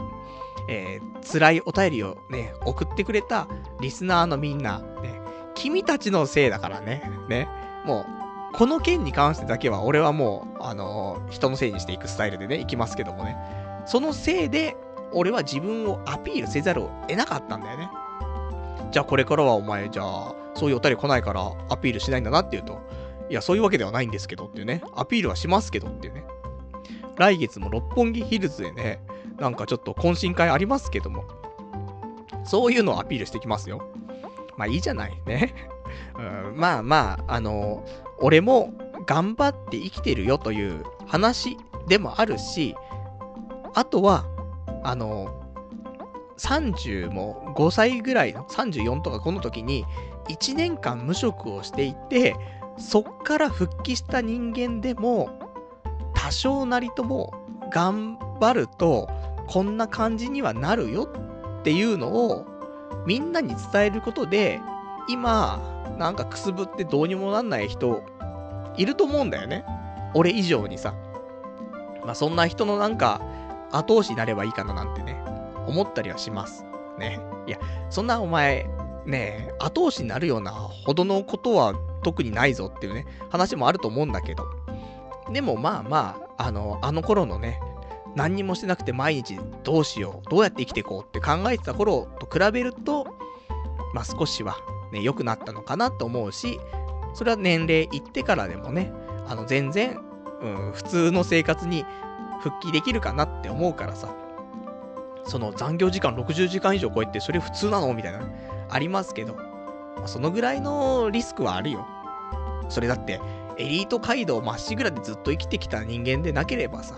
A: えー、辛いお便りをね、送ってくれたリスナーのみんな、ね、君たちのせいだからね、ね、もう、この件に関してだけは俺はもう、あのー、人のせいにしていくスタイルでね、いきますけどもね、そのせいで、俺は自分をアピールせざるを得なかったんだよね。じゃあこれからはお前、じゃあ、そういうお便り来ないからアピールしないんだなっていうと、いや、そういうわけではないんですけどっていうね、アピールはしますけどっていうね。来月も六本木ヒルズでね、なんかちょっと懇親会ありますけども、そういうのをアピールしてきますよ。まあいいじゃないね。うん、まあまあ、あの俺も頑張って生きてるよという話でもあるし、あとは、あの30も5歳ぐらいの、34とかこの時に、1年間無職をしていて、そっから復帰した人間でも、多少なりとも頑張ると、こんな感じにはなるよっていうのを、みんなに伝えることで、今、なんかくすぶってどうにもなんない人、いると思うんだよね。俺以上にさ。まあそんな人のなんか、後押しになればいいかななんてね、思ったりはします。ね。いや、そんなお前、ね後押しになるようなほどのことは特にないぞっていうね、話もあると思うんだけど。でもまあまあ、あの、あの頃のね、何にもしてなくて毎日どうしよう、どうやって生きていこうって考えてた頃と比べると、まあ少しはね、良くなったのかなと思うし、それは年齢いってからでもね、あの全然、うん、普通の生活に復帰できるかなって思うからさ、その残業時間60時間以上超えてそれ普通なのみたいな、ありますけど、まあ、そのぐらいのリスクはあるよ。それだって、エリート街道まっしぐらでずっと生きてきた人間でなければさ、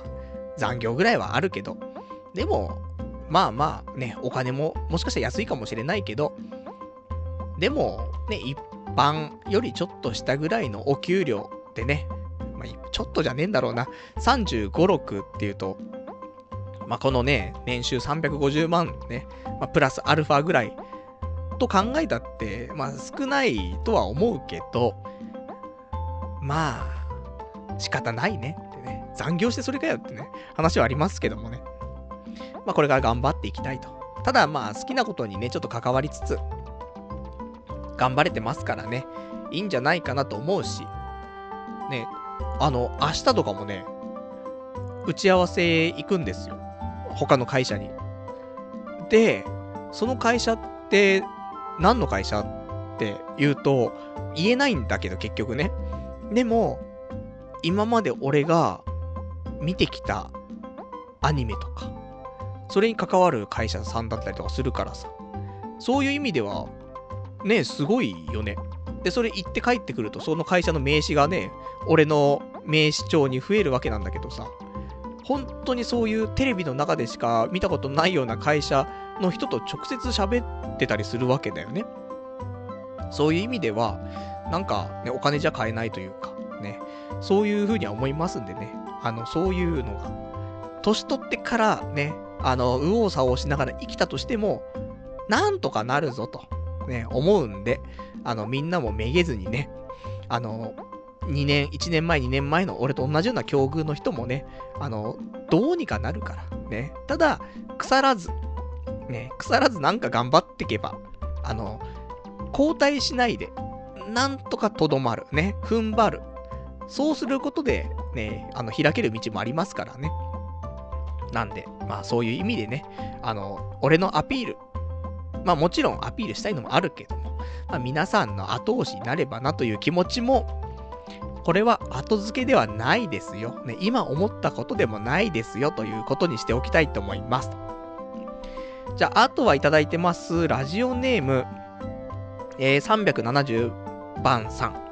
A: 残業ぐらいはあるけど、でも、まあまあね、お金ももしかしたら安いかもしれないけど、でも、ね、一般よりちょっと下ぐらいのお給料でね、まあ、ちょっとじゃねえんだろうな。35、6っていうと、まあ、このね、年収350万ね、まあ、プラスアルファぐらいと考えたって、まあ、少ないとは思うけど、まあ、仕方ないね。残業してそれかよってね、話はありますけどもね。まあ、これから頑張っていきたいと。ただ、まあ、好きなことにね、ちょっと関わりつつ、頑張れてますからね、いいんじゃないかなと思うし、ね、あの、明日とかもね、打ち合わせ行くんですよ。他の会社に。で、その会社って、何の会社って言うと、言えないんだけど結局ね。でも、今まで俺が見てきたアニメとか、それに関わる会社さんだったりとかするからさ。そういう意味では、ね、すごいよね。で、それ行って帰ってくると、その会社の名刺がね、俺の名刺帳に増えるわけなんだけどさ。本当にそういうテレビの中でしか見たことないような会社の人と直接喋ってたりするわけだよね。そういう意味では、なんか、ね、お金じゃ買えないというか、そういうふうには思いますんでね、あの、そういうのが、年取ってからね、あの、右往左往しながら生きたとしても、なんとかなるぞと、ね、思うんで、あの、みんなもめげずにね、あの、2年、1年前、2年前の俺と同じような境遇の人もね、あの、どうにかなるから、ね。ただ、腐らず、ね、腐らずなんか頑張っていけば、あの、交代しないで、なんとかとどまる、ね、踏ん張る。そうすることで、ね、あの、開ける道もありますからね。なんで、まあそういう意味でね、あの、俺のアピール、まあもちろんアピールしたいのもあるけども、まあ皆さんの後押しになればなという気持ちも、これは後付けではないですよ。ね、今思ったことでもないですよということにしておきたいと思います。じゃあ、あとはいただいてます。ラジオネーム、えー、370番さん。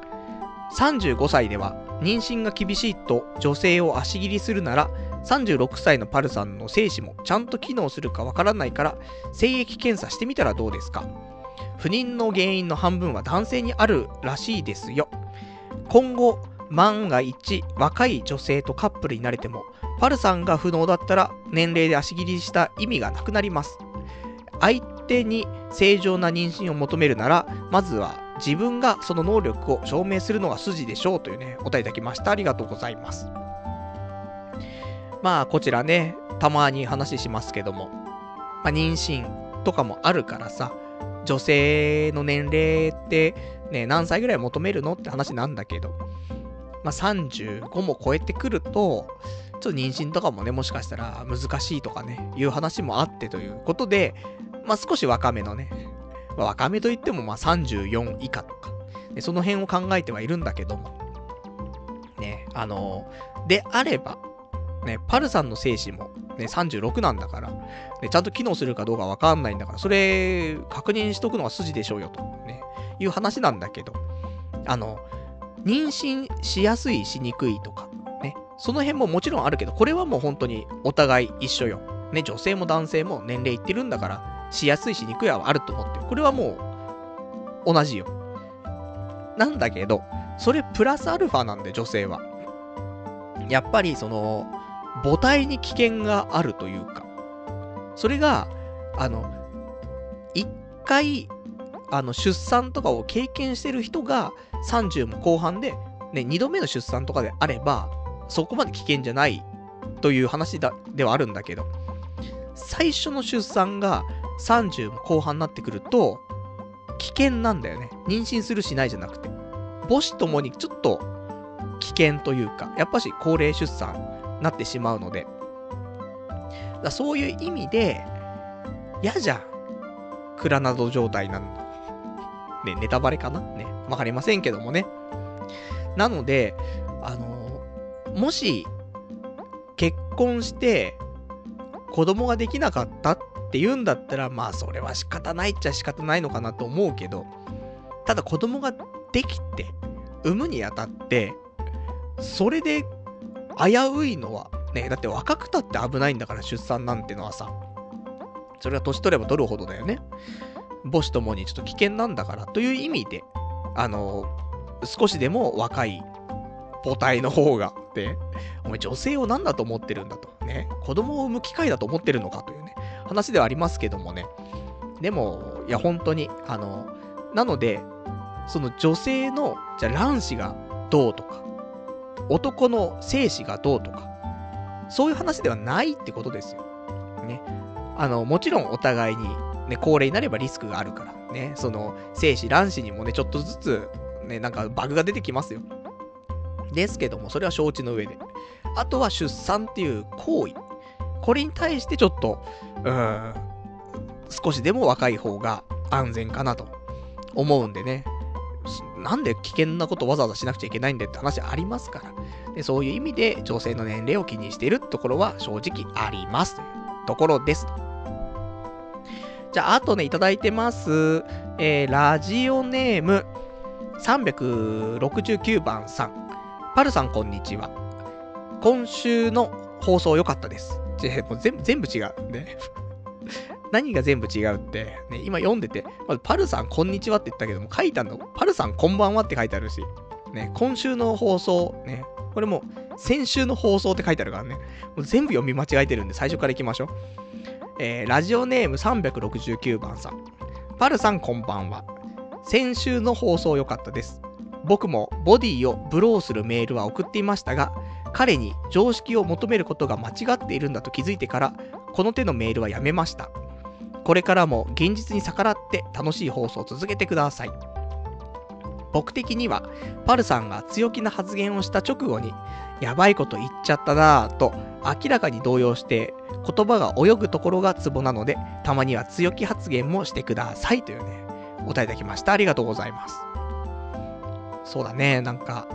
A: 35歳では妊娠が厳しいと女性を足切りするなら、36歳のパルさんの精子もちゃんと機能するかわからないから、精液検査してみたらどうですか？不妊の原因の半分は男性にあるらしいですよ。今後、万が一、若い女性とカップルになれても、パルさんが不能だったら年齢で足切りした意味がなくなります。相手に正常な妊娠を求めるなら、まずは自分がその能力を証明するのが筋でしょうというね、お答えいただきました。ありがとうございます。まあ、こちらね、たまに話しますけども、まあ、妊娠とかもあるからさ、女性の年齢ってね、何歳ぐらい求めるのって話なんだけど、まあ、35も超えてくると、ちょっと妊娠とかもね、もしかしたら難しいとかね、いう話もあってということで、まあ、少し若めのね、まあ、若めといってもまあ34以下とか、ね、その辺を考えてはいるんだけども、ね、あのであれば、ね、パルさんの精子も、ね、36なんだから、ね、ちゃんと機能するかどうかわかんないんだから、それ、確認しとくのが筋でしょうよと、ね、いう話なんだけど、あの、妊娠しやすい、しにくいとか、ね、その辺ももちろんあるけど、これはもう本当にお互い一緒よ。ね、女性も男性も年齢いってるんだから、しやすいしにくいはあると思ってる。これはもう、同じよ。なんだけど、それプラスアルファなんで、女性は。やっぱり、その、母体に危険があるというか、それが、あの、一回、あの、出産とかを経験してる人が30も後半で、ね、2度目の出産とかであれば、そこまで危険じゃないという話だではあるんだけど、最初の出産が30も後半になってくると、危険なんだよね。妊娠するしないじゃなくて。母子ともにちょっと危険というか、やっぱし高齢出産になってしまうので。だそういう意味で、嫌じゃん。クラナド状態なの。ね、ネタバレかな？ね。わかりませんけどもね。なので、あの、もし、結婚して、子供ができなかったっって言うんだったら、まあそれは仕方ないっちゃ仕方ないのかなと思うけど、ただ子供ができて、産むにあたって、それで危ういのは、ね、だって若くたって危ないんだから出産なんてのはさ、それは年取れば取るほどだよね。母子ともにちょっと危険なんだからという意味で、あの、少しでも若い母体の方が。って、お前女性を何だと思ってるんだと。ね。子供を産む機会だと思ってるのかというね、話ではありますけどもね。でも、いや、本当に、あの、なので、その女性の、じゃ卵子がどうとか、男の精子がどうとか、そういう話ではないってことですよ。ね。あの、もちろんお互いに、ね、高齢になればリスクがあるから、ね、その、精子、卵子にもね、ちょっとずつ、ね、なんかバグが出てきますよ。ですけども、それは承知の上で。あとは出産っていう行為。これに対してちょっと、うん、少しでも若い方が安全かなと思うんでね。なんで危険なことわざわざしなくちゃいけないんだって話ありますから。でそういう意味で女性の年齢を気にしているところは正直ありますというところです。じゃあ、あとね、いただいてます。えー、ラジオネーム369番さん。パルさん、こんにちは。今週の放送良かったです。もう全部、全部違う。ね。何が全部違うって、ね、今読んでて、まず、パルさん、こんにちはって言ったけども、書いたの、パルさん、こんばんはって書いてあるし、ね、今週の放送、ね、これも、先週の放送って書いてあるからね、もう全部読み間違えてるんで、最初から行きましょう。えー、ラジオネーム369番さん。パルさん、こんばんは。先週の放送良かったです。僕もボディをブローするメールは送っていましたが、彼に常識を求めることが間違っているんだと気づいてから、この手のメールはやめました。これからも現実に逆らって楽しい放送を続けてください。僕的には、パルさんが強気な発言をした直後に、やばいこと言っちゃったなぁと明らかに動揺して言葉が泳ぐところがツボなので、たまには強気発言もしてくださいというね、お答えいただきました。ありがとうございます。そうだね、なんか、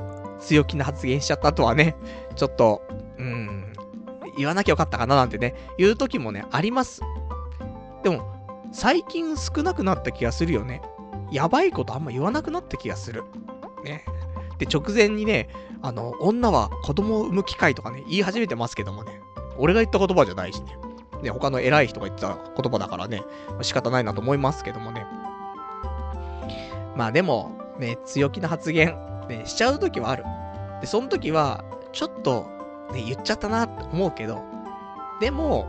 A: 強気な発言しちゃった後はね、ちょっと、うん、言わなきゃよかったかななんてね、言う時もね、あります。でも、最近少なくなった気がするよね。やばいことあんま言わなくなった気がする。ね。で、直前にね、あの、女は子供を産む機会とかね、言い始めてますけどもね、俺が言った言葉じゃないしね。ね、他の偉い人が言った言葉だからね、仕方ないなと思いますけどもね。まあでも、ね、強気な発言、ね、しちゃう時はある。で、その時は、ちょっと、ね、言っちゃったなって思うけど、でも、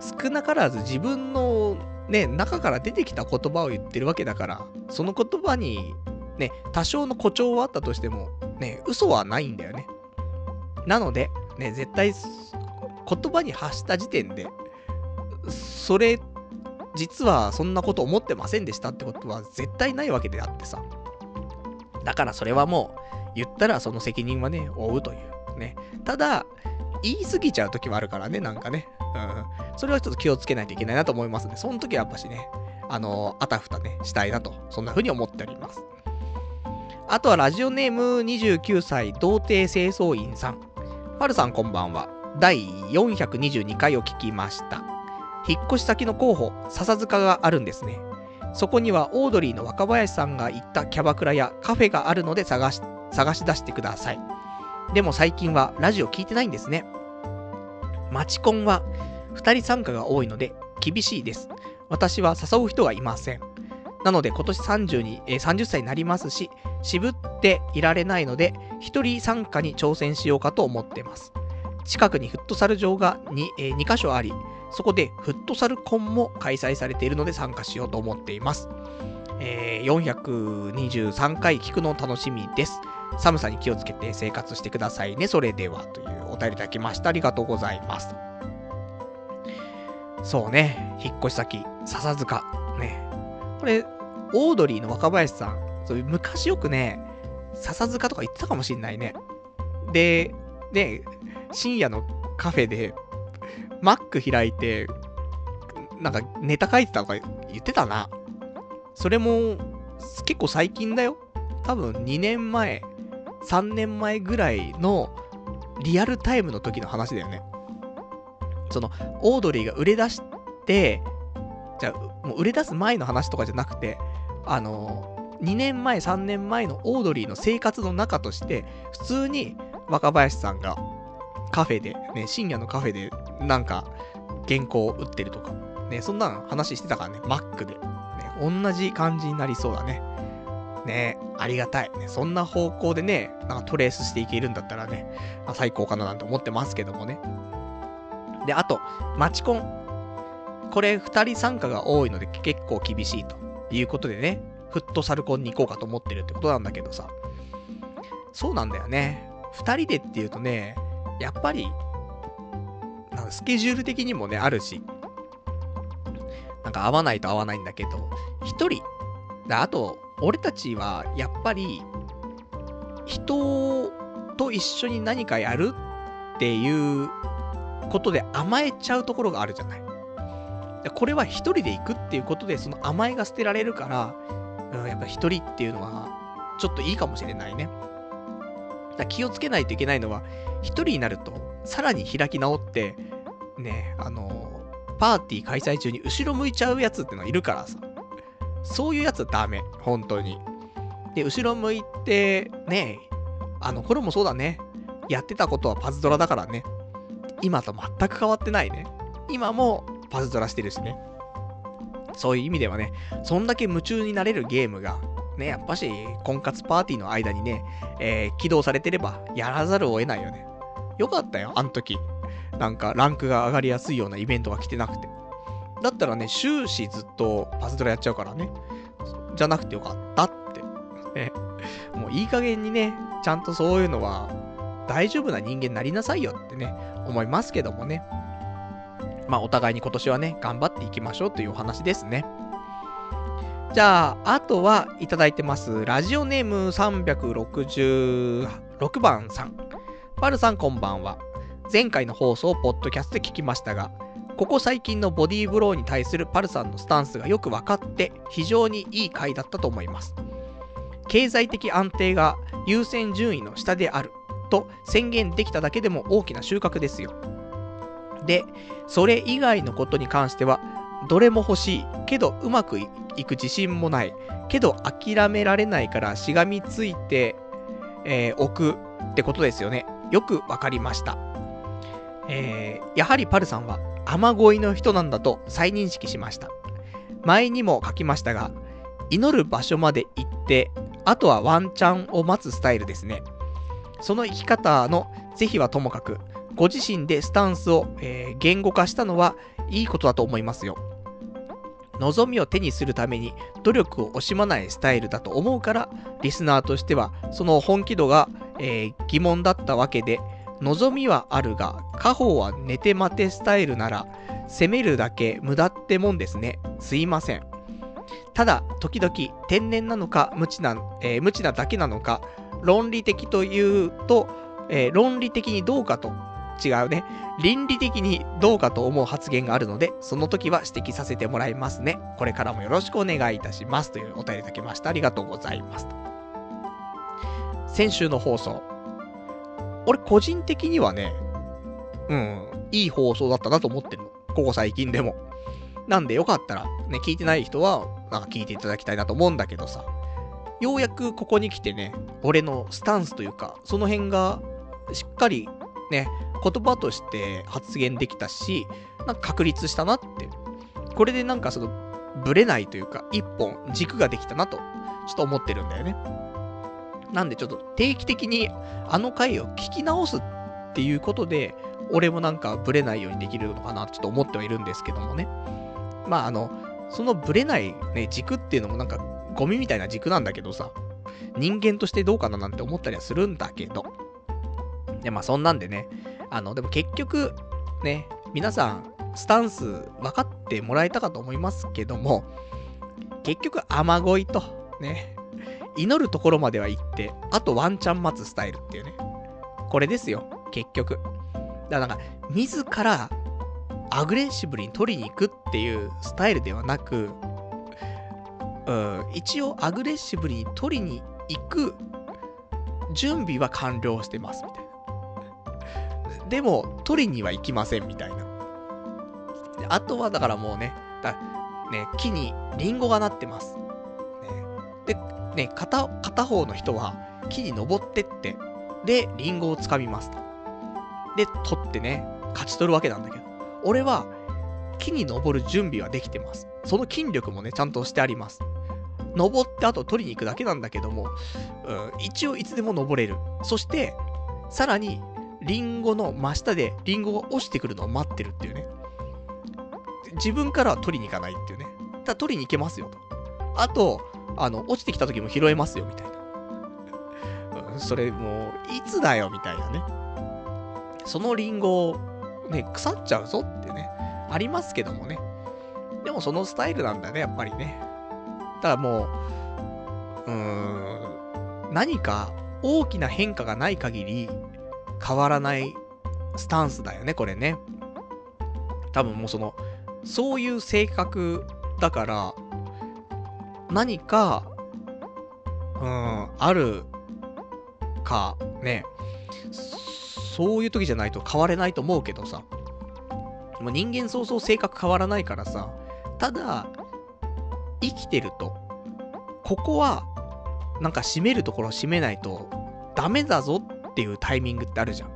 A: 少なからず自分のね、中から出てきた言葉を言ってるわけだから、その言葉に、ね、多少の誇張はあったとしても、ね、嘘はないんだよね。なので、ね、絶対、言葉に発した時点で、それ、実はそんなこと思ってませんでしたってことは絶対ないわけであってさ。だからそれはもう、言ったらその責任はね、負うという。ね。ただ、言い過ぎちゃう時もあるからね、なんかね。うん。それはちょっと気をつけないといけないなと思いますね。その時はやっぱしね、あの、あたふたね、したいなと、そんな風に思っております。あとはラジオネーム29歳、童貞清掃員さん。パルさんこんばんは。第422回を聞きました。引っ越し先の候補、笹塚があるんですね。そこにはオードリーの若林さんが行ったキャバクラやカフェがあるので探し、探し出してください。でも最近はラジオ聞いてないんですね。マチコンは2人参加が多いので厳しいです。私は誘う人がいません。なので今年30に、えー30歳になりますし、渋っていられないので、1人参加に挑戦しようかと思ってます。近くにフットサル場が 2,、え2カ所あり、そこでフットサルコンも開催されているので参加しようと思っています。えー423回聞くの楽しみです。寒さに気をつけて生活してくださいね。それでは、というお便りいただきました。ありがとうございます。そうね、引っ越し先、笹塚。ね。これ、オードリーの若林さん、そういう昔よくね、笹塚とか言ってたかもしんないね。で、ね、深夜のカフェで、マック開いて、なんかネタ書いてたとか言ってたな。それも、結構最近だよ。多分2年前、3年前ぐらいのリアルタイムの時の話だよね。その、オードリーが売れ出して、じゃ、もう売れ出す前の話とかじゃなくて、あの、2年前、3年前のオードリーの生活の中として、普通に若林さんがカフェで、ね、深夜のカフェで、なんか、原稿を売ってるとか、ね、そんなの話してたからね、マックで。ね、同じ感じになりそうだね。ね、ありがたい。ね、そんな方向でね、なんかトレースしていけるんだったらね、あ最高かななんて思ってますけどもね。で、あと、マチコン。これ2人参加が多いので結構厳しいということでね、フットサルコンに行こうかと思ってるってことなんだけどさ。そうなんだよね。2人でっていうとね、やっぱり、なんかスケジュール的にもね、あるし、なんか合わないと合わないんだけど、1人、あと、俺たちはやっぱり、人と一緒に何かやるっていうことで甘えちゃうところがあるじゃない。これは一人で行くっていうことで、その甘えが捨てられるから、うん、やっぱ一人っていうのは、ちょっといいかもしれないね。だ気をつけないといけないのは、一人になると、さらに開き直って、ね、あのパーティー開催中に後ろ向いちゃうやつってのがいるからさ。そういうやつはダメ。本当に。で、後ろ向いて、ね、あの頃もそうだね。やってたことはパズドラだからね。今と全く変わってないね。今もパズドラしてるしね。そういう意味ではね、そんだけ夢中になれるゲームが、ね、やっぱし、婚活パーティーの間にね、えー、起動されてれば、やらざるを得ないよね。よかったよ、あの時。なんか、ランクが上がりやすいようなイベントが来てなくて。だったらね、終始ずっとパズドラやっちゃうからね。じゃなくてよかったって。ね、もういい加減にね、ちゃんとそういうのは、大丈夫な人間になりなさいよってね、思いますけどもね。まあ、お互いに今年はね、頑張っていきましょうというお話ですね。じゃあ、あとはいただいてます。ラジオネーム366番さん。パルさんこんばんは。前回の放送をポッドキャストで聞きましたが、ここ最近のボディーブローに対するパルさんのスタンスがよく分かって非常にいい回だったと思います。経済的安定が優先順位の下であると宣言できただけでも大きな収穫ですよ。で、それ以外のことに関しては、どれも欲しい、けどうまくいく自信もない、けど諦められないからしがみついて、えー、おくってことですよね。よくわかりました。えー、やはりパルさんは雨乞いの人なんだと再認識しました。前にも書きましたが、祈る場所まで行って、あとはワンチャンを待つスタイルですね。その生き方の是非はともかく、ご自身でスタンスを、えー、言語化したのはいいことだと思いますよ。望みを手にするために努力を惜しまないスタイルだと思うから、リスナーとしてはその本気度が、えー、疑問だったわけで、望みはあるが、家宝は寝て待てスタイルなら、攻めるだけ無駄ってもんですね。すいません。ただ、時々天然なのか無知な、えー、無知なだけなのか、論理的というと、えー、論理的にどうかと違うね。倫理的にどうかと思う発言があるので、その時は指摘させてもらいますね。これからもよろしくお願いいたします。というお便りいただきました。ありがとうございます。先週の放送。俺個人的にはね、うん、いい放送だったなと思ってるの。ここ最近でも。なんでよかったら、ね、聞いてない人は、なんか聞いていただきたいなと思うんだけどさ。ようやくここに来てね、俺のスタンスというか、その辺がしっかりね、言葉として発言できたし、なんか確立したなって。これでなんかその、ブレないというか、一本軸ができたなと、ちょっと思ってるんだよね。なんでちょっと定期的にあの回を聞き直すっていうことで、俺もなんかブレないようにできるのかなちょっと思ってはいるんですけどもね。まああの、そのブレないね、軸っていうのもなんかゴミみたいな軸なんだけどさ、人間としてどうかななんて思ったりはするんだけど。で、まあそんなんでね、あの、でも結局、ね、皆さん、スタンス分かってもらえたかと思いますけども、結局、雨乞いと、ね、祈るところまでは行って、あとワンチャン待つスタイルっていうね。これですよ、結局。だからなんか、自らアグレッシブに取りに行くっていうスタイルではなく、うん、一応アグレッシブに取りに行く準備は完了してますみたいな。でも、取りには行きません、みたいな。であとは、だからもうね、だね、木にリンゴがなってます。ね、で、ね、片、片方の人は木に登ってって、で、リンゴを掴みますと。で、取ってね、勝ち取るわけなんだけど、俺は、木に登る準備はできてます。その筋力もね、ちゃんとしてあります。登ってあと取りに行くだけなんだけども、うん、一応いつでも登れる。そして、さらに、リンゴの真下でリンゴが落ちてくるのを待ってるっていうね。自分からは取りに行かないっていうね。ただ取りに行けますよと。あと、あの、落ちてきた時も拾えますよみたいな。それもう、いつだよみたいなね。そのリンゴ、ね、腐っちゃうぞってね、ありますけどもね。でもそのスタイルなんだね、やっぱりね。ただもう、うーん、何か大きな変化がない限り、変わらないスタンスだよね、これね。多分もうその、そういう性格だから、何か、うん、あるか、ね。そういう時じゃないと変われないと思うけどさ。もう人間そうそう性格変わらないからさ。ただ、生きてると、ここは、なんか閉めるところ閉めないと、ダメだぞっていうタイミングってあるじゃん。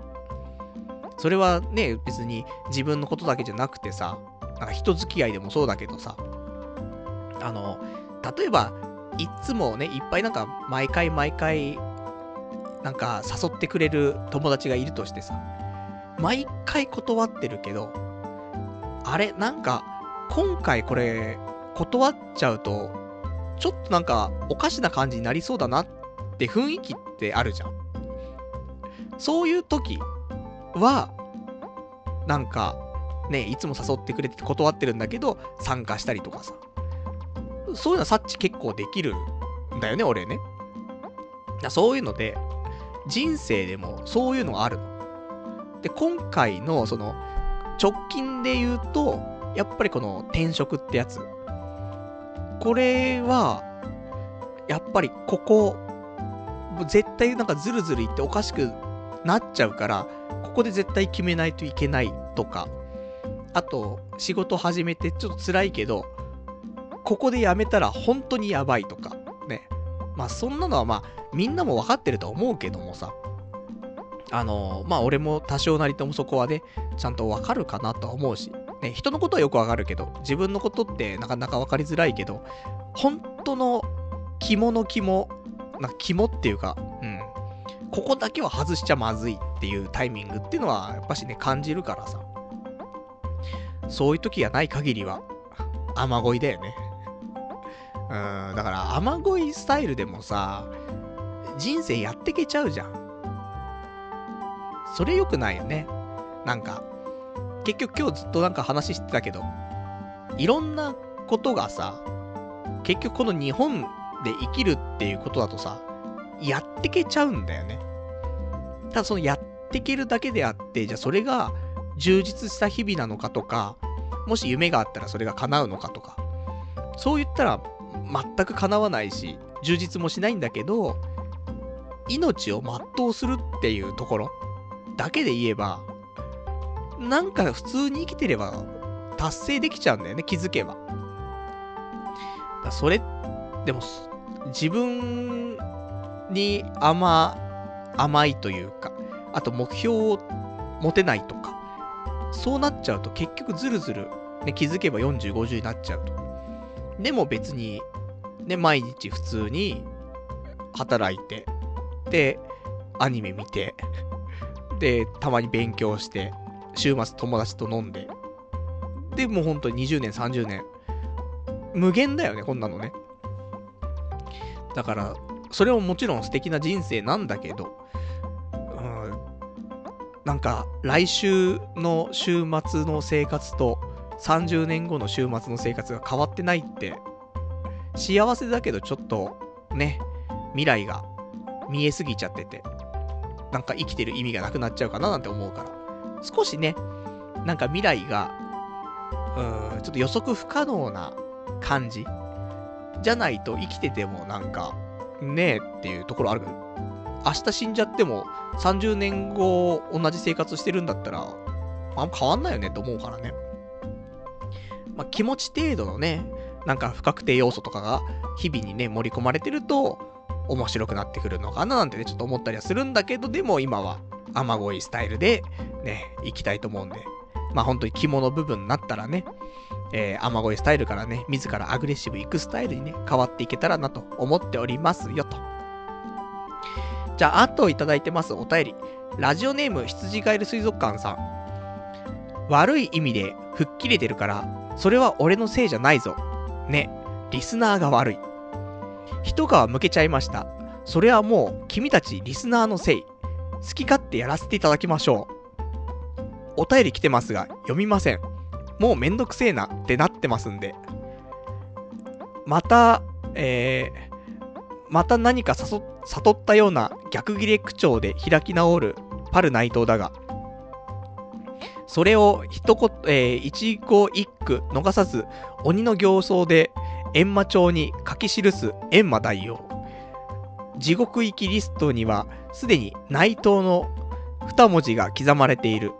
A: それはね、別に自分のことだけじゃなくてさ、なんか人付き合いでもそうだけどさ、あの、例えば、いつもね、いっぱいなんか、毎回毎回、なんか誘ってくれる友達がいるとしてさ、毎回断ってるけど、あれ、なんか、今回これ、断っちゃうと、ちょっとなんか、おかしな感じになりそうだなって雰囲気ってあるじゃん。そういう時は、なんか、ね、いつも誘ってくれて断ってるんだけど、参加したりとかさ。そういうのは察知結構できるんだよね、俺ね。だそういうので、人生でもそういうのがあるの。で、今回の、その、直近で言うと、やっぱりこの転職ってやつ。これは、やっぱりここ、絶対なんかズルズルいっておかしくなっちゃうから、ここで絶対決めないといけないとか、あと、仕事始めてちょっと辛いけど、ここで辞めたら本当にやばいとか、ね。まあそんなのはまあみんなも分かってると思うけどもさ。あのー、まあ俺も多少なりともそこはね、ちゃんと分かるかなとは思うし。ね、人のことはよくわかるけど、自分のことってなかなか分かりづらいけど、本当の肝の肝、な肝っていうか、ここだけは外しちゃまずいっていうタイミングっていうのは、やっぱしね、感じるからさ。そういう時がない限りは、雨乞いだよね。うん、だから雨乞いスタイルでもさ、人生やってけちゃうじゃん。それ良くないよね。なんか、結局今日ずっとなんか話してたけど、いろんなことがさ、結局この日本で生きるっていうことだとさ、やってけちゃうんだよね。ただそのやってけるだけであって、じゃあそれが充実した日々なのかとか、もし夢があったらそれが叶うのかとか、そう言ったら全く叶わないし、充実もしないんだけど、命を全うするっていうところだけで言えば、なんか普通に生きてれば達成できちゃうんだよね、気づけば。それ、でも、自分に甘、甘いというか、あと目標を持てないとか、そうなっちゃうと結局ずるずる、ね、気づけば40、50になっちゃうと。でも別に、ね、毎日普通に働いて、で、アニメ見て、で、たまに勉強して、週末友達と飲んで、で、もう本当に20年、30年、無限だよね、こんなのね。だから、それももちろん素敵な人生なんだけど、うんなんか、来週の週末の生活と、30年後の週末の生活が変わってないって、幸せだけどちょっと、ね、未来が見えすぎちゃってて、なんか生きてる意味がなくなっちゃうかななんて思うから、少しね、なんか未来が、うん、ちょっと予測不可能な感じじゃないと生きててもなんか、ねえっていうところあるけど明日死んじゃっても、30年後同じ生活してるんだったら、あんま変わんないよねって思うからね。まあ、気持ち程度のね、なんか不確定要素とかが日々にね、盛り込まれてると、面白くなってくるのかななんてね、ちょっと思ったりはするんだけど、でも今は、雨乞いスタイルで、ね、行きたいと思うんで、まあ本当に肝の部分になったらね、えー、雨声スタイルからね、自らアグレッシブ行くスタイルにね、変わっていけたらなと思っておりますよと。じゃあ、あといただいてますお便り。ラジオネーム羊ガエル水族館さん。悪い意味で吹っ切れてるから、それは俺のせいじゃないぞ。ね、リスナーが悪い。一皮むけちゃいました。それはもう君たちリスナーのせい。好き勝手やらせていただきましょう。お便り来てますが、読みません。もうめんどくせえなってなってますんで。また、えー、また何か悟ったような逆ギレ口調で開き直るパル内藤だが、それを一言、えー、一語一句逃さず、鬼の形相で閻魔帳に書き記す閻魔大王。地獄行きリストには、すでに内藤の二文字が刻まれている。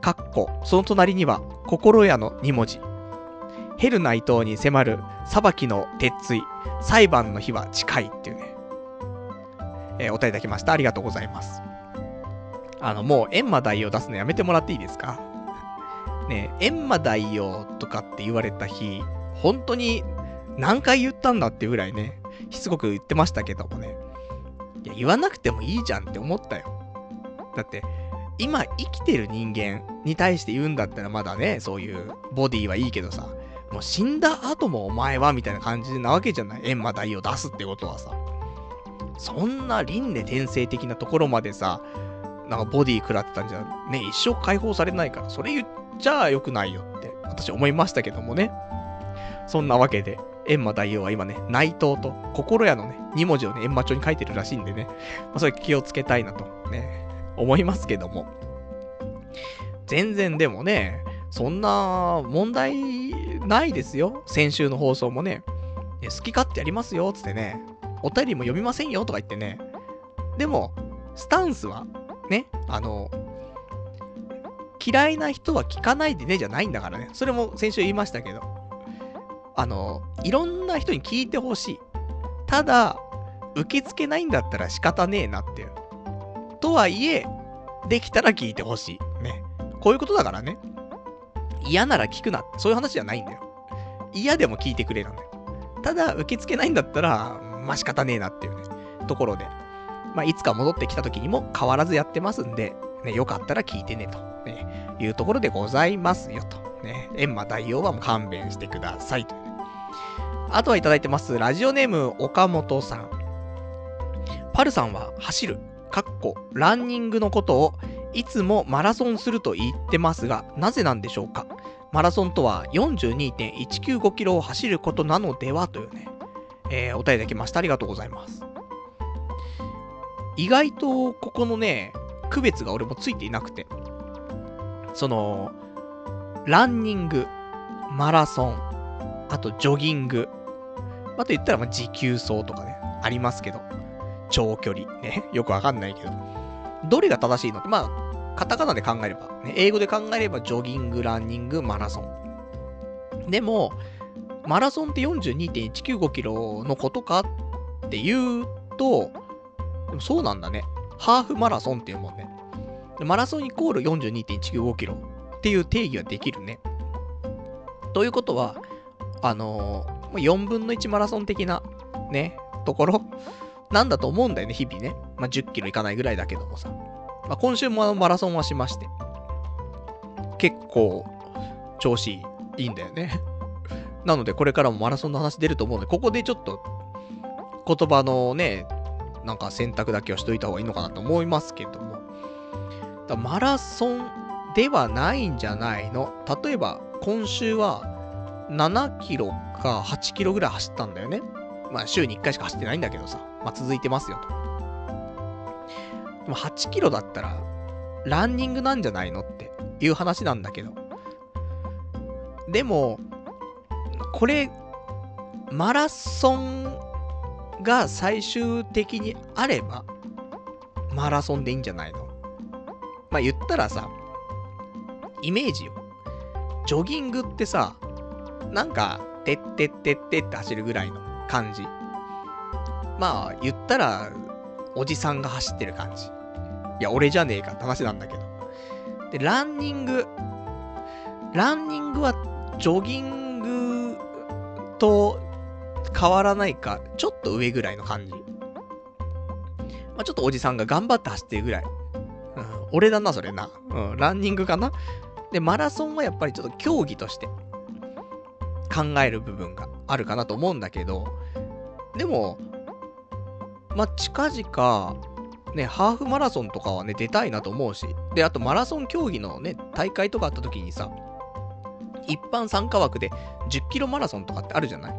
A: かっこ、その隣には、心屋の二文字。ヘル内藤に迫る裁きの鉄槌。裁判の日は近いっていうね。えー、お便りいただきました。ありがとうございます。あの、もう、閻魔大王出すのやめてもらっていいですか？ね閻魔大王とかって言われた日、本当に何回言ったんだっていうぐらいね、しつこく言ってましたけどもね。いや、言わなくてもいいじゃんって思ったよ。だって、今生きてる人間に対して言うんだったらまだね、そういうボディはいいけどさ、もう死んだ後もお前はみたいな感じなわけじゃない？閻魔大王出すってことはさ。そんな輪廻転生的なところまでさ、なんかボディ食らってたんじゃ、ね、一生解放されないから、それ言っちゃ良くないよって、私思いましたけどもね。そんなわけで、閻魔大王は今ね、内藤と心屋のね、2文字をね、閻魔帳に書いてるらしいんでね、まあ、それ気をつけたいなと、ね、思いますけども。全然でもね、そんな問題ないですよ。先週の放送もね、好き勝手やりますよ、つってね、お便りも読みませんよ、とか言ってね。でも、スタンスは、ね、あの、嫌いな人は聞かないでね、じゃないんだからね。それも先週言いましたけど。あの、いろんな人に聞いてほしい。ただ、受け付けないんだったら仕方ねえなっていう。とはいえ、できたら聞いてほしい。ね。こういうことだからね。嫌なら聞くな。そういう話じゃないんだよ。嫌でも聞いてくれなんだよ。ただ、受け付けないんだったら、まあ仕方ねえなっていうね、ところで。まあ、いつか戻ってきた時にも変わらずやってますんで、ね、よかったら聞いてね、と、ね、いうところでございますよ、と。ね、閻魔大王はもう勘弁してください、と、ね。あとはいただいてます。ラジオネーム、岡本さん。パルさんは走る、かっこ、ランニングのことを、いつもマラソンすると言ってますが、なぜなんでしょうか？マラソンとは42.195キロを走ることなのではというね、えー、お便りいただきました。ありがとうございます。意外と、ここのね、区別が俺もついていなくて、その、ランニング、マラソン、あとジョギング、あと言ったらまあ持久走とかね、ありますけど、長距離、ね、よくわかんないけど、どれが正しいの？って、まあ、カタカナで考えれば、ね、英語で考えれば、ジョギング、ランニング、マラソン。でも、マラソンって42.195キロのことかっていうと、でもそうなんだね。ハーフマラソンっていうもんね。マラソンイコール42.195キロっていう定義はできるね。ということは、あのー、4分の1マラソン的な、ね、ところなんだと思うんだよね、日々ね。まあ、10キロいかないぐらいだけどもさ。まあ、今週もあのマラソンはしまして。結構、調子いいんだよね。なので、これからもマラソンの話出ると思うので、ここでちょっと、言葉のね、なんか選択だけはしといた方がいいのかなと思いますけども。だマラソンではないんじゃないの？例えば、今週は7キロか8キロぐらい走ったんだよね。まあ、週に1回しか走ってないんだけどさ。まあ、続いてますよと。でも8キロだったら、ランニングなんじゃないのっていう話なんだけど。でも、これ、マラソンが最終的にあれば、マラソンでいいんじゃないの？まあ、言ったらさ、イメージよ。ジョギングってさ、なんか、てってってってって走るぐらいの感じ。まあ、言ったら、おじさんが走ってる感じ。いや、俺じゃねえかって話なんだけど。で、ランニング。ランニングは、ジョギングと変わらないか、ちょっと上ぐらいの感じ。まあ、ちょっとおじさんが頑張って走ってるぐらい。うん、俺だな、それな。うん、ランニングかなで、マラソンはやっぱりちょっと競技として考える部分があるかなと思うんだけど、でも、まあ、近々、ね、ハーフマラソンとかはね、出たいなと思うし、で、あとマラソン競技のね、大会とかあった時にさ、一般参加枠で10キロマラソンとかってあるじゃない？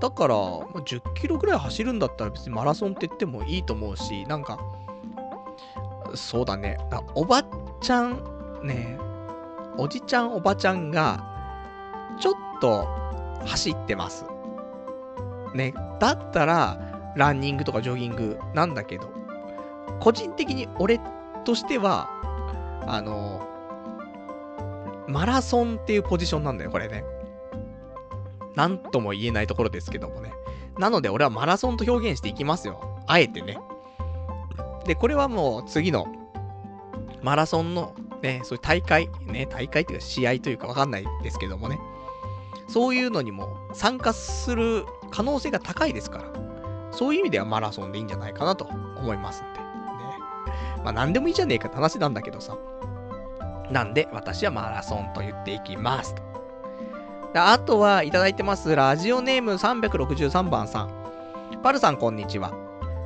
A: だからま、10キロぐらい走るんだったら別にマラソンって言ってもいいと思うし、なんか、そうだね、おばちゃん、ね、おじちゃんおばちゃんが、ちょっと走ってます。ね、だったら、ランニングとかジョギングなんだけど、個人的に俺としては、あの、マラソンっていうポジションなんだよ、これね。なんとも言えないところですけどもね。なので俺はマラソンと表現していきますよ。あえてね。で、これはもう次のマラソンのね、そういう大会、ね、大会っていうか試合というかわかんないですけどもね。そういうのにも参加する可能性が高いですから。そういう意味ではマラソンでいいんじゃないかなと思いますんで。ね。まあ何でもいいじゃねえかって話なんだけどさ。なんで、私はマラソンと言っていきますと。あとは、いただいてます。ラジオネーム363番さん。パルさん、こんにちは。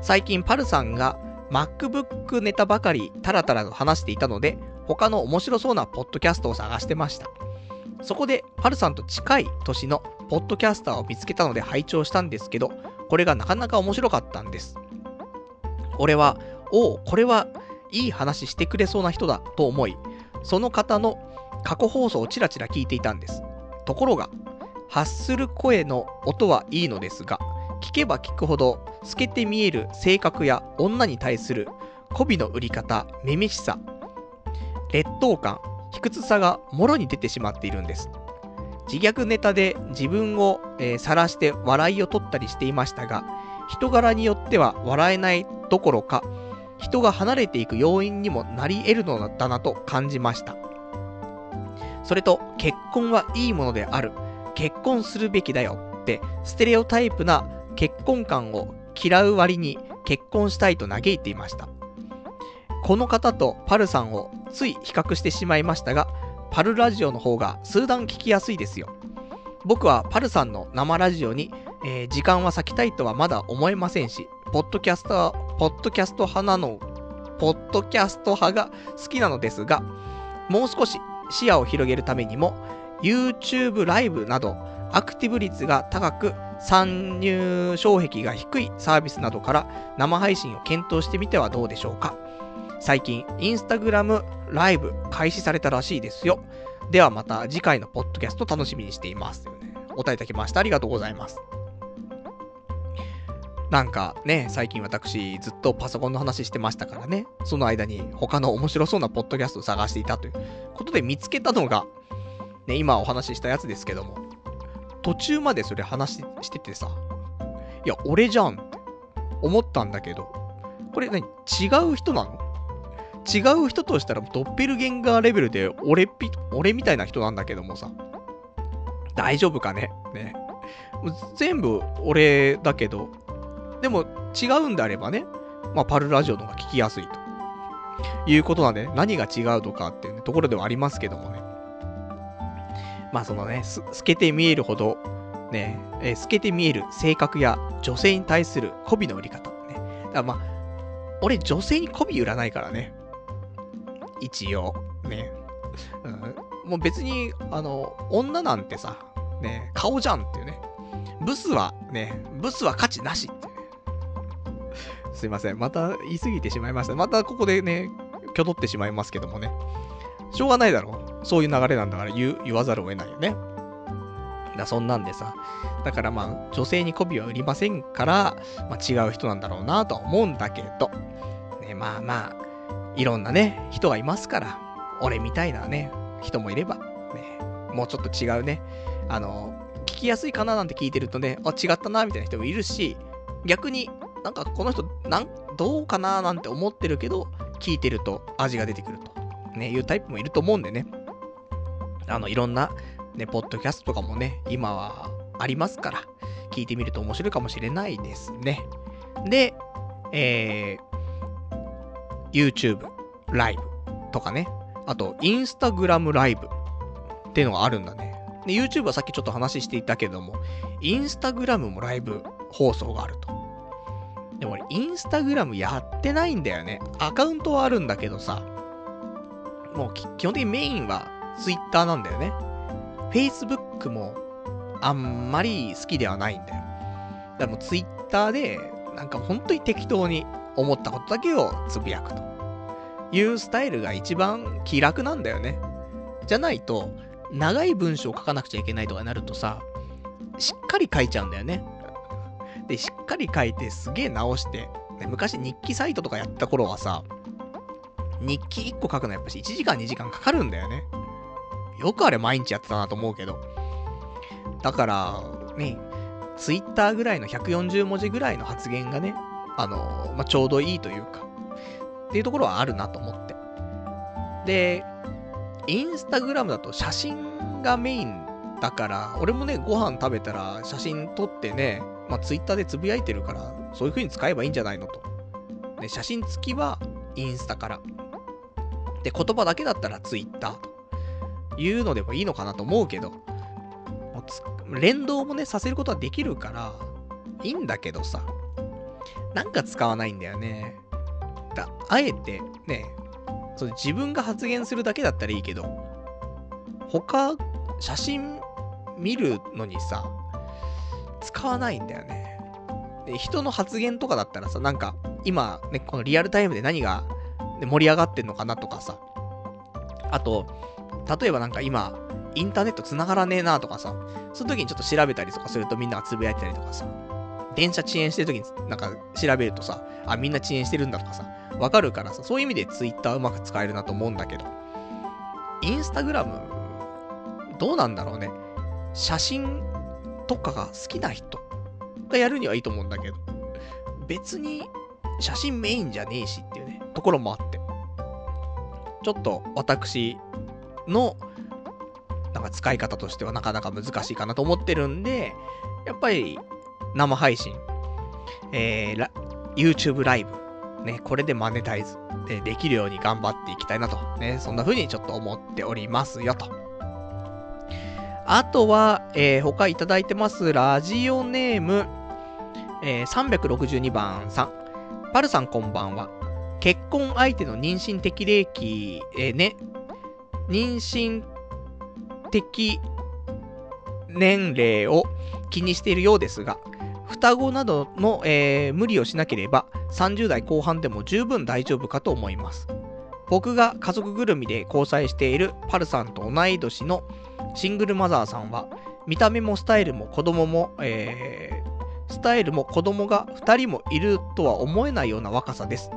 A: 最近、パルさんが MacBook ネタばかりタラタラと話していたので、他の面白そうなポッドキャストを探してました。そこで、パルさんと近い年のポッドキャスターを見つけたので拝聴したんですけど、これがなかなか面白かったんです。俺は、おお、これはいい話してくれそうな人だと思い、その方の過去放送をちらちら聞いていたんです。ところが、発する声の音はいいのですが、聞けば聞くほど透けて見える性格や女に対する媚びの売り方、めめしさ、劣等感、卑屈さがもろに出てしまっているんです。自虐ネタで自分を、えー、して笑いを取ったりしていましたが、人柄によっては笑えないどころか、人が離れていく要因にもなり得るのだなと感じました。それと、結婚はいいものである。結婚するべきだよって、ステレオタイプな結婚観を嫌う割に結婚したいと嘆いていました。この方とパルさんをつい比較してしまいましたが、パルラジオの方が数段聞きやすいですよ。僕はパルさんの生ラジオに、えー、時間は割きたいとはまだ思えませんし、ポッドキャスト、ポッドキャスト派なの、ポッドキャスト派が好きなのですが、もう少し視野を広げるためにも、YouTube ライブなど、アクティブ率が高く、参入障壁が低いサービスなどから生配信を検討してみてはどうでしょうか。最近、インスタグラムライブ開始されたらしいですよ。ではまた次回のポッドキャスト楽しみにしています。お答えいただきました。ありがとうございます。なんかね、最近私ずっとパソコンの話してましたからね、その間に他の面白そうなポッドキャストを探していたということで見つけたのが、ね、今お話ししたやつですけども、途中までそれ話しててさ、いや、俺じゃんって思ったんだけど、これ何？違う人なの？違う人としたらドッペルゲンガーレベルで俺ピ、俺みたいな人なんだけどもさ、大丈夫かね？ね。全部俺だけど、でも違うんであればね、まあ、パルラジオの方が聞きやすいと。いうことなんで、何が違うとかっていう、ね、ところではありますけどもね。まあそのね、透けて見えるほど、ね、えー、透けて見える性格や女性に対する媚びの売り方。ね。だからまあ、俺女性に媚び売らないからね。一応。ね。うん、もう別に、あの、女なんてさ、ね、顔じゃんっていうね。ブスはね、ブスは価値なしってすいません。また言い過ぎてしまいました。またここでね、きょどってしまいますけどもね。しょうがないだろう。そういう流れなんだから言言わざるを得ないよね。だそんなんでさ。だからまあ、女性に媚びは売りませんから、まあ、違う人なんだろうなとは思うんだけど。ね、まあまあ、いろんなね、人がいますから。俺みたいなね、人もいれば、ね、もうちょっと違うね、あの、聞きやすいかななんて聞いてるとね、あ、違ったな、みたいな人もいるし、逆に、なんかこの人、なん、どうかななんて思ってるけど、聞いてると味が出てくると。ね、いうタイプもいると思うんでね。あの、いろんな、ね、ポッドキャストとかもね、今はありますから、聞いてみると面白いかもしれないですね。で、えー、YouTube ライブとかね、あと、Instagram ライブっていうのがあるんだね。で、YouTube はさっきちょっと話していたけども、Instagram もライブ放送があると。でも俺、Instagram やってないんだよね。アカウントはあるんだけどさ、もう基本的にメインは Twitter なんだよね。Facebook もあんまり好きではないんだよ。だからもう Twitter で、なんか本当に適当に思ったことだけをつぶやくというスタイルが一番気楽なんだよね。じゃないと、長い文章を書かなくちゃいけないとかなるとさ、しっかり書いちゃうんだよね。で、しっかり書いてすげえ直して、ね、昔日記サイトとかやった頃はさ、日記1個書くのやっぱし1時間2時間かかるんだよね。よくあれ毎日やってたなと思うけど。だから、ね、ツイッターぐらいの140文字ぐらいの発言がね、あの、まあ、ちょうどいいというか、っていうところはあるなと思って。で、インスタグラムだと写真がメインだから、俺もね、ご飯食べたら写真撮ってね、まあ、ツイッターでつぶやいてるから、そういう風に使えばいいんじゃないのと。で、写真付きはインスタから。で、言葉だけだったらツイッターというのでもいいのかなと思うけど、連動もね、させることはできるから、いいんだけどさ、なんか使わないんだよね。だあえて、ね、その自分が発言するだけだったらいいけど、他、写真見るのにさ、使わないんだよね。で、人の発言とかだったらさ、なんか、今、ね、このリアルタイムで何が、ね、盛り上がってんのかなとかさ、あと、例えばなんか今、インターネット繋がらねえなとかさ、その時にちょっと調べたりとかするとみんながつぶやいてたりとかさ、電車遅延してる時になんか調べるとさ、あ、みんな遅延してるんだとかさ、わかるからさ、そういう意味でツイッターうまく使えるなと思うんだけど、インスタグラム、どうなんだろうね。写真とかが好きな人がやるにはいいと思うんだけど、別に写真メインじゃねえしっていうね、ところもあって。ちょっと私のなんか使い方としてはなかなか難しいかなと思ってるんで、やっぱり生配信、えー、YouTube ライブ、ね、これでマネタイズでできるように頑張っていきたいなと、ね、そんな風にちょっと思っておりますよと。あとは、えー、他いただいてます、ラジオネーム、えー、362番さん。パルさんこんばんは。結婚相手の妊娠適齢期、えー、ね、妊娠的年齢を気にしているようですが、双子などの、えー、無理をしなければ30代後半でも十分大丈夫かと思います。僕が家族ぐるみで交際しているパルさんと同い年のシングルマザーさんは、見た目もスタイルも子供も、えー、スタイルも子供が2人もいるとは思えないような若さです。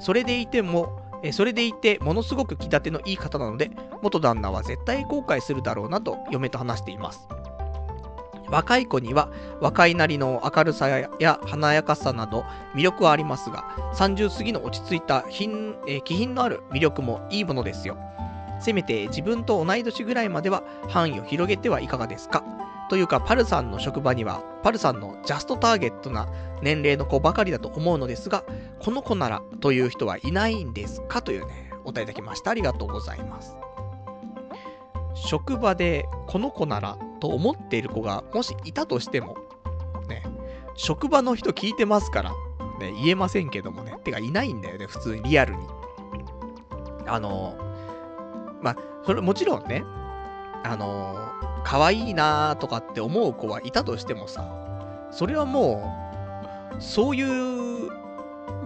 A: それでいても、えそれでいて、ものすごく気立てのいい方なので、元旦那は絶対後悔するだろうなと嫁と話しています。若い子には若いなりの明るさや華やかさなど魅力はありますが、30過ぎの落ち着いた品、えー、気品のある魅力もいいものですよ。せめて自分と同い年ぐらいまでは範囲を広げてはいかがですか？というか、パルさんの職場には、パルさんのジャストターゲットな年齢の子ばかりだと思うのですが、この子ならという人はいないんですか？というね、お答えいただきました。ありがとうございます。職場でこの子ならと思っている子がもしいたとしても、ね、職場の人聞いてますから、ね、言えませんけどもね。てか、いないんだよね、普通にリアルに。あの、まあ、それもちろんね、あの可愛いなとかって思う子はいたとしてもさ、それはもう、そういう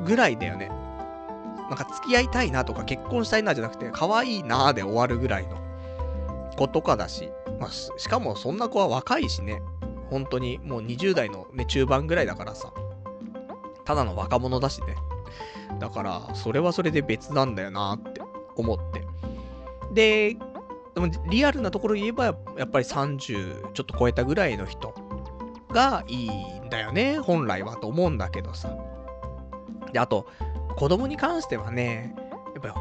A: ぐらいだよね。なんか付き合いたいなとか結婚したいなじゃなくて、可愛いなで終わるぐらいの子とかだし、まあ、しかもそんな子は若いしね、本当にもう20代のね、中盤ぐらいだからさ、ただの若者だしね。だから、それはそれで別なんだよなって思って。で、でもリアルなところ言えば、やっぱり30ちょっと超えたぐらいの人がいいんだよね、本来はと思うんだけどさ。で、あと、子供に関してはね、やっぱ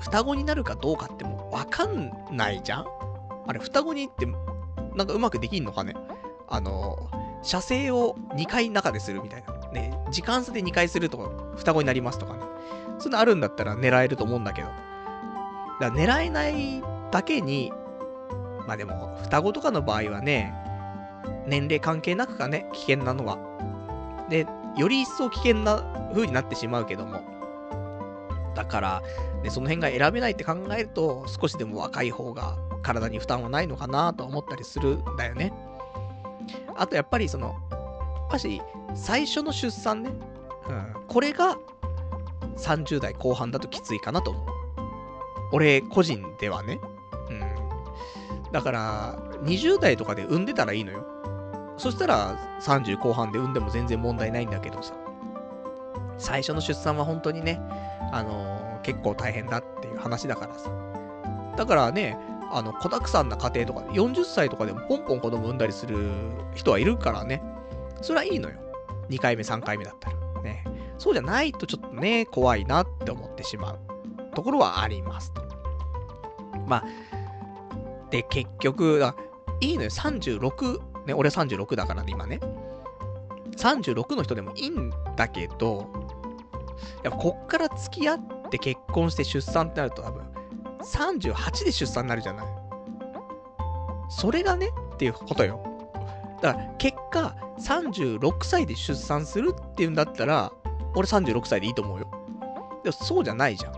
A: 双子になるかどうかってもうわかんないじゃんあれ、双子にって、なんかうまくできんのかね？あの、射精を2回中でするみたいな。ね、時間差で2回すると、双子になりますとかね。そういうのあるんだったら狙えると思うんだけど。だから狙えないだけに、まあでも、双子とかの場合はね、年齢関係なくかね、危険なのは。で、より一層危険な風になってしまうけども。だから、ね、その辺が選べないって考えると、少しでも若い方が体に負担はないのかなと思ったりするんだよね。あとやっぱりその、もし、最初の出産ね、うん、これが30代後半だときついかなと思う。俺個人ではね。うん。だから、20代とかで産んでたらいいのよ。そしたら30後半で産んでも全然問題ないんだけどさ。最初の出産は本当にね、あのー、結構大変だっていう話だからさ。だからね、あの、子沢山な家庭とか、40歳とかでもポンポン子供産んだりする人はいるからね。それはいいのよ。2回目、3回目だったら。ね。そうじゃないとちょっとね、怖いなって思ってしまうところはあります。まあ、で、結局、いいのよ。36、ね、俺36だからね、今ね。36の人でもいいんだけど、やっぱこっから付き合って結婚して出産ってなると多分、38で出産になるじゃない。それがねっていうことよ。だから結果、36歳で出産するっていうんだったら、俺36歳でいいと思うよ。でもそうじゃないじゃん。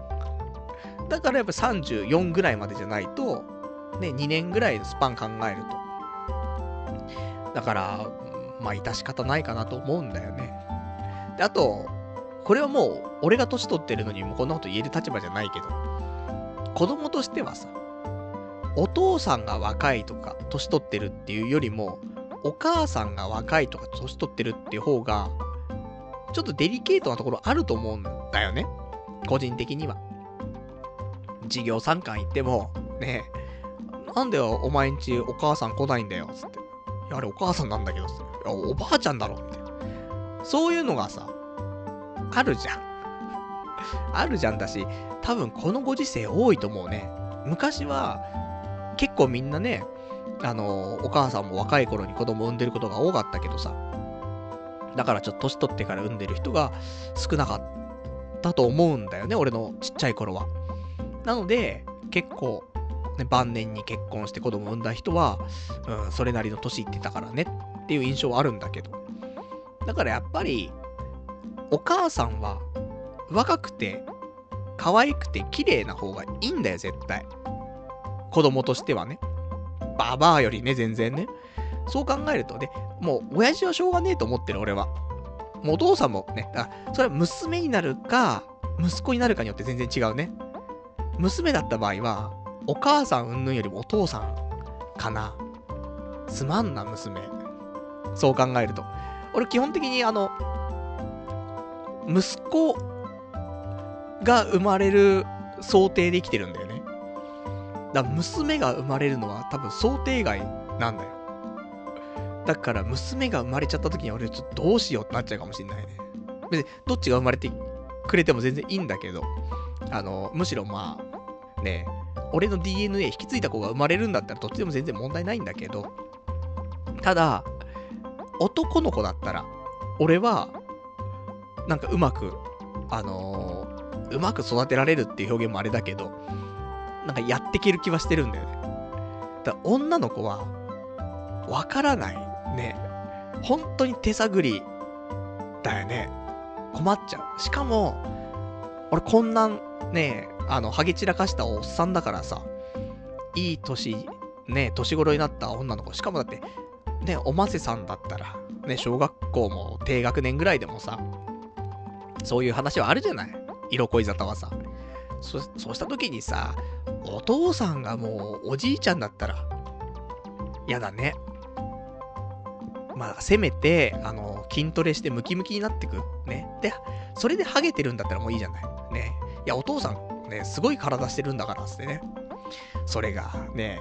A: だからやっぱ34ぐらいまでじゃないと、ね、2年ぐらいのスパン考えると。だから、まあ、致し方ないかなと思うんだよね。で、あと、これはもう、俺が年取ってるのにもこんなこと言える立場じゃないけど、子供としてはさ、お父さんが若いとか、年取ってるっていうよりも、お母さんが若いとか、年取ってるっていう方が、ちょっとデリケートなところあると思うんだよね。個人的には。授業参観行っても、ねえなんでお前んちお母さん来ないんだよ、つって。いや、あれお母さんなんだけど、いや、おばあちゃんだろ、みたいな。そういうのがさ、あるじゃん。あるじゃんだし、多分このご時世多いと思うね。昔は、結構みんなね、あの、お母さんも若い頃に子供産んでることが多かったけどさ。だからちょっと年取ってから産んでる人が少なかったと思うんだよね、俺のちっちゃい頃は。なので、結構、ね、晩年に結婚して子供産んだ人は、うん、それなりの年いってたからねっていう印象はあるんだけど。だからやっぱり、お母さんは若くて可愛くて綺麗な方がいいんだよ、絶対。子供としてはね。ババアよりね、全然ね。そう考えるとね、もう、親父はしょうがねえと思ってる、俺は。もうお父さんもね、あ、それは娘になるか、息子になるかによって全然違うね。娘だった場合は、お母さんうんぬんよりもお父さんかな。つまんな、娘。そう考えると。俺基本的にあの、息子が生まれる想定できてるんだよね。だから娘が生まれるのは多分想定外なんだよ。だから娘が生まれちゃった時に俺ちょっとどうしようってなっちゃうかもしんないね。別にどっちが生まれてくれても全然いいんだけど、あの、むしろまあ、ね、俺の DNA 引き継いだ子が生まれるんだったらどっちでも全然問題ないんだけど、ただ、男の子だったら、俺は、なんかうまく、あのうまく育てられるっていう表現もあれだけど、なんかやっていける気はしてるんだよね。だ女の子は、わからない。ね。本当に手探りだよね。困っちゃう。しかも、俺こんなん、ね、あの、ハゲ散らかしたおっさんだからさ、いい年、ね、年頃になった女の子。しかもだって、ね、おませさんだったら、ね、小学校も低学年ぐらいでもさ、そういう話はあるじゃない色恋沙汰はさ。そ、そうした時にさ、お父さんがもうおじいちゃんだったら、やだね。まあ、せめて、あの、筋トレしてムキムキになってく。ね。で、それでハゲてるんだったらもういいじゃない。ね。いや、お父さん、ね、すごい体してるんだから、つってね。それが、ね、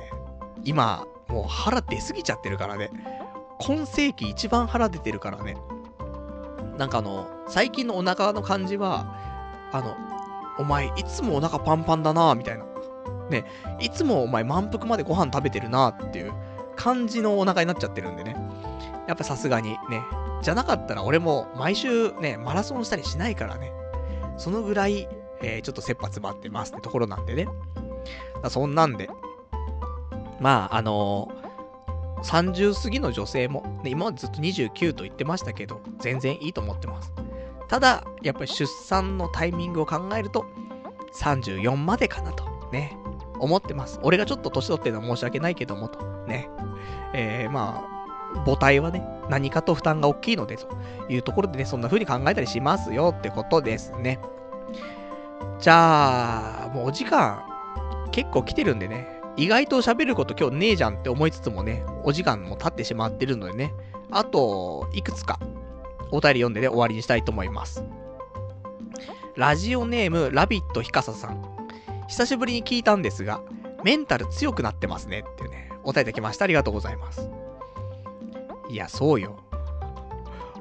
A: 今、もう腹出すぎちゃってるからね。今世紀一番腹出てるからね。なんかあの、最近のお腹の感じは、あの、お前、いつもお腹パンパンだなみたいな。ね、いつもお前満腹までご飯食べてるなっていう感じのお腹になっちゃってるんでね。やっぱさすがにね、じゃなかったら俺も毎週ね、マラソンしたりしないからね。そのぐらい、えー、ちょっと切羽詰まってますってところなんでね。そんなんで。まあ、あのー、30過ぎの女性も、ね、今までずっと29と言ってましたけど、全然いいと思ってます。ただ、やっぱり出産のタイミングを考えると、34までかなと、ね、思ってます。俺がちょっと年取ってるのは申し訳ないけども、と、ね。えー、まあ、母体はね、何かと負担が大きいので、というところでね、そんな風に考えたりしますよってことですね。じゃあ、もうお時間、結構来てるんでね、意外と喋ること今日ねえじゃんって思いつつもね、お時間も経ってしまってるのでね、あと、いくつか、お便り読んでね、終わりにしたいと思います。ラジオネーム、ラビットひかささん。久しぶりに聞いたんですが、メンタル強くなってますねっていうね、お便りいきました。ありがとうございます。いや、そうよ。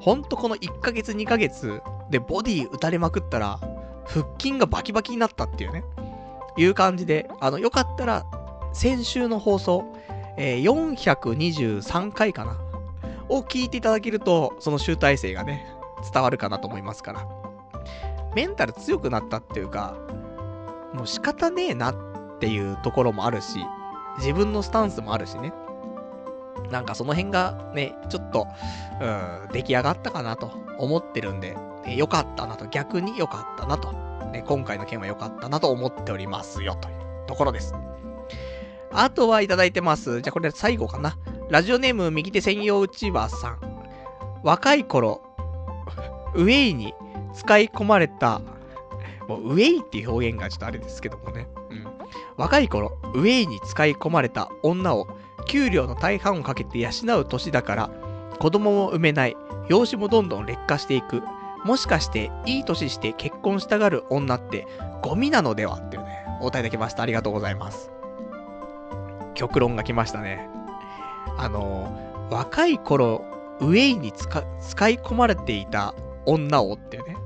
A: ほんとこの1ヶ月2ヶ月でボディ打たれまくったら、腹筋がバキバキになったっていうね、いう感じで、あの、よかったら、先週の放送、えー、423回かな、を聞いていただけると、その集大成がね、伝わるかなと思いますから。メンタル強くなったっていうか、もう仕方ねえなっていうところもあるし、自分のスタンスもあるしね。なんかその辺がね、ちょっと、うん、出来上がったかなと思ってるんで、ね、よかったなと、逆に良かったなと、ね、今回の件は良かったなと思っておりますよ、というところです。あとはいただいてます。じゃあこれ最後かな。ラジオネーム右手専用うちわさん。若い頃、ウェイに使い込まれたもうウェイっていう表現がちょっとあれですけどもね。うん。若い頃、ウェイに使い込まれた女を、給料の大半をかけて養う年だから、子供も産めない、養子もどんどん劣化していく。もしかして、いい年して結婚したがる女って、ゴミなのでは？っていうね、お答えいただきました。ありがとうございます。極論が来ましたね。あの、若い頃、ウェイに使い込まれていた女をってね。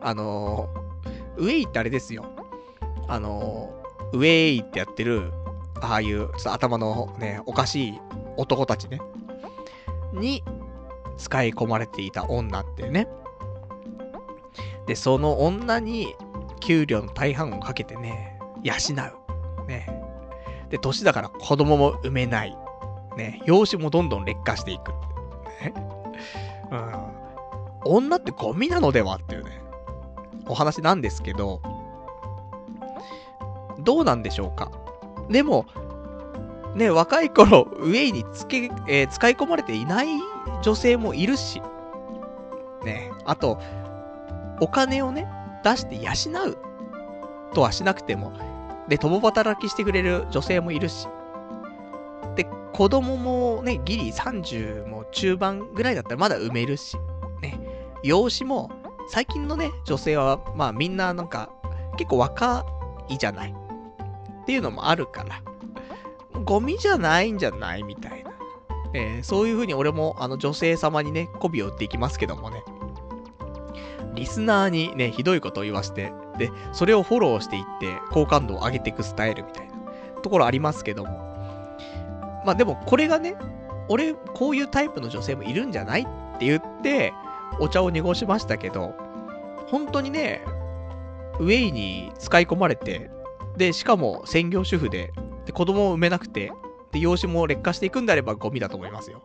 A: あのウェイってあれですよ。あの、ウェイってやってる、ああいう、ちょっと頭のね、おかしい男たちね。に、使い込まれていた女ってね。で、その女に、給料の大半をかけてね、養う。ね。で、年だから子供も産めない。ね。養子もどんどん劣化していく。ね。うん。女ってゴミなのではっていうね。お話なんですけど、どうなんでしょうか。でも、ね、若い頃、ウェイにつけ、えー、使い込まれていない女性もいるし、ね、あと、お金をね、出して養うとはしなくても、で、共働きしてくれる女性もいるし、で、子供もね、ギリ30も中盤ぐらいだったらまだ産めるし、ね、養子も最近のね、女性は、まあみんななんか、結構若いじゃない。っていうのもあるから、ゴミじゃないんじゃないみたいな。えー、そういう風に俺も、あの女性様にね、媚びを売っていきますけどもね。リスナーにね、ひどいことを言わして、で、それをフォローしていって、好感度を上げていくスタイルみたいなところありますけども。まあでも、これがね、俺、こういうタイプの女性もいるんじゃないって言って、お茶を濁しましたけど、本当にね、ウェイに使い込まれて、で、しかも専業主婦で、で、子供を産めなくて、で、養子も劣化していくんであればゴミだと思いますよ。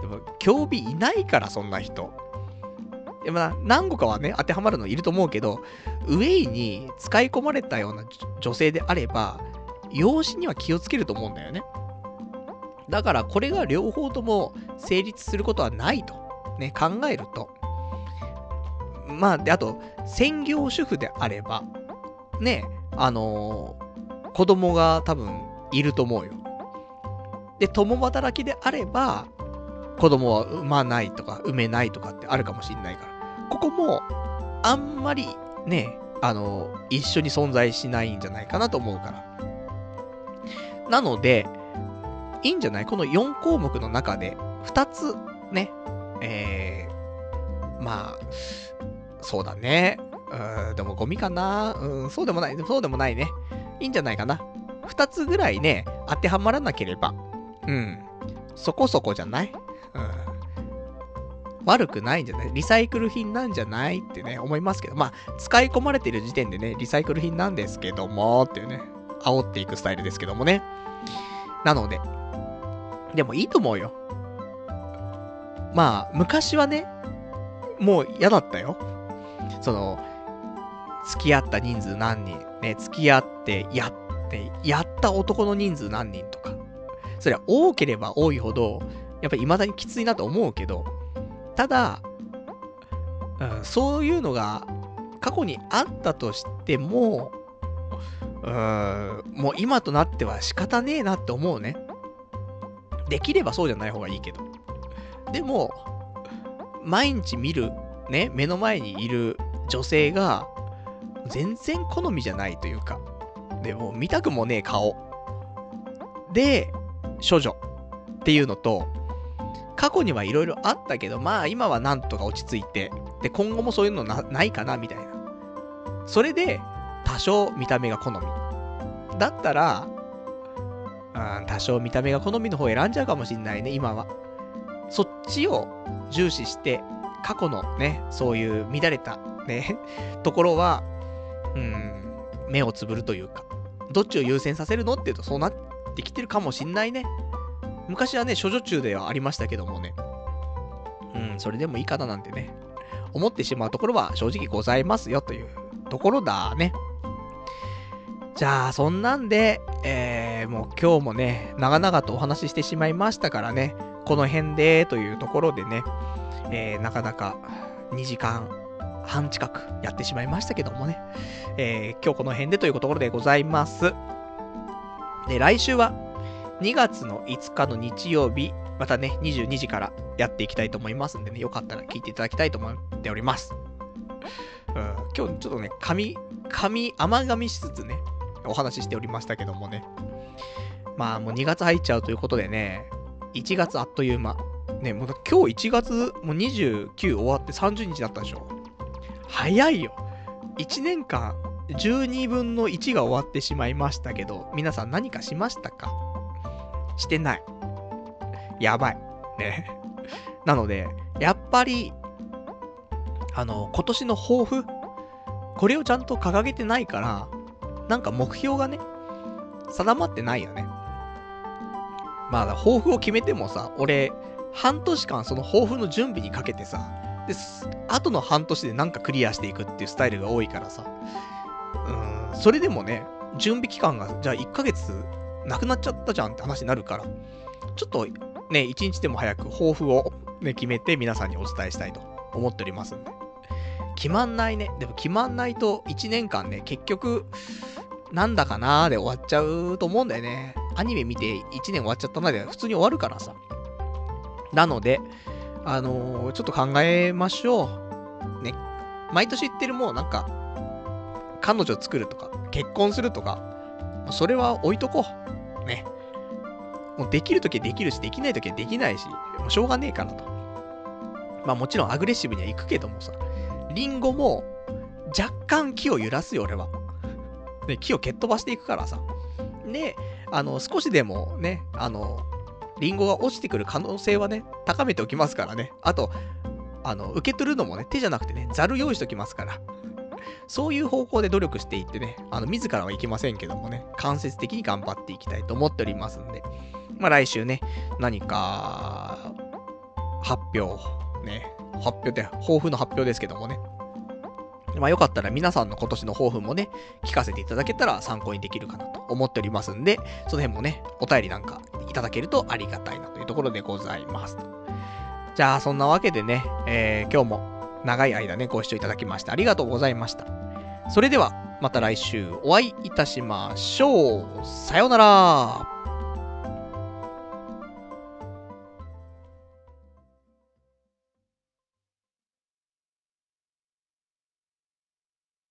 A: でも、興味いないから、そんな人。でも何個かはね、当てはまるのいると思うけど、ウェイに使い込まれたような女性であれば、養子には気をつけると思うんだよね。だから、これが両方とも成立することはないと。ね、考えると、まあ、で、あと、専業主婦であれば、ね、あのー、子供が多分いると思うよ。で、共働きであれば、子供は産まないとか、産めないとかってあるかもしんないから。ここも、あんまりね、あのー、一緒に存在しないんじゃないかなと思うから。なので、いいんじゃない？この4項目の中で、2つね、えー、まあ、そうだね。うん、でもゴミかなうん、そうでもない。そうでもないね。いいんじゃないかな。二つぐらいね、当てはまらなければ、うん、そこそこじゃない？うん悪くないんじゃない？リサイクル品なんじゃない？ってね、思いますけど、まあ、使い込まれてる時点でね、リサイクル品なんですけども、っていうね、煽っていくスタイルですけどもね。なので、でもいいと思うよ。まあ、昔はね、もう嫌だったよ。その、付き合った人数何人、ね、付き合ってやって、やった男の人数何人とか。それは多ければ多いほど、やっぱり未だにきついなと思うけど、ただ、うん、そういうのが過去にあったとしても、うん、もう今となっては仕方ねえなって思うね。できればそうじゃない方がいいけど。でも、毎日見る、ね、目の前にいる女性が、全然好みじゃないというか、でも見たくもねえ顔。で、処女っていうのと、過去にはいろいろあったけど、まあ今はなんとか落ち着いて、で、今後もそういうのなないかなみたいな。それで、多少見た目が好み。だったら、うん、多少見た目が好みの方を選んじゃうかもしんないね、今は。そっちを重視して、過去のね、そういう乱れたね、ところは、うん、目をつぶるというか、どっちを優先させるのっていうとそうなってきてるかもしんないね。昔はね、処女中ではありましたけどもね。うん、それでもいいかななんてね、思ってしまうところは正直ございますよというところだね。じゃあ、そんなんで、えー、もう今日もね、長々とお話ししてしまいましたからね、この辺でというところでね、えー、なかなか2時間半近くやってしまいましたけどもね、えー、今日この辺でというところでございます。で、来週は2月の5日の日曜日、またね、22時からやっていきたいと思いますんでね、よかったら聞いていただきたいと思っております。うん、今日ちょっとね、紙、紙、甘噛みしつつね、お話ししておりましたけどもね。まあもう2月入っちゃうということでね、1月あっという間。ね、もう今日1月もう29終わって30日だったでしょ。早いよ。1年間12分の1が終わってしまいましたけど、皆さん何かしましたか？してない。やばい。ね。なので、やっぱり、あの、今年の抱負、これをちゃんと掲げてないから、なんか目標がね、定まってないよね。まあ、抱負を決めてもさ、俺、半年間その抱負の準備にかけてさ、で、後の半年でなんかクリアしていくっていうスタイルが多いからさ、うん、それでもね、準備期間が、じゃあ1ヶ月なくなっちゃったじゃんって話になるから、ちょっとね、1日でも早く抱負をね、決めて皆さんにお伝えしたいと思っておりますんで。決まんないね。でも決まんないと1年間ね、結局、なんだかなーで終わっちゃうと思うんだよね。アニメ見て1年終わっちゃったなで普通に終わるからさ。なので、あのー、ちょっと考えましょう。ね。毎年言ってるもうなんか、彼女作るとか、結婚するとか、それは置いとこう。ね。もうできるときはできるし、できないときはできないし、もうしょうがねえかなと。まあもちろんアグレッシブには行くけどもさ、リンゴも若干木を揺らすよ、俺は。で、木を蹴っ飛ばしていくからさ。で、あの、少しでもね、あの、リンゴが落ちてくる可能性はね、高めておきますからね。あと、あの、受け取るのもね、手じゃなくてね、ざる用意しときますから。そういう方向で努力していってね、あの、自らはいけませんけどもね、間接的に頑張っていきたいと思っておりますんで、まあ来週ね、何か、発表、ね、発表で、抱負の発表ですけどもね、まあよかったら皆さんの今年の抱負もね、聞かせていただけたら参考にできるかなと思っておりますんで、その辺もね、お便りなんかいただけるとありがたいなというところでございます。じゃあそんなわけでね、えー、今日も長い間ね、ご視聴いただきましてありがとうございました。それでは、また来週お会いいたしましょう。さようなら。